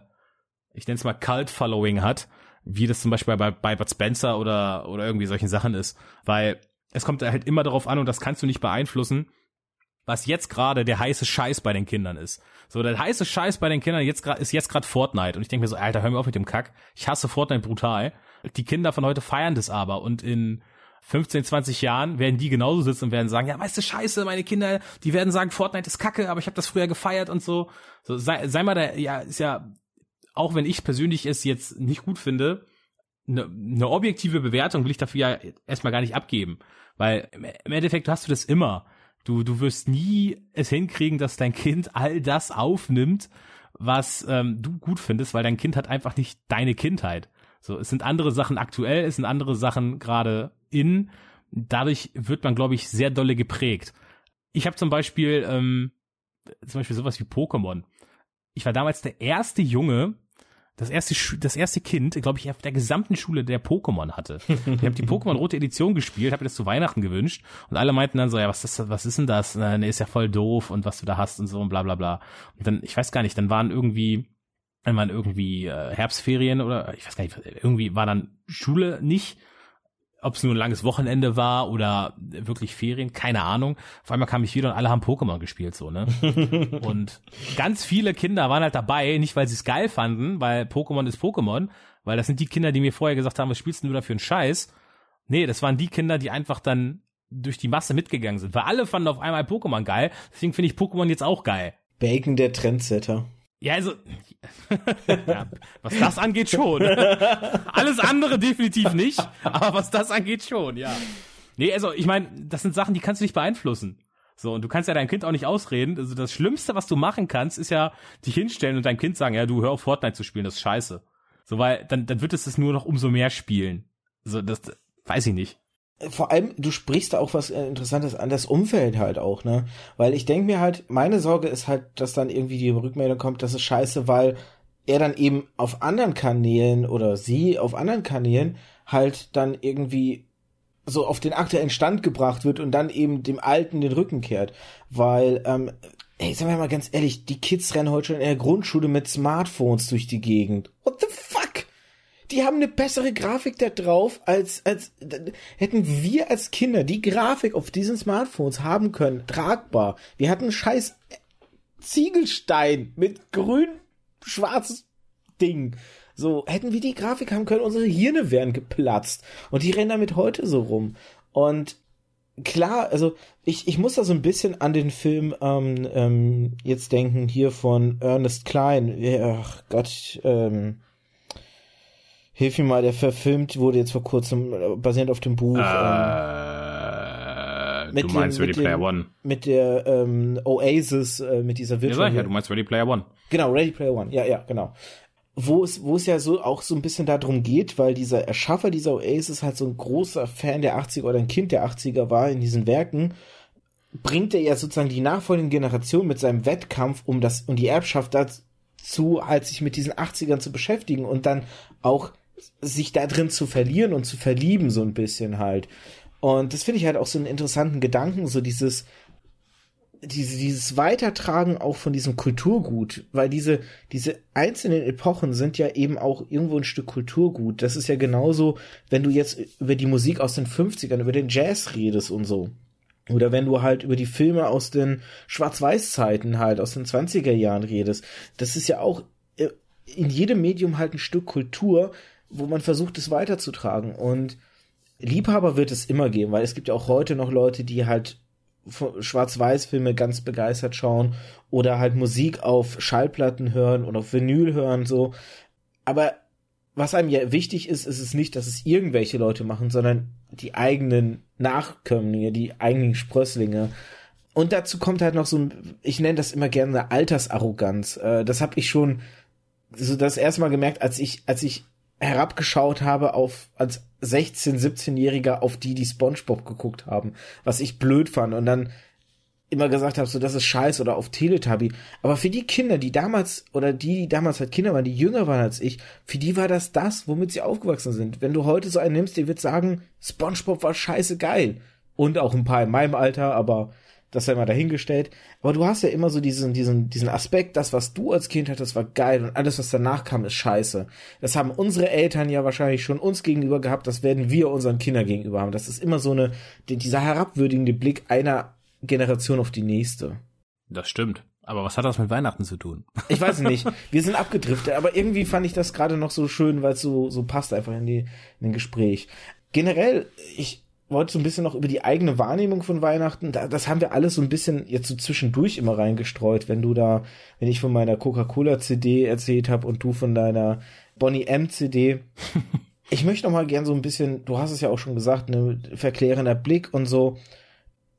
ich nenne es mal Cult-Following hat, wie das zum Beispiel bei, bei Bud Spencer oder, oder irgendwie solchen Sachen ist. Weil es kommt halt immer darauf an, und das kannst du nicht beeinflussen, was jetzt gerade der heiße Scheiß bei den Kindern ist. So, der heiße Scheiß bei den Kindern jetzt ist jetzt gerade Fortnite. Und ich denke mir so, Alter, hör mir auf mit dem Kack. Ich hasse Fortnite brutal. Die Kinder von heute feiern das aber. Und in 15, 20 Jahren werden die genauso sitzen und werden sagen, ja, weißt du, scheiße, meine Kinder, die werden sagen, Fortnite ist kacke, aber ich habe das früher gefeiert und so. so sei, sei mal da, ja, ist ja, auch wenn ich persönlich es jetzt nicht gut finde, eine, eine objektive Bewertung will ich dafür ja erstmal gar nicht abgeben. Weil im Endeffekt hast du das immer. Du, du wirst nie es hinkriegen, dass dein Kind all das aufnimmt, was ähm, du gut findest, weil dein Kind hat einfach nicht deine Kindheit. So, es sind andere Sachen aktuell, es sind andere Sachen gerade in. Dadurch wird man, glaube ich, sehr dolle geprägt. Ich habe zum Beispiel, ähm, zum Beispiel sowas wie Pokémon. Ich war damals der erste Junge, das erste, das erste Kind, glaube ich, auf der gesamten Schule, der Pokémon hatte. Ich habe die Pokémon Rote Edition gespielt, habe mir das zu Weihnachten gewünscht und alle meinten dann so, ja, was ist, was ist denn das? Ne, ist ja voll doof und was du da hast und so und bla bla bla. Und dann, ich weiß gar nicht, dann waren irgendwie, dann waren irgendwie äh, Herbstferien oder ich weiß gar nicht, irgendwie war dann Schule nicht ob es nur ein langes Wochenende war oder wirklich Ferien, keine Ahnung. Auf einmal kam ich wieder und alle haben Pokémon gespielt, so, ne? und ganz viele Kinder waren halt dabei, nicht weil sie es geil fanden, weil Pokémon ist Pokémon, weil das sind die Kinder, die mir vorher gesagt haben, was spielst du da für einen Scheiß? Nee, das waren die Kinder, die einfach dann durch die Masse mitgegangen sind, weil alle fanden auf einmal Pokémon geil, deswegen finde ich Pokémon jetzt auch geil. Bacon der Trendsetter. Ja, also, ja, was das angeht schon. Alles andere definitiv nicht, aber was das angeht schon, ja. Nee, also ich meine, das sind Sachen, die kannst du nicht beeinflussen. So, und du kannst ja deinem Kind auch nicht ausreden. Also das Schlimmste, was du machen kannst, ist ja dich hinstellen und deinem Kind sagen, ja, du hör auf Fortnite zu spielen, das ist scheiße. So, weil dann, dann wird es das nur noch umso mehr spielen. So, das weiß ich nicht vor allem, du sprichst da auch was äh, Interessantes an, das Umfeld halt auch, ne? Weil ich denke mir halt, meine Sorge ist halt, dass dann irgendwie die Rückmeldung kommt, das ist scheiße, weil er dann eben auf anderen Kanälen oder sie auf anderen Kanälen halt dann irgendwie so auf den aktuellen Stand gebracht wird und dann eben dem Alten den Rücken kehrt. Weil, ähm, ey, sagen wir mal ganz ehrlich, die Kids rennen heute schon in der Grundschule mit Smartphones durch die Gegend. What the fuck? Die haben eine bessere Grafik da drauf, als, als hätten wir als Kinder die Grafik auf diesen Smartphones haben können, tragbar. Wir hatten scheiß Ziegelstein mit grün-schwarzes Ding. So, hätten wir die Grafik haben können, unsere Hirne wären geplatzt. Und die rennen damit heute so rum. Und klar, also ich, ich muss da so ein bisschen an den Film ähm, ähm, jetzt denken, hier von Ernest Klein. Ach Gott, ähm, Hilf mir mal, der verfilmt wurde jetzt vor kurzem, äh, basierend auf dem Buch. Äh, ähm, du meinst dem, Ready Player One. Mit der ähm, Oasis, äh, mit dieser Virtual. Ja, ja, du meinst Ready Player One. Genau, Ready Player One, ja, ja, genau. Wo es, wo es ja so auch so ein bisschen darum geht, weil dieser Erschaffer dieser Oasis halt so ein großer Fan der 80er oder ein Kind der 80er war in diesen Werken bringt er ja sozusagen die nachfolgende Generation mit seinem Wettkampf um das, um die Erbschaft dazu, halt sich mit diesen 80ern zu beschäftigen und dann auch sich da drin zu verlieren und zu verlieben, so ein bisschen halt. Und das finde ich halt auch so einen interessanten Gedanken, so dieses, diese, dieses Weitertragen auch von diesem Kulturgut, weil diese, diese einzelnen Epochen sind ja eben auch irgendwo ein Stück Kulturgut. Das ist ja genauso, wenn du jetzt über die Musik aus den 50ern, über den Jazz redest und so. Oder wenn du halt über die Filme aus den Schwarz-Weiß-Zeiten halt, aus den 20er Jahren redest. Das ist ja auch äh, in jedem Medium halt ein Stück Kultur, wo man versucht, es weiterzutragen. Und Liebhaber wird es immer geben, weil es gibt ja auch heute noch Leute, die halt Schwarz-Weiß-Filme ganz begeistert schauen oder halt Musik auf Schallplatten hören und auf Vinyl hören, so. Aber was einem ja wichtig ist, ist es nicht, dass es irgendwelche Leute machen, sondern die eigenen Nachkömmlinge, die eigenen Sprösslinge. Und dazu kommt halt noch so ein, ich nenne das immer gerne eine Altersarroganz. Äh, das habe ich schon so das erste Mal gemerkt, als ich, als ich herabgeschaut habe auf als 16, 17-Jähriger auf die, die SpongeBob geguckt haben, was ich blöd fand und dann immer gesagt habe, so das ist scheiße oder auf Teletubby. Aber für die Kinder, die damals oder die, die damals halt Kinder waren, die jünger waren als ich, für die war das das, womit sie aufgewachsen sind. Wenn du heute so einen nimmst, der wird sagen, SpongeBob war scheiße geil. Und auch ein paar in meinem Alter, aber das sei mal dahingestellt. Aber du hast ja immer so diesen, diesen, diesen Aspekt, das, was du als Kind hattest, war geil und alles, was danach kam, ist scheiße. Das haben unsere Eltern ja wahrscheinlich schon uns gegenüber gehabt, das werden wir unseren Kindern gegenüber haben. Das ist immer so eine, dieser herabwürdigende Blick einer Generation auf die nächste. Das stimmt. Aber was hat das mit Weihnachten zu tun? Ich weiß nicht. Wir sind abgedriftet, aber irgendwie fand ich das gerade noch so schön, weil es so, so passt einfach in, die, in den Gespräch. Generell, ich, wollte so ein bisschen noch über die eigene Wahrnehmung von Weihnachten. das haben wir alles so ein bisschen jetzt so zwischendurch immer reingestreut, wenn du da, wenn ich von meiner Coca-Cola CD erzählt habe und du von deiner Bonnie M CD. ich möchte noch mal gern so ein bisschen, du hast es ja auch schon gesagt, ne, verklärender Blick und so.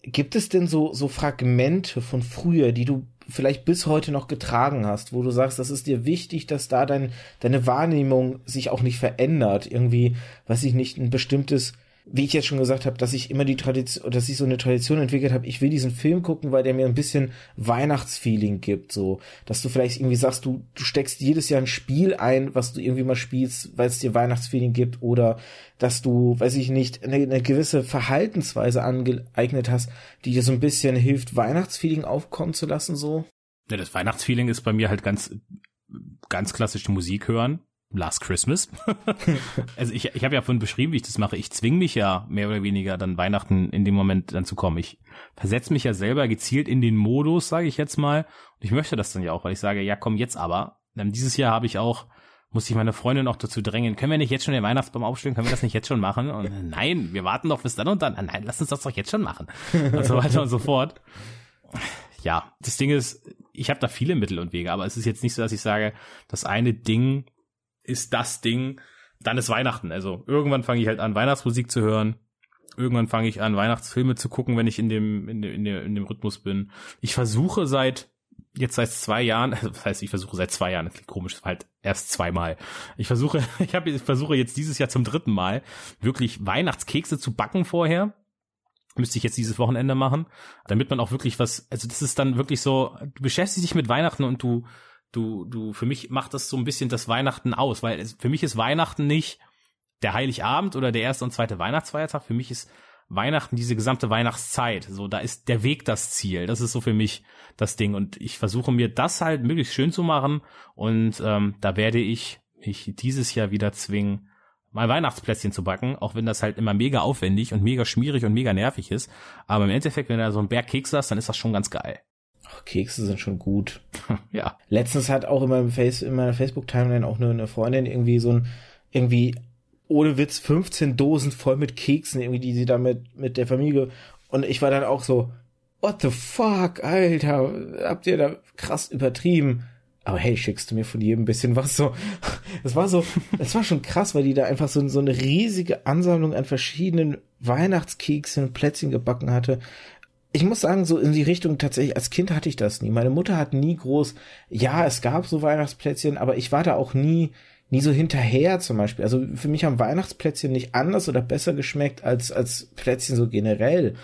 Gibt es denn so, so Fragmente von früher, die du vielleicht bis heute noch getragen hast, wo du sagst, das ist dir wichtig, dass da dein, deine Wahrnehmung sich auch nicht verändert? Irgendwie, weiß ich nicht, ein bestimmtes wie ich jetzt schon gesagt habe, dass ich immer die Tradition, dass ich so eine Tradition entwickelt habe, ich will diesen Film gucken, weil der mir ein bisschen Weihnachtsfeeling gibt, so, dass du vielleicht irgendwie sagst, du, du steckst jedes Jahr ein Spiel ein, was du irgendwie mal spielst, weil es dir Weihnachtsfeeling gibt, oder dass du, weiß ich nicht, eine, eine gewisse Verhaltensweise angeeignet hast, die dir so ein bisschen hilft, Weihnachtsfeeling aufkommen zu lassen, so. Ja, das Weihnachtsfeeling ist bei mir halt ganz, ganz klassisch Musik hören Last Christmas. also ich, ich habe ja vorhin beschrieben, wie ich das mache. Ich zwinge mich ja mehr oder weniger dann Weihnachten in dem Moment dann zu kommen. Ich versetze mich ja selber gezielt in den Modus, sage ich jetzt mal. Und ich möchte das dann ja auch, weil ich sage, ja komm jetzt aber. Denn dieses Jahr habe ich auch, muss ich meine Freundin auch dazu drängen, können wir nicht jetzt schon den Weihnachtsbaum aufstellen? Können wir das nicht jetzt schon machen? Und nein, wir warten doch bis dann und dann. Nein, lass uns das doch jetzt schon machen. Und so weiter und so fort. Ja, das Ding ist, ich habe da viele Mittel und Wege, aber es ist jetzt nicht so, dass ich sage, das eine Ding ist das Ding, dann ist Weihnachten. Also irgendwann fange ich halt an, Weihnachtsmusik zu hören. Irgendwann fange ich an, Weihnachtsfilme zu gucken, wenn ich in dem, in dem, in dem, in dem Rhythmus bin. Ich versuche seit, jetzt seit zwei Jahren, das heißt, ich versuche seit zwei Jahren, das klingt komisch, halt erst zweimal. Ich versuche, ich habe, ich versuche jetzt dieses Jahr zum dritten Mal wirklich Weihnachtskekse zu backen vorher. Müsste ich jetzt dieses Wochenende machen, damit man auch wirklich was, also das ist dann wirklich so, du beschäftigst dich mit Weihnachten und du, du, du, für mich macht das so ein bisschen das Weihnachten aus, weil es, für mich ist Weihnachten nicht der Heiligabend oder der erste und zweite Weihnachtsfeiertag. Für mich ist Weihnachten diese gesamte Weihnachtszeit. So, da ist der Weg das Ziel. Das ist so für mich das Ding. Und ich versuche mir das halt möglichst schön zu machen. Und ähm, da werde ich mich dieses Jahr wieder zwingen, mal Weihnachtsplätzchen zu backen, auch wenn das halt immer mega aufwendig und mega schmierig und mega nervig ist. Aber im Endeffekt, wenn du da so ein Berg Keks hast, dann ist das schon ganz geil. Kekse sind schon gut. ja. Letztens hat auch in, meinem Face, in meiner Facebook-Timeline auch nur eine Freundin irgendwie so ein, irgendwie ohne Witz 15 Dosen voll mit Keksen, irgendwie, die sie da mit, mit der Familie, und ich war dann auch so, what the fuck, Alter, habt ihr da krass übertrieben? Aber hey, schickst du mir von jedem ein bisschen was so. Das war so, das war schon krass, weil die da einfach so, so eine riesige Ansammlung an verschiedenen Weihnachtskeksen und Plätzchen gebacken hatte ich muss sagen, so in die Richtung tatsächlich, als Kind hatte ich das nie. Meine Mutter hat nie groß, ja, es gab so Weihnachtsplätzchen, aber ich war da auch nie, nie so hinterher zum Beispiel. Also für mich haben Weihnachtsplätzchen nicht anders oder besser geschmeckt als, als Plätzchen so generell.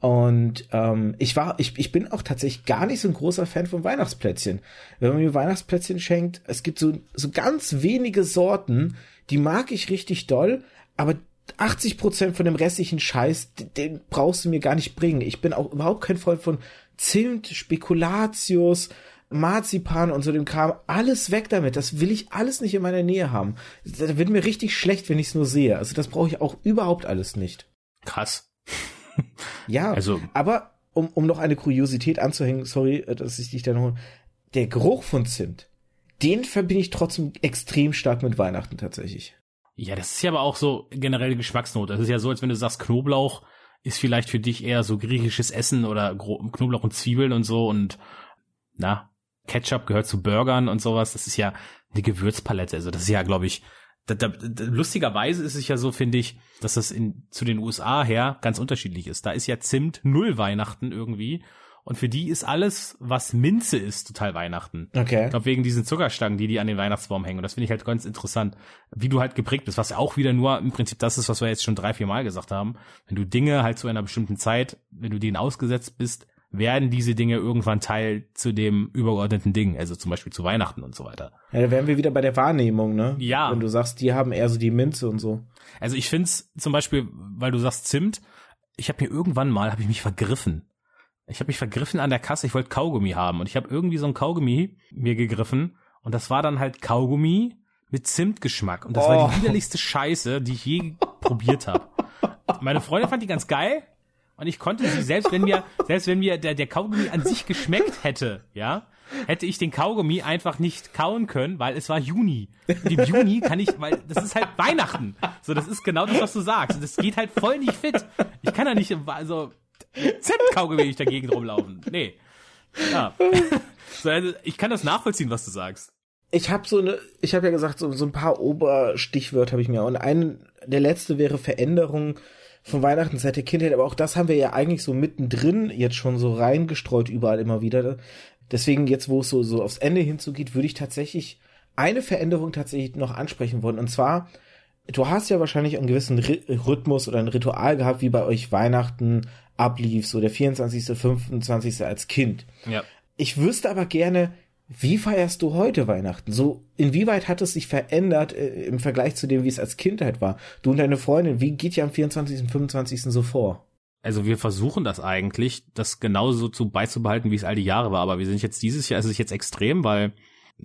Und ähm, ich war, ich, ich bin auch tatsächlich gar nicht so ein großer Fan von Weihnachtsplätzchen. Wenn man mir Weihnachtsplätzchen schenkt, es gibt so, so ganz wenige Sorten, die mag ich richtig doll, aber 80 Prozent von dem restlichen Scheiß, den brauchst du mir gar nicht bringen. Ich bin auch überhaupt kein Freund von Zimt, Spekulatius, Marzipan und so dem Kram. Alles weg damit. Das will ich alles nicht in meiner Nähe haben. Da wird mir richtig schlecht, wenn ich es nur sehe. Also das brauche ich auch überhaupt alles nicht. Krass. ja, also aber um, um noch eine Kuriosität anzuhängen, sorry, äh, dass ich dich da noch. Der Geruch von Zimt, den verbinde ich trotzdem extrem stark mit Weihnachten tatsächlich. Ja, das ist ja aber auch so generelle Geschmacksnote. Das ist ja so, als wenn du sagst, Knoblauch ist vielleicht für dich eher so griechisches Essen oder Knoblauch und Zwiebeln und so und na, Ketchup gehört zu Burgern und sowas. Das ist ja eine Gewürzpalette. Also das ist ja, glaube ich, da, da, da, lustigerweise ist es ja so, finde ich, dass das in, zu den USA her ganz unterschiedlich ist. Da ist ja Zimt null Weihnachten irgendwie und für die ist alles, was Minze ist, total Weihnachten. Okay. Ich glaube, wegen diesen Zuckerstangen, die die an den Weihnachtsbaum hängen. Und das finde ich halt ganz interessant, wie du halt geprägt bist, was ja auch wieder nur im Prinzip das ist, was wir jetzt schon drei, vier Mal gesagt haben. Wenn du Dinge halt zu einer bestimmten Zeit, wenn du denen ausgesetzt bist, werden diese Dinge irgendwann Teil zu dem übergeordneten Ding, also zum Beispiel zu Weihnachten und so weiter. Ja, da wären wir wieder bei der Wahrnehmung, ne? Ja. Wenn du sagst, die haben eher so die Minze und so. Also ich find's zum Beispiel, weil du sagst Zimt, ich habe mir irgendwann mal, habe ich mich vergriffen ich habe mich vergriffen an der Kasse, ich wollte Kaugummi haben und ich habe irgendwie so ein Kaugummi mir gegriffen und das war dann halt Kaugummi mit Zimtgeschmack und das oh. war die oh. widerlichste Scheiße, die ich je probiert habe. Meine Freundin fand die ganz geil und ich konnte sie selbst wenn mir selbst wenn mir der der Kaugummi an sich geschmeckt hätte, ja, hätte ich den Kaugummi einfach nicht kauen können, weil es war Juni. Und im Juni kann ich, weil das ist halt Weihnachten. So, das ist genau das, was du sagst. Und das geht halt voll nicht fit. Ich kann da nicht, also Z-Kaugummi nicht dagegen rumlaufen. Nee. Ja. So, also ich kann das nachvollziehen, was du sagst. Ich habe so eine, ich habe ja gesagt, so, so ein paar Oberstichwörter habe ich mir. Und ein, der letzte wäre Veränderung von Weihnachten seit der Kindheit, aber auch das haben wir ja eigentlich so mittendrin jetzt schon so reingestreut überall immer wieder. Deswegen jetzt, wo es so, so aufs Ende hinzugeht, würde ich tatsächlich eine Veränderung tatsächlich noch ansprechen wollen. Und zwar, du hast ja wahrscheinlich einen gewissen Rhythmus oder ein Ritual gehabt, wie bei euch Weihnachten, ablief, so der 24., 25. als Kind. Ja. Ich wüsste aber gerne, wie feierst du heute Weihnachten? So, inwieweit hat es sich verändert äh, im Vergleich zu dem, wie es als Kindheit war? Du und deine Freundin, wie geht ihr am 24. und 25. so vor? Also wir versuchen das eigentlich, das genauso zu beizubehalten, wie es all die Jahre war. Aber wir sind jetzt dieses Jahr, es ist jetzt extrem, weil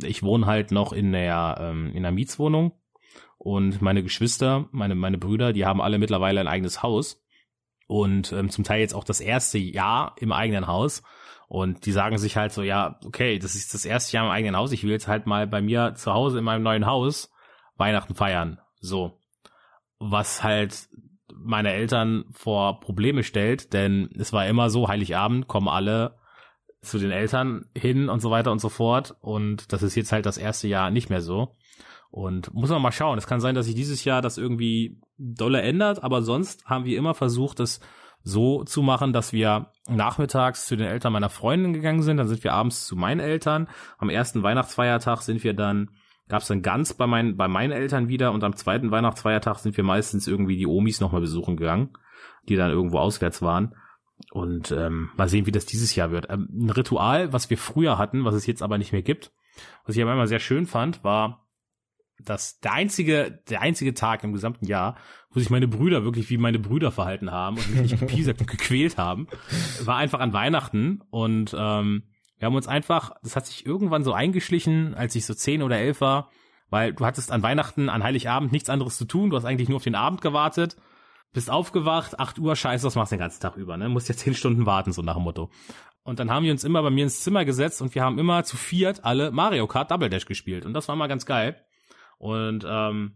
ich wohne halt noch in der ähm, in der Mietswohnung und meine Geschwister, meine meine Brüder, die haben alle mittlerweile ein eigenes Haus und ähm, zum Teil jetzt auch das erste Jahr im eigenen Haus. Und die sagen sich halt so, ja, okay, das ist das erste Jahr im eigenen Haus. Ich will jetzt halt mal bei mir zu Hause in meinem neuen Haus Weihnachten feiern. So. Was halt meine Eltern vor Probleme stellt, denn es war immer so, Heiligabend kommen alle zu den Eltern hin und so weiter und so fort. Und das ist jetzt halt das erste Jahr nicht mehr so. Und muss man mal schauen. Es kann sein, dass sich dieses Jahr das irgendwie dolle ändert, aber sonst haben wir immer versucht, das so zu machen, dass wir nachmittags zu den Eltern meiner Freundin gegangen sind, dann sind wir abends zu meinen Eltern. Am ersten Weihnachtsfeiertag sind wir dann, gab es dann ganz bei meinen, bei meinen Eltern wieder und am zweiten Weihnachtsfeiertag sind wir meistens irgendwie die Omis nochmal besuchen gegangen, die dann irgendwo auswärts waren. Und ähm, mal sehen, wie das dieses Jahr wird. Ähm, ein Ritual, was wir früher hatten, was es jetzt aber nicht mehr gibt, was ich aber immer sehr schön fand, war dass der einzige, der einzige Tag im gesamten Jahr, wo sich meine Brüder wirklich wie meine Brüder verhalten haben und mich nicht gepiesackt und gequält haben, war einfach an Weihnachten und ähm, wir haben uns einfach, das hat sich irgendwann so eingeschlichen, als ich so zehn oder elf war, weil du hattest an Weihnachten, an Heiligabend nichts anderes zu tun, du hast eigentlich nur auf den Abend gewartet, bist aufgewacht, acht Uhr, scheiße, was machst du den ganzen Tag über, ne? Musst ja zehn Stunden warten, so nach dem Motto. Und dann haben wir uns immer bei mir ins Zimmer gesetzt und wir haben immer zu viert alle Mario Kart Double Dash gespielt. Und das war mal ganz geil. Und ähm,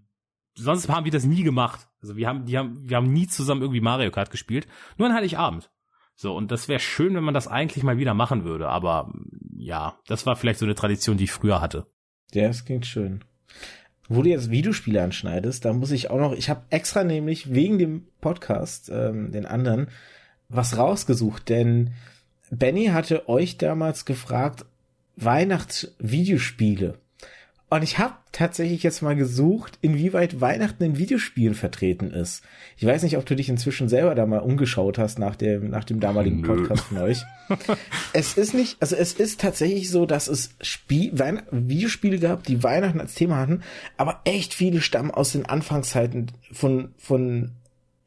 sonst haben wir das nie gemacht. Also wir haben, die haben, wir haben nie zusammen irgendwie Mario Kart gespielt. Nur an Heiligabend. So, und das wäre schön, wenn man das eigentlich mal wieder machen würde. Aber ja, das war vielleicht so eine Tradition, die ich früher hatte. Ja, das klingt schön. Wo du jetzt Videospiele anschneidest, da muss ich auch noch, ich habe extra nämlich wegen dem Podcast, ähm, den anderen, was rausgesucht, denn Benny hatte euch damals gefragt, Weihnachtsvideospiele. Und ich habe tatsächlich jetzt mal gesucht, inwieweit Weihnachten in Videospielen vertreten ist. Ich weiß nicht, ob du dich inzwischen selber da mal umgeschaut hast nach dem, nach dem damaligen Nö. Podcast von euch. es ist nicht, also es ist tatsächlich so, dass es Spiel, Weihn Videospiele gab, die Weihnachten als Thema hatten, aber echt viele stammen aus den Anfangszeiten von, von,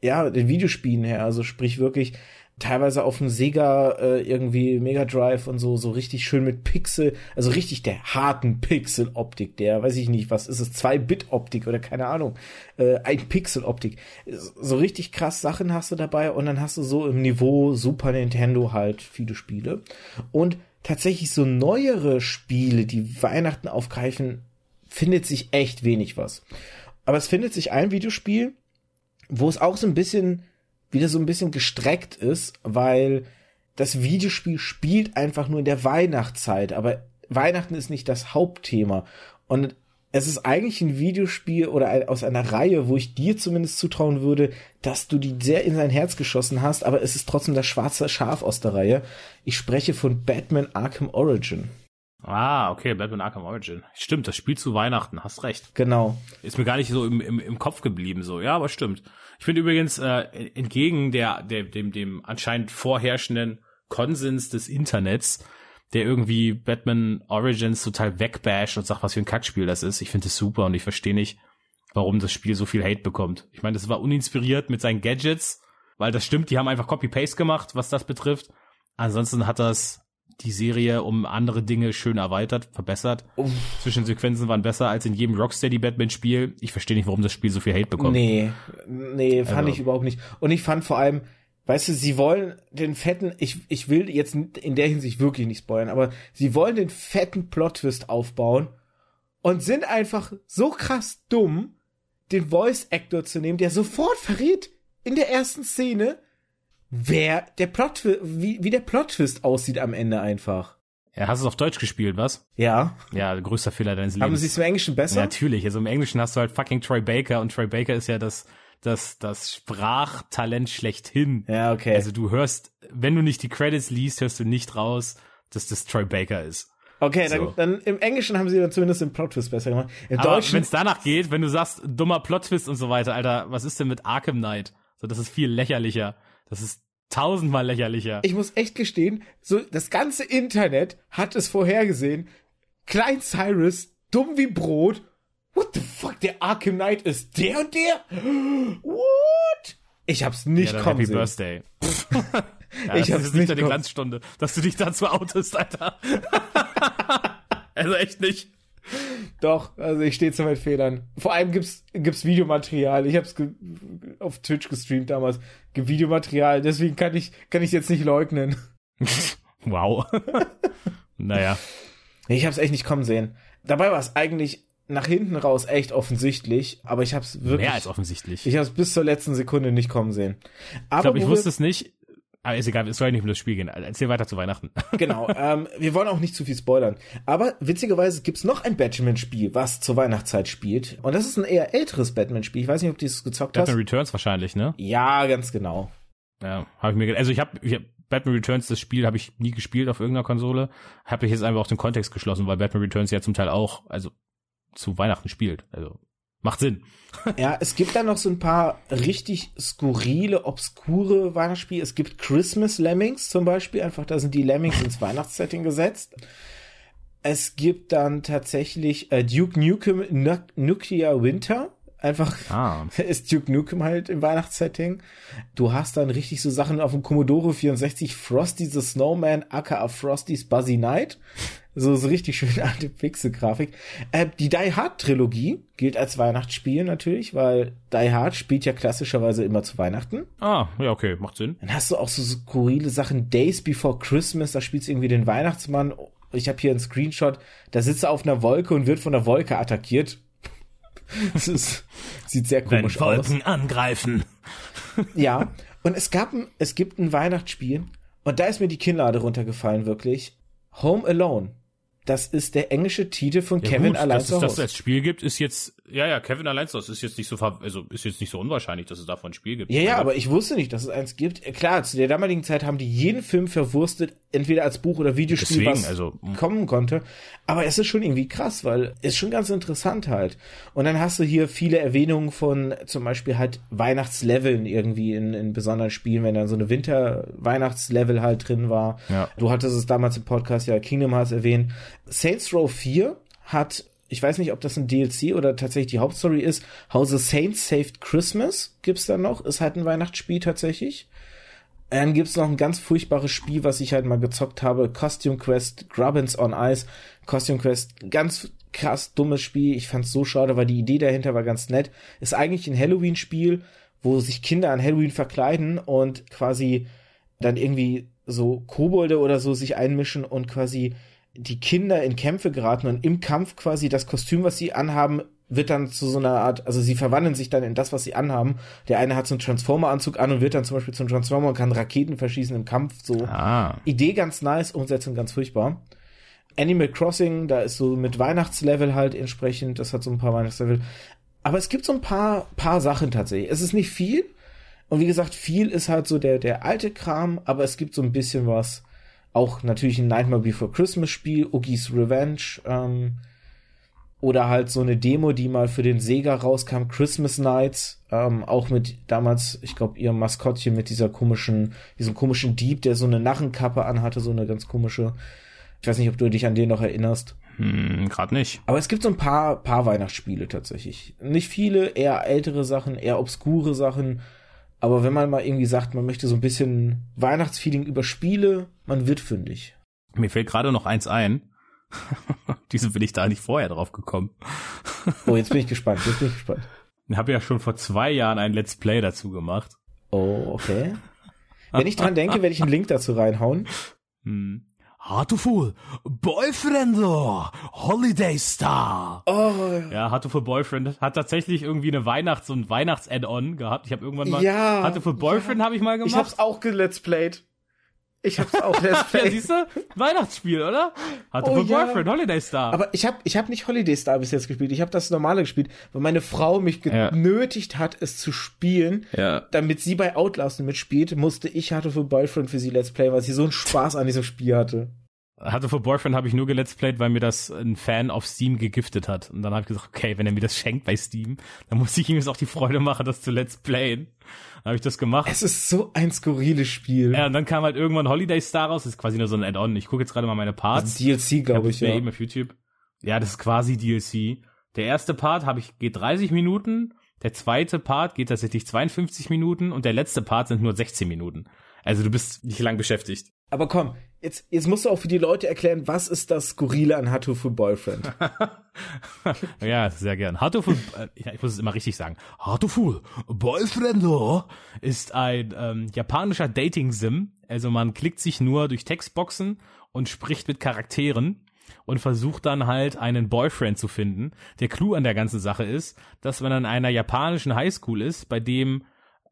ja, den Videospielen her. Also sprich wirklich, teilweise auf dem Sega äh, irgendwie Mega Drive und so so richtig schön mit Pixel, also richtig der harten Pixel Optik, der weiß ich nicht, was ist es, 2 Bit Optik oder keine Ahnung, äh, ein Pixel Optik. So richtig krass Sachen hast du dabei und dann hast du so im Niveau Super Nintendo halt viele Spiele und tatsächlich so neuere Spiele, die Weihnachten aufgreifen, findet sich echt wenig was. Aber es findet sich ein Videospiel, wo es auch so ein bisschen wieder so ein bisschen gestreckt ist, weil das Videospiel spielt einfach nur in der Weihnachtszeit, aber Weihnachten ist nicht das Hauptthema. Und es ist eigentlich ein Videospiel oder aus einer Reihe, wo ich dir zumindest zutrauen würde, dass du die sehr in sein Herz geschossen hast, aber es ist trotzdem das schwarze Schaf aus der Reihe. Ich spreche von Batman Arkham Origin. Ah, okay, Batman Arkham Origin. Stimmt, das Spiel zu Weihnachten, hast recht. Genau. Ist mir gar nicht so im, im, im Kopf geblieben, so. Ja, aber stimmt. Ich finde übrigens, äh, entgegen der, der, dem, dem anscheinend vorherrschenden Konsens des Internets, der irgendwie Batman Origins total wegbasht und sagt, was für ein Kackspiel das ist. Ich finde es super und ich verstehe nicht, warum das Spiel so viel Hate bekommt. Ich meine, das war uninspiriert mit seinen Gadgets, weil das stimmt, die haben einfach Copy-Paste gemacht, was das betrifft. Ansonsten hat das die Serie um andere Dinge schön erweitert, verbessert. Uff. Zwischensequenzen waren besser als in jedem Rocksteady-Batman-Spiel. Ich verstehe nicht, warum das Spiel so viel Hate bekommt. Nee, nee, fand also. ich überhaupt nicht. Und ich fand vor allem, weißt du, sie wollen den fetten, ich, ich will jetzt in der Hinsicht wirklich nicht spoilern, aber sie wollen den fetten Plot-Twist aufbauen und sind einfach so krass dumm, den Voice-Actor zu nehmen, der sofort verrät in der ersten Szene, wer der Plot, wie, wie der Plot-Twist aussieht am Ende einfach. Ja, hast du es auf Deutsch gespielt, was? Ja. Ja, größter Fehler deines Lebens. Haben sie es im Englischen besser? Natürlich. Also im Englischen hast du halt fucking Troy Baker und Troy Baker ist ja das, das, das Sprachtalent schlechthin. Ja, okay. Also du hörst, wenn du nicht die Credits liest, hörst du nicht raus, dass das Troy Baker ist. Okay, so. dann, dann im Englischen haben sie dann zumindest den Plot-Twist besser gemacht. Im Aber Deutschen. Wenn es danach geht, wenn du sagst, dummer Plot-Twist und so weiter, Alter, was ist denn mit Arkham Knight? So, das ist viel lächerlicher. Das ist tausendmal lächerlicher. Ich muss echt gestehen, so das ganze Internet hat es vorhergesehen. Klein Cyrus, dumm wie Brot. What the fuck, der Arkham Knight ist der und der? What? Ich hab's nicht ja, kommen Happy sehen. Birthday. ja, ich hab's nicht deine Glanzstunde, dass du dich dazu outest, Alter. also echt nicht. Doch, also ich stehe zu meinen Fehlern. Vor allem gibt's gibt's Videomaterial. Ich hab's ge auf Twitch gestreamt damals. Gibt Videomaterial, deswegen kann ich kann ich jetzt nicht leugnen. wow. naja. Ich hab's echt nicht kommen sehen. Dabei war es eigentlich nach hinten raus echt offensichtlich, aber ich hab's wirklich mehr als offensichtlich. Ich hab's bis zur letzten Sekunde nicht kommen sehen. Aber ich glaube, ich wusste es nicht. Aber ist egal, es soll ja nicht um das Spiel gehen. Erzähl weiter zu Weihnachten. Genau, ähm, wir wollen auch nicht zu viel spoilern. Aber witzigerweise gibt's noch ein Batman-Spiel, was zur Weihnachtszeit spielt. Und das ist ein eher älteres Batman-Spiel. Ich weiß nicht, ob du es gezockt Batman hast. Batman Returns wahrscheinlich, ne? Ja, ganz genau. Ja, habe ich mir Also ich habe ich hab Batman Returns, das Spiel habe ich nie gespielt auf irgendeiner Konsole. Habe ich jetzt einfach auch den Kontext geschlossen, weil Batman Returns ja zum Teil auch, also zu Weihnachten spielt. Also Macht Sinn. ja, es gibt da noch so ein paar richtig skurrile, obskure Weihnachtsspiele. Es gibt Christmas Lemmings zum Beispiel. Einfach, da sind die Lemmings ins Weihnachtssetting gesetzt. Es gibt dann tatsächlich äh, Duke Nukem Nuclear Winter. Einfach ah. ist Duke Nukem halt im Weihnachtssetting. Du hast dann richtig so Sachen auf dem Commodore 64 Frosty the Snowman, aka Frosty's Buzzy Night. So, so richtig schön alte Pixel-Grafik. Äh, die Die Hard Trilogie gilt als Weihnachtsspiel natürlich, weil Die Hard spielt ja klassischerweise immer zu Weihnachten. Ah, ja, okay, macht Sinn. Dann hast du auch so skurrile Sachen. Days Before Christmas, da spielst du irgendwie den Weihnachtsmann. Ich habe hier einen Screenshot, da sitzt er auf einer Wolke und wird von der Wolke attackiert. das ist, sieht sehr komisch Wenn Wolken aus. angreifen. ja, und es gab ein, es gibt ein Weihnachtsspiel und da ist mir die Kinnlade runtergefallen, wirklich. Home Alone. Das ist der englische Titel von ja Kevin gut, allein dass es das als Spiel gibt, ist jetzt ja, ja, Kevin allein das ist jetzt nicht so, also ist jetzt nicht so unwahrscheinlich, dass es davon ein Spiel gibt. Ja, ja, aber ich wusste nicht, dass es eins gibt. Klar, zu der damaligen Zeit haben die jeden Film verwurstet, entweder als Buch oder Videospiel, Deswegen, was also, kommen konnte. Aber es ist schon irgendwie krass, weil es schon ganz interessant halt. Und dann hast du hier viele Erwähnungen von zum Beispiel halt Weihnachtsleveln irgendwie in, in besonderen Spielen, wenn dann so eine Winter-Weihnachtslevel halt drin war. Ja. Du hattest es damals im Podcast ja Kingdom Hearts erwähnt. Saints Row 4 hat ich weiß nicht, ob das ein DLC oder tatsächlich die Hauptstory ist. How the Saints Saved Christmas gibt's da noch. Ist halt ein Weihnachtsspiel tatsächlich. Dann gibt's noch ein ganz furchtbares Spiel, was ich halt mal gezockt habe. Costume Quest, Grubbins on Ice. Costume Quest, ganz krass dummes Spiel. Ich fand's so schade, weil die Idee dahinter war ganz nett. Ist eigentlich ein Halloween-Spiel, wo sich Kinder an Halloween verkleiden und quasi dann irgendwie so Kobolde oder so sich einmischen und quasi die Kinder in Kämpfe geraten und im Kampf quasi das Kostüm, was sie anhaben, wird dann zu so einer Art, also sie verwandeln sich dann in das, was sie anhaben. Der eine hat so einen Transformer-Anzug an und wird dann zum Beispiel zum Transformer und kann Raketen verschießen im Kampf. So ah. Idee ganz nice, Umsetzung ganz furchtbar. Animal Crossing, da ist so mit Weihnachtslevel halt entsprechend, das hat so ein paar Weihnachtslevel. Aber es gibt so ein paar, paar Sachen tatsächlich. Es ist nicht viel. Und wie gesagt, viel ist halt so der, der alte Kram, aber es gibt so ein bisschen was, auch natürlich ein Nightmare Before Christmas Spiel, Oogie's Revenge, ähm, oder halt so eine Demo, die mal für den Sega rauskam, Christmas Nights, ähm, auch mit damals, ich glaube, ihrem Maskottchen mit dieser komischen, diesem komischen Dieb, der so eine Narrenkappe anhatte, so eine ganz komische. Ich weiß nicht, ob du dich an den noch erinnerst. Hm, gerade nicht. Aber es gibt so ein paar, paar Weihnachtsspiele tatsächlich. Nicht viele, eher ältere Sachen, eher obskure Sachen. Aber wenn man mal irgendwie sagt, man möchte so ein bisschen Weihnachtsfeeling über Spiele, man wird fündig. Mir fällt gerade noch eins ein. Diese bin ich da nicht vorher drauf gekommen. oh, jetzt bin ich gespannt, jetzt bin ich gespannt. Ich habe ja schon vor zwei Jahren ein Let's Play dazu gemacht. Oh, okay. Wenn ich dran denke, werde ich einen Link dazu reinhauen. Hm. Heartful Boyfriend Holiday Star. Oh. Ja, Heartful Boyfriend hat tatsächlich irgendwie eine Weihnachts- ein Weihnachts-Add-on gehabt. Ich habe irgendwann mal ja, Heartful Boyfriend ja. habe ich mal gemacht. Ich hab's auch gelet's played. Ich hab's auch let's played. ja, siehst du? Weihnachtsspiel, oder? Heartful Oh, ja. Boyfriend Holiday Star. Aber ich hab, ich hab nicht Holiday Star bis jetzt gespielt. Ich habe das normale gespielt, weil meine Frau mich Ja. genötigt hat, es zu spielen. ja. Damit sie bei Outlast mitspielt, musste ich hatte für Boyfriend für sie Let's Play, weil sie so einen Spaß an diesem Spiel hatte. Heartful Boyfriend habe ich nur gelet's played, weil mir das ein Fan auf Steam gegiftet hat. Und dann habe ich gesagt, okay, wenn er mir das schenkt bei Steam, dann muss ich ihm jetzt auch die Freude machen, das zu let's playen. Dann habe ich das gemacht. Es ist so ein skurriles Spiel. Ja, und dann kam halt irgendwann Holiday Star raus. Das ist quasi nur so ein Add-on. Ich gucke jetzt gerade mal meine Parts. Also DLC, glaube ich, mir ja. eben auf YouTube. Ja, das ist quasi DLC. Der erste Part habe ich geht 30 Minuten, der zweite Part geht tatsächlich 52 Minuten und der letzte Part sind nur 16 Minuten. Also du bist nicht lang beschäftigt. Aber komm, jetzt, jetzt musst du auch für die Leute erklären, was ist das Skurrile an Hatto für Boyfriend? ja, sehr gern. Heartful, äh, ja, ich muss es immer richtig sagen. Heartful Boyfriend ist ein ähm, japanischer Dating-Sim. Also man klickt sich nur durch Textboxen und spricht mit Charakteren und versucht dann halt einen Boyfriend zu finden. Der Clou an der ganzen Sache ist, dass man an einer japanischen Highschool ist, bei dem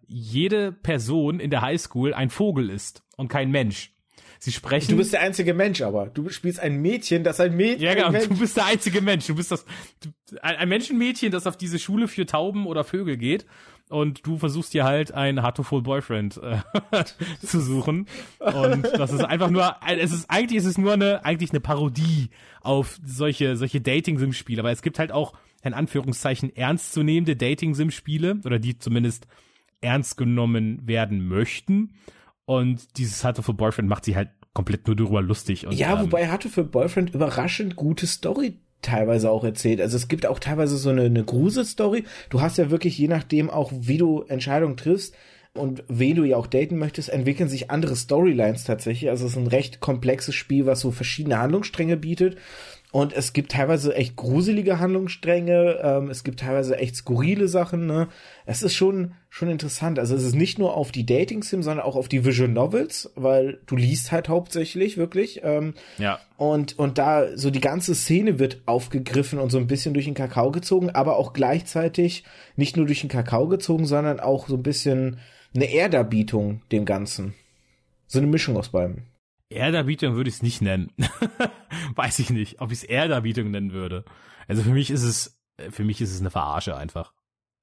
jede Person in der Highschool ein Vogel ist und kein Mensch. Sie sprechen. Du bist der einzige Mensch, aber du spielst ein Mädchen, das ein Mädchen. Ja, genau. Mensch. Du bist der einzige Mensch. Du bist das du, ein, ein Menschenmädchen, das auf diese Schule für Tauben oder Vögel geht. Und du versuchst dir halt einen Heartful Boyfriend äh, zu suchen. Und das ist einfach nur, es ist eigentlich ist es nur eine eigentlich eine Parodie auf solche solche Dating-Sim-Spiele. Aber es gibt halt auch in Anführungszeichen ernstzunehmende Dating-Sim-Spiele oder die zumindest ernst genommen werden möchten. Und dieses Heartful Boyfriend macht sich halt komplett nur darüber lustig. Und, Ja, ähm, wobei Hatto für Boyfriend überraschend gute Story teilweise auch erzählt. Also es gibt auch teilweise so eine, eine Grusel-Story. Du hast ja wirklich, je nachdem auch, wie du Entscheidungen triffst und wen du ja auch daten möchtest, entwickeln sich andere Storylines tatsächlich. Also es ist ein recht komplexes Spiel, was so verschiedene Handlungsstränge bietet. Und es gibt teilweise echt gruselige Handlungsstränge, ähm, es gibt teilweise echt skurrile Sachen, ne? Es ist schon, schon interessant. Also es ist nicht nur auf die Dating-Sim, sondern auch auf die Visual Novels, weil du liest halt hauptsächlich wirklich. Ähm, ja. und, und da so die ganze Szene wird aufgegriffen und so ein bisschen durch den Kakao gezogen, aber auch gleichzeitig nicht nur durch den Kakao gezogen, sondern auch so ein bisschen eine Ehrdarbietung dem Ganzen. So eine Mischung aus beiden. Erderbietung würde ich es nicht nennen. Weiß ich nicht, ob ich es Erderbietung nennen würde. Also für mich ist es äh, für mich ist es eine Verarsche einfach.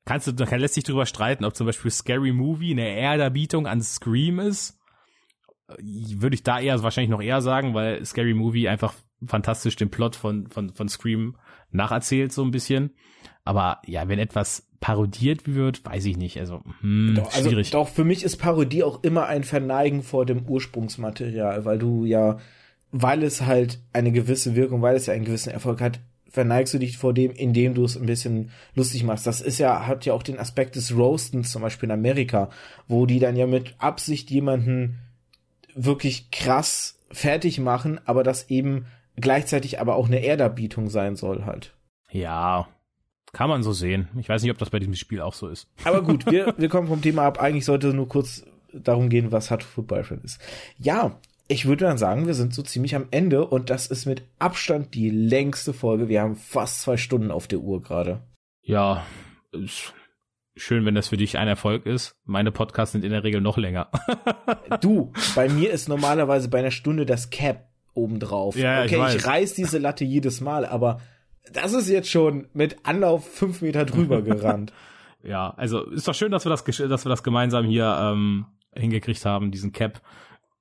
Kannst du, da lässt sich drüber streiten, ob zum Beispiel Scary Movie eine Erderbietung an Scream ist. Äh, würde ich da eher wahrscheinlich noch eher sagen, weil Scary Movie einfach fantastisch den Plot von, von, von Scream nacherzählt, so ein bisschen. Aber ja, wenn etwas parodiert wird, weiß ich nicht. Also, hm, doch, also schwierig. Doch, für mich ist Parodie auch immer ein Verneigen vor dem Ursprungsmaterial, weil du ja, weil es halt eine gewisse Wirkung, weil es ja einen gewissen Erfolg hat, verneigst du dich vor dem, indem du es ein bisschen lustig machst. Das ist ja, hat ja auch den Aspekt des Roastens, zum Beispiel in Amerika, wo die dann ja mit Absicht jemanden wirklich krass fertig machen, aber das eben gleichzeitig aber auch eine Erderbietung sein soll halt. Ja, kann man so sehen. Ich weiß nicht, ob das bei diesem Spiel auch so ist. Aber gut, wir, wir kommen vom Thema ab. Eigentlich sollte nur kurz darum gehen, was Hard Football Friend ist. Ja, ich würde dann sagen, wir sind so ziemlich am Ende und das ist mit Abstand die längste Folge. Wir haben fast zwei Stunden auf der Uhr gerade. Ja, ist schön, wenn das für dich ein Erfolg ist. Meine Podcasts sind in der Regel noch länger. du, bei mir ist normalerweise bei einer Stunde das Cap obendrauf. Ja, okay, ich, ich reiß diese Latte jedes Mal, aber das ist jetzt schon mit Anlauf fünf Meter drüber gerannt. ja, also ist doch schön, dass wir das, dass wir das gemeinsam hier ähm, hingekriegt haben, diesen Cap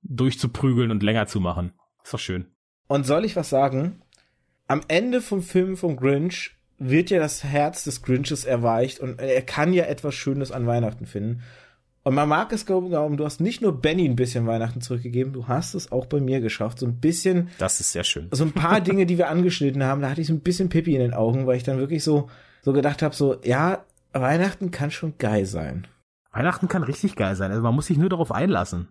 durchzuprügeln und länger zu machen. Ist doch schön. Und soll ich was sagen? Am Ende vom Film vom Grinch wird ja das Herz des Grinches erweicht und er kann ja etwas Schönes an Weihnachten finden. Und man mag es glauben, du hast nicht nur Benny ein bisschen Weihnachten zurückgegeben, du hast es auch bei mir geschafft. So ein bisschen. Das ist sehr schön. So ein paar Dinge, die wir angeschnitten haben, da hatte ich so ein bisschen Pippi in den Augen, weil ich dann wirklich so, so gedacht habe, so, ja, Weihnachten kann schon geil sein. Weihnachten kann richtig geil sein. Also man muss sich nur darauf einlassen.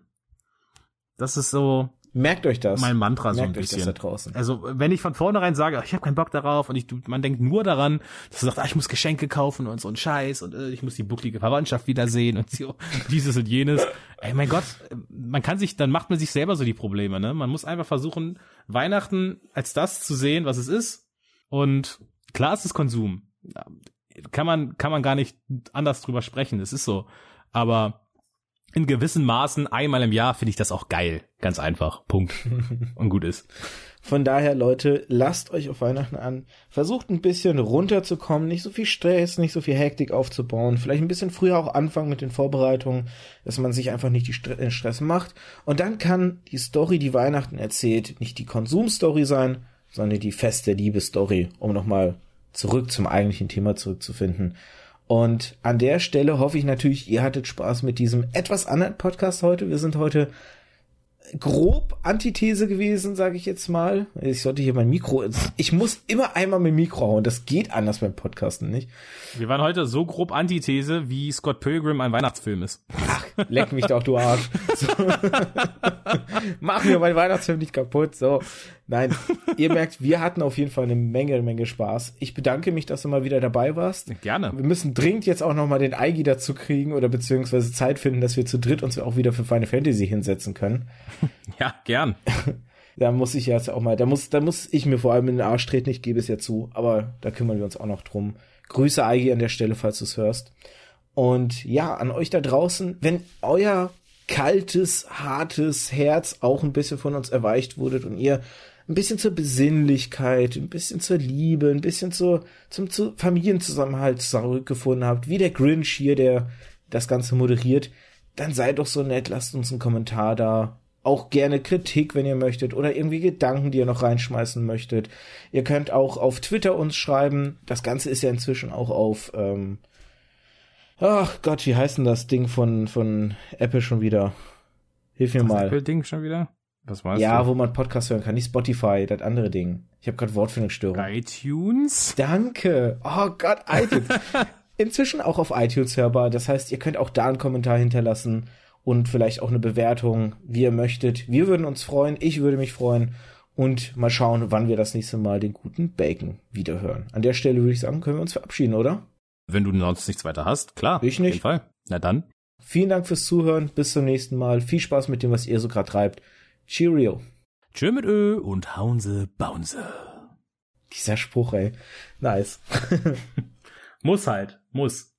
Das ist so, Merkt euch das. Mein Mantra Merkt so ein bisschen. Euch das da draußen. Also wenn ich von vornherein sage, ich habe keinen Bock darauf und ich, man denkt nur daran, dass du sagst, ah, ich muss Geschenke kaufen und so ein Scheiß und äh, ich muss die bucklige Verwandtschaft wiedersehen und so, dieses und jenes. Ey, mein Gott, man kann sich, dann macht man sich selber so die Probleme, ne? Man muss einfach versuchen, Weihnachten als das zu sehen, was es ist. Und klar ist es Konsum. Kann man, kann man gar nicht anders drüber sprechen. Es ist so. Aber in gewissen Maßen einmal im Jahr finde ich das auch geil. Ganz einfach. Punkt. Und gut ist. Von daher, Leute, lasst euch auf Weihnachten an. Versucht ein bisschen runterzukommen, nicht so viel Stress, nicht so viel Hektik aufzubauen. Vielleicht ein bisschen früher auch anfangen mit den Vorbereitungen, dass man sich einfach nicht den Stress macht. Und dann kann die Story, die Weihnachten erzählt, nicht die Konsumstory sein, sondern die feste Liebesstory, um nochmal zurück zum eigentlichen Thema zurückzufinden. Und an der Stelle hoffe ich natürlich, ihr hattet Spaß mit diesem etwas anderen Podcast heute. Wir sind heute grob Antithese gewesen, sage ich jetzt mal. Ich sollte hier mein Mikro. Ich muss immer einmal mit Mikro hauen. Das geht anders beim Podcasten, nicht? Wir waren heute so grob Antithese, wie Scott Pilgrim ein Weihnachtsfilm ist. Ach, leck mich doch, du Arsch. So. Mach mir meinen Weihnachtsfilm nicht kaputt. So. Nein, ihr merkt, wir hatten auf jeden Fall eine Menge, Menge Spaß. Ich bedanke mich, dass du mal wieder dabei warst. Gerne. Wir müssen dringend jetzt auch nochmal den Eigi dazu kriegen oder beziehungsweise Zeit finden, dass wir zu dritt uns auch wieder für Final Fantasy hinsetzen können. Ja, gern. da muss ich jetzt auch mal, da muss, da muss ich mir vor allem in den Arsch treten, ich gebe es ja zu, aber da kümmern wir uns auch noch drum. Grüße Eigi an der Stelle, falls du es hörst. Und ja, an euch da draußen, wenn euer kaltes, hartes Herz auch ein bisschen von uns erweicht wurdet und ihr ein bisschen zur Besinnlichkeit, ein bisschen zur Liebe, ein bisschen zur, zum, zum Familienzusammenhalt zurückgefunden habt, wie der Grinch hier, der das Ganze moderiert, dann seid doch so nett, lasst uns einen Kommentar da. Auch gerne Kritik, wenn ihr möchtet, oder irgendwie Gedanken, die ihr noch reinschmeißen möchtet. Ihr könnt auch auf Twitter uns schreiben. Das Ganze ist ja inzwischen auch auf, ähm, ach Gott, wie heißt denn das Ding von, von Apple schon wieder? Hilf mir das mal. Apple-Ding schon wieder? Was war's? Ja, du? wo man Podcast hören kann, nicht Spotify, das andere Ding. Ich habe gerade Wortfindungsstörung. iTunes? Danke. Oh Gott, iTunes. Inzwischen auch auf iTunes hörbar. Das heißt, ihr könnt auch da einen Kommentar hinterlassen und vielleicht auch eine Bewertung, wie ihr möchtet. Wir würden uns freuen, ich würde mich freuen und mal schauen, wann wir das nächste Mal den guten Bacon wiederhören. An der Stelle würde ich sagen, können wir uns verabschieden, oder? Wenn du sonst nichts weiter hast, klar. Ich nicht. Auf jeden Fall. Na dann. Vielen Dank fürs Zuhören. Bis zum nächsten Mal. Viel Spaß mit dem, was ihr so gerade treibt. Cheerio. Tschö mit Ö und haunse baunse. Dieser Spruch, ey. Nice. muss halt. Muss.